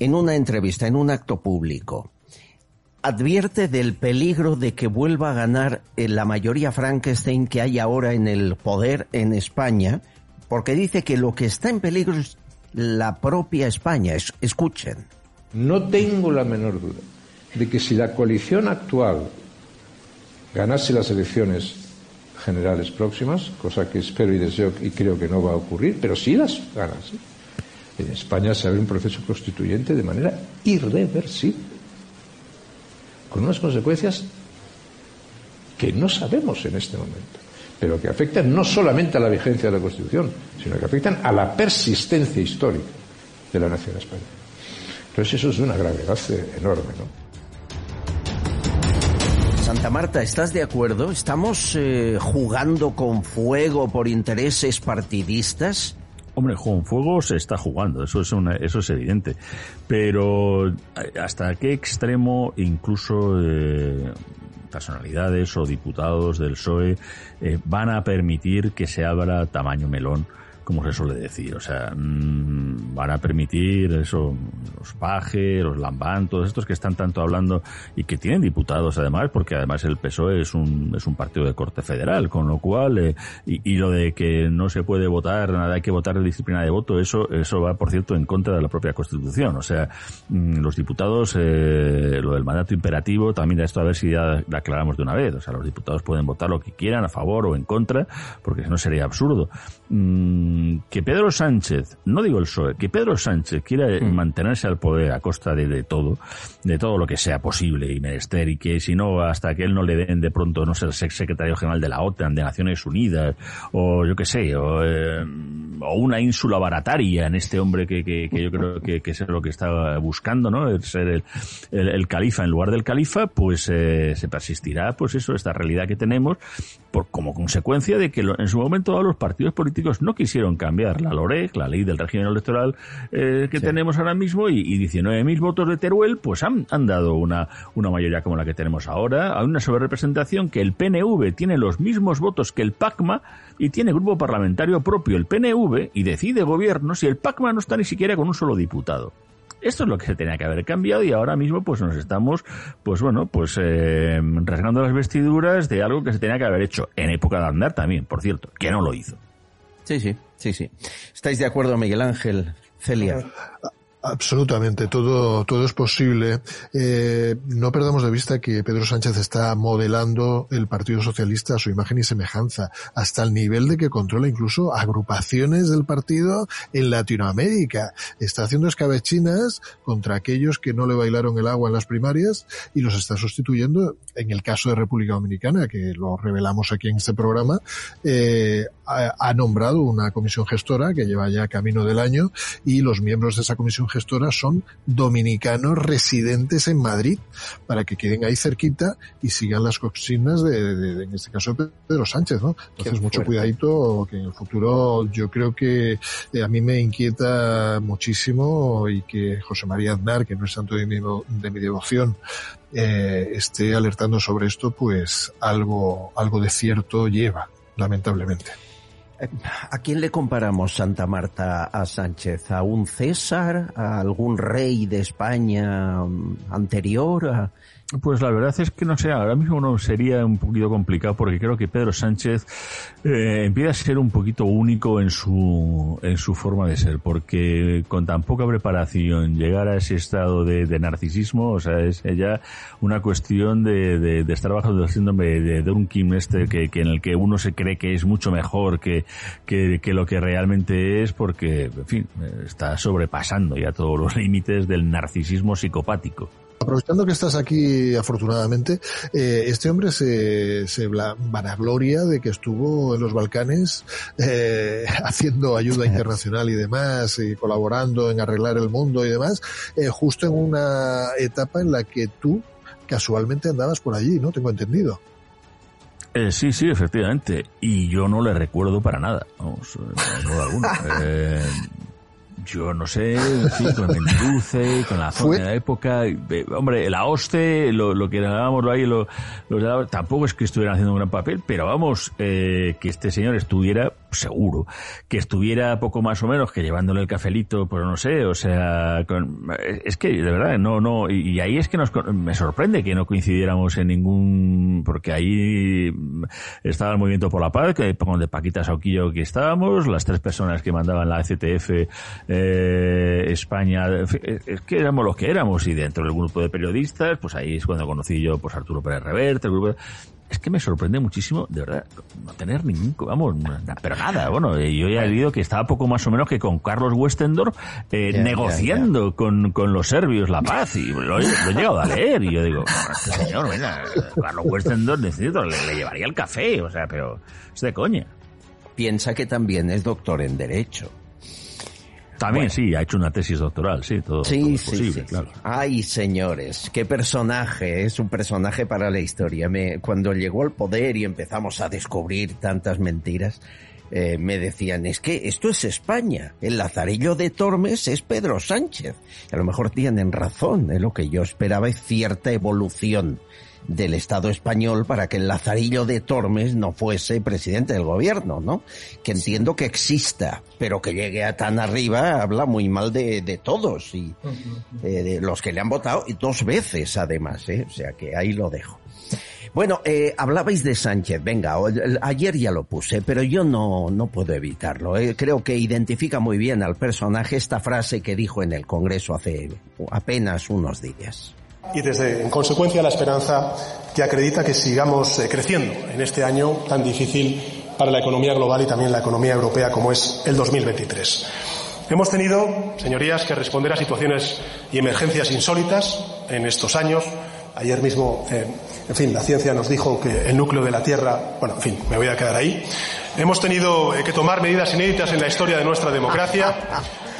en una entrevista, en un acto público, advierte del peligro de que vuelva a ganar eh, la mayoría Frankenstein que hay ahora en el poder en España, porque dice que lo que está en peligro es la propia España. Es- escuchen. No tengo la menor duda de que si la coalición actual ganase las elecciones generales próximas, cosa que espero y deseo y creo que no va a ocurrir, pero si las ganase, en España se abre un proceso constituyente de manera irreversible, con unas consecuencias que no sabemos en este momento, pero que afectan no solamente a la vigencia de la Constitución, sino que afectan a la persistencia histórica de la nación española. Entonces eso es una gravedad eh, enorme, ¿no? Santa Marta, ¿estás de acuerdo? ¿Estamos eh, jugando con fuego por intereses partidistas? Hombre, con fuego se está jugando, eso es, una- eso es evidente. Pero ¿hasta qué extremo incluso eh, personalidades o diputados del PSOE eh, van a permitir que se abra tamaño melón como se suele decir. O sea, mmm, van a permitir eso, los Paje, los Lambán, todos estos que están tanto hablando y que tienen diputados además, porque además el PSOE es un, es un partido de corte federal, con lo cual, eh, y, lo de que no se puede votar, nada hay que votar de disciplina de voto, eso, eso va, por cierto, en contra de la propia Constitución. O sea, mmm, los diputados, eh, lo del mandato imperativo, también esto a ver si ya lo aclaramos de una vez. O sea, los diputados pueden votar lo que quieran, a favor o en contra, porque si no sería absurdo. Mmm, que Pedro Sánchez, no digo el PSOE, que Pedro Sánchez quiera mm. mantenerse al poder a costa de, de, todo, de todo lo que sea posible y menester, y que si no, hasta que él no le den de pronto, no sé, ser secretario general de la OTAN, de Naciones Unidas, o yo qué sé, o, eh, o, una ínsula barataria en este hombre que, que, que yo creo que, que, es lo que está buscando, ¿no? El ser el, el, el califa en lugar del califa, pues eh, se persistirá, pues eso, esta realidad que tenemos, por, como consecuencia de que lo, en su momento los partidos políticos no quisieron cambiar la LOREC, la ley del régimen electoral eh, que sí. tenemos ahora mismo, y, y 19.000 votos de Teruel, pues han, han dado una, una mayoría como la que tenemos ahora. Hay una sobrerepresentación que el PNV tiene los mismos votos que el PACMA y tiene grupo parlamentario propio el PNV y decide gobierno si el PACMA no está ni siquiera con un solo diputado. Esto es lo que se tenía que haber cambiado y ahora mismo pues nos estamos, pues bueno, pues eh, rasgando las vestiduras de algo que se tenía que haber hecho en época de andar también, por cierto, que no lo hizo. Sí, sí, sí, sí. ¿Estáis de acuerdo, Miguel Ángel? Celia. Absolutamente, todo, todo es posible. Eh, no perdamos de vista que Pedro Sánchez está modelando el Partido Socialista a su imagen y semejanza, hasta el nivel de que controla incluso agrupaciones del partido en Latinoamérica. Está haciendo escabechinas contra aquellos que no le bailaron el agua en las primarias y los está sustituyendo, en el caso de República Dominicana, que lo revelamos aquí en este programa, eh, ha, ha nombrado una comisión gestora que lleva ya camino del año y los miembros de esa comisión gestora son dominicanos residentes en Madrid para que queden ahí cerquita y sigan las consignas de, de, de en este caso, Pedro Sánchez, ¿no? Entonces, mucho cuidadito, que en el futuro yo creo que eh, a mí me inquieta muchísimo y que José María Aznar, que no es tanto de mi, de mi devoción, eh, esté alertando sobre esto, pues algo, algo de cierto lleva, lamentablemente. ¿A quién le comparamos Santa Marta a Sánchez? ¿A un César? ¿A algún rey de España anterior? ¿A... Pues la verdad es que no sé, ahora mismo no sería un poquito complicado porque creo que Pedro Sánchez eh, empieza a ser un poquito único en su en su forma de ser, porque con tan poca preparación llegar a ese estado de, de narcisismo, o sea, es ya una cuestión de, de, de estar bajo el síndrome de Dunkin este que, que en el que uno se cree que es mucho mejor que, que, que lo que realmente es, porque, en fin, está sobrepasando ya todos los límites del narcisismo psicopático. Aprovechando que estás aquí, afortunadamente, eh, este hombre se, se vanagloria de que estuvo en los Balcanes eh, haciendo ayuda internacional y demás, y colaborando en arreglar el mundo y demás, eh, justo en una etapa en la que tú casualmente andabas por allí, ¿no? Tengo entendido. Eh, sí, sí, efectivamente. Y yo no le recuerdo para nada. Vamos, no, no alguno. Eh, yo no sé, sí, con el Mendruce, con la zona de la época, eh, hombre, la hoste, lo, lo que hablábamos ahí, lo, lo, tampoco es que estuvieran haciendo un gran papel, pero vamos, eh, que este señor estuviera, seguro, que estuviera poco más o menos que llevándole el cafelito, pero no sé, o sea, con, es que de verdad, no, no, y, ahí es que nos, me sorprende que no coincidiéramos en ningún, porque ahí estaba el Movimiento por la Paz, que donde Paquita Sauquillo que estábamos, las tres personas que mandaban la FTF, eh, España, es que éramos los que éramos y dentro del grupo de periodistas, pues ahí es cuando conocí yo pues Arturo Pérez Reverte, el grupo de, es que me sorprende muchísimo, de verdad, no tener ningún, vamos, pero nada, bueno, yo ya he leído que estaba poco más o menos que con Carlos Westendorf eh, yeah, negociando yeah, yeah. Con, con los serbios la paz, y lo, lo, he llegado a leer, y yo digo, este señor, mira, Carlos Westendorf necesito, le, le llevaría el café, o sea, pero es de coña. Piensa que también es doctor en Derecho. También bueno. sí, ha hecho una tesis doctoral, sí, todo, sí, todo es sí, posible, sí, claro. Ay, señores, qué personaje, es un personaje para la historia. Me, cuando llegó al poder y empezamos a descubrir tantas mentiras, eh, me decían, es que esto es España, el Lazarillo de Tormes es Pedro Sánchez. A lo mejor tienen razón, lo que yo esperaba es cierta evolución del Estado español para que el Lazarillo de Tormes no fuese presidente del gobierno, ¿no? Que entiendo que exista, pero que llegue a tan arriba habla muy mal de, de todos y eh, de los que le han votado y dos veces además, ¿eh? O sea que ahí lo dejo. Bueno, eh, hablabais de Sánchez, venga, ayer ya lo puse, pero yo no, no puedo evitarlo. Eh. Creo que identifica muy bien al personaje esta frase que dijo en el Congreso hace apenas unos días y desde, en consecuencia, la esperanza que acredita que sigamos eh, creciendo en este año tan difícil para la economía global y también la economía europea como es el 2023. Hemos tenido, señorías, que responder a situaciones y emergencias insólitas en estos años. Ayer mismo, eh, en fin, la ciencia nos dijo que el núcleo de la Tierra, bueno, en fin, me voy a quedar ahí. Hemos tenido eh, que tomar medidas inéditas en la historia de nuestra democracia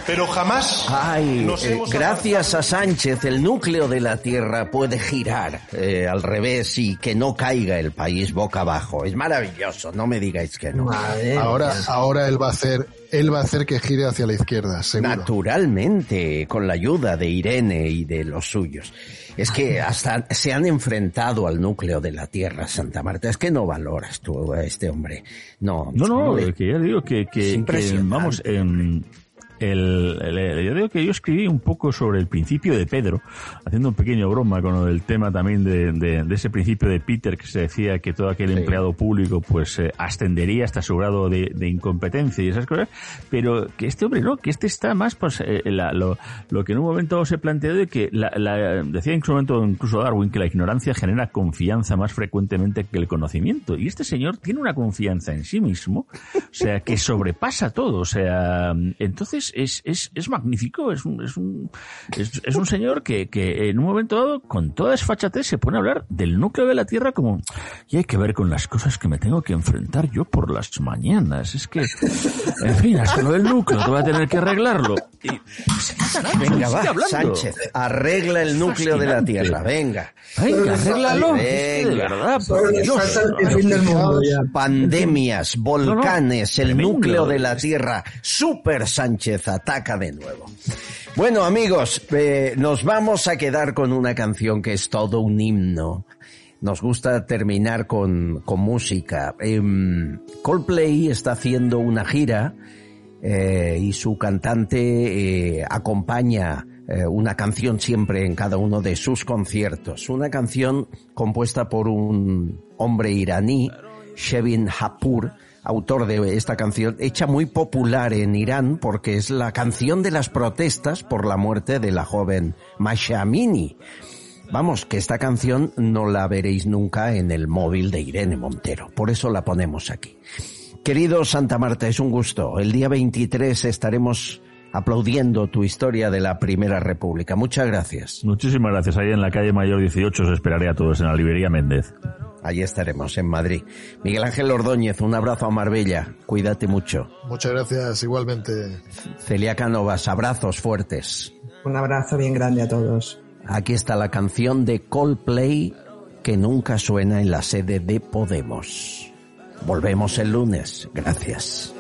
pero jamás Ay, eh, gracias a Sánchez el núcleo de la Tierra puede girar eh, al revés y que no caiga el país boca abajo. Es maravilloso, no me digáis que no. ahora, ahora él va a hacer él va a hacer que gire hacia la izquierda, seguro. Naturalmente, con la ayuda de Irene y de los suyos. Es que hasta se han enfrentado al núcleo de la Tierra, Santa Marta. Es que no valoras tú a este hombre. No, no, no, que ya digo que, que, que vamos, en, el, yo digo que yo escribí un poco sobre el principio de Pedro, haciendo un pequeño broma con el tema también de, de, ese principio de Peter que se decía que todo aquel empleado público pues eh, ascendería hasta su grado de, de, incompetencia y esas cosas, pero que este hombre no, que este está más pues eh, lo, lo, que en un momento se planteó de que la, la, decía en su momento incluso Darwin que la ignorancia genera confianza más frecuentemente que el conocimiento y este señor tiene una confianza en sí mismo, o sea que sobrepasa todo, o sea, entonces es, es, es, magnífico, es un, es un, es, un señor que, que en un momento dado, con toda desfachatez, se pone a hablar del núcleo de la Tierra como, y hay que ver con las cosas que me tengo que enfrentar yo por las mañanas. Es que, en fin, hasta lo del núcleo, te voy a tener que arreglarlo. Y, venga, va, Sánchez, arregla el núcleo de la Tierra, venga. Venga, arréglalo. Venga, verdad, Pandemias, volcanes, el núcleo de la Tierra, Super Sánchez ataca de nuevo. Bueno amigos, eh, nos vamos a quedar con una canción que es todo un himno. Nos gusta terminar con, con música. Em, Coldplay está haciendo una gira eh, y su cantante eh, acompaña una canción siempre en cada uno de sus conciertos. Una canción compuesta por un hombre iraní, Shevin Hapur, autor de esta canción, hecha muy popular en Irán porque es la canción de las protestas por la muerte de la joven Masha Amini. Vamos, que esta canción no la veréis nunca en el móvil de Irene Montero, por eso la ponemos aquí. Querido Santa Marta, es un gusto. El día 23 estaremos aplaudiendo tu historia de la Primera República. Muchas gracias. Muchísimas gracias. Ahí en la calle Mayor 18 os esperaré a todos en la librería Méndez. Allí estaremos, en Madrid. Miguel Ángel Ordóñez, un abrazo a Marbella. Cuídate mucho. Muchas gracias, igualmente. Celia Canovas, abrazos fuertes. Un abrazo bien grande a todos. Aquí está la canción de Coldplay que nunca suena en la sede de Podemos. Volvemos el lunes. Gracias.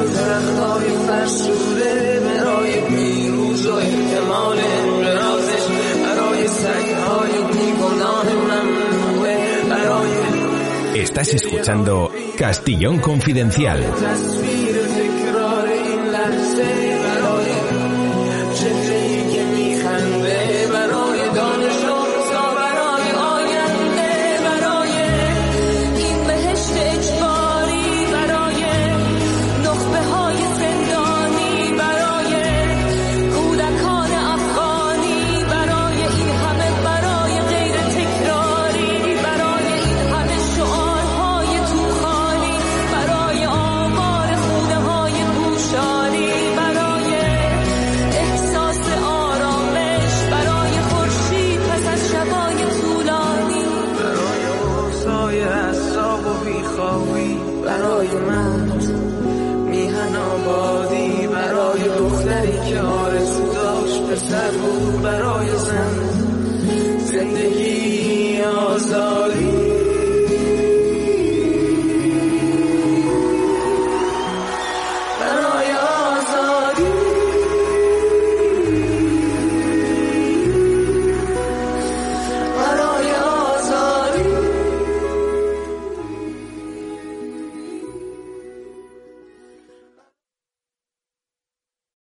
از رو درختای فرسوده برای پیروز و احتمال انقراضش برای سگهای بیگناه ممنوعه برای Estás escuchando Castillón Confidencial.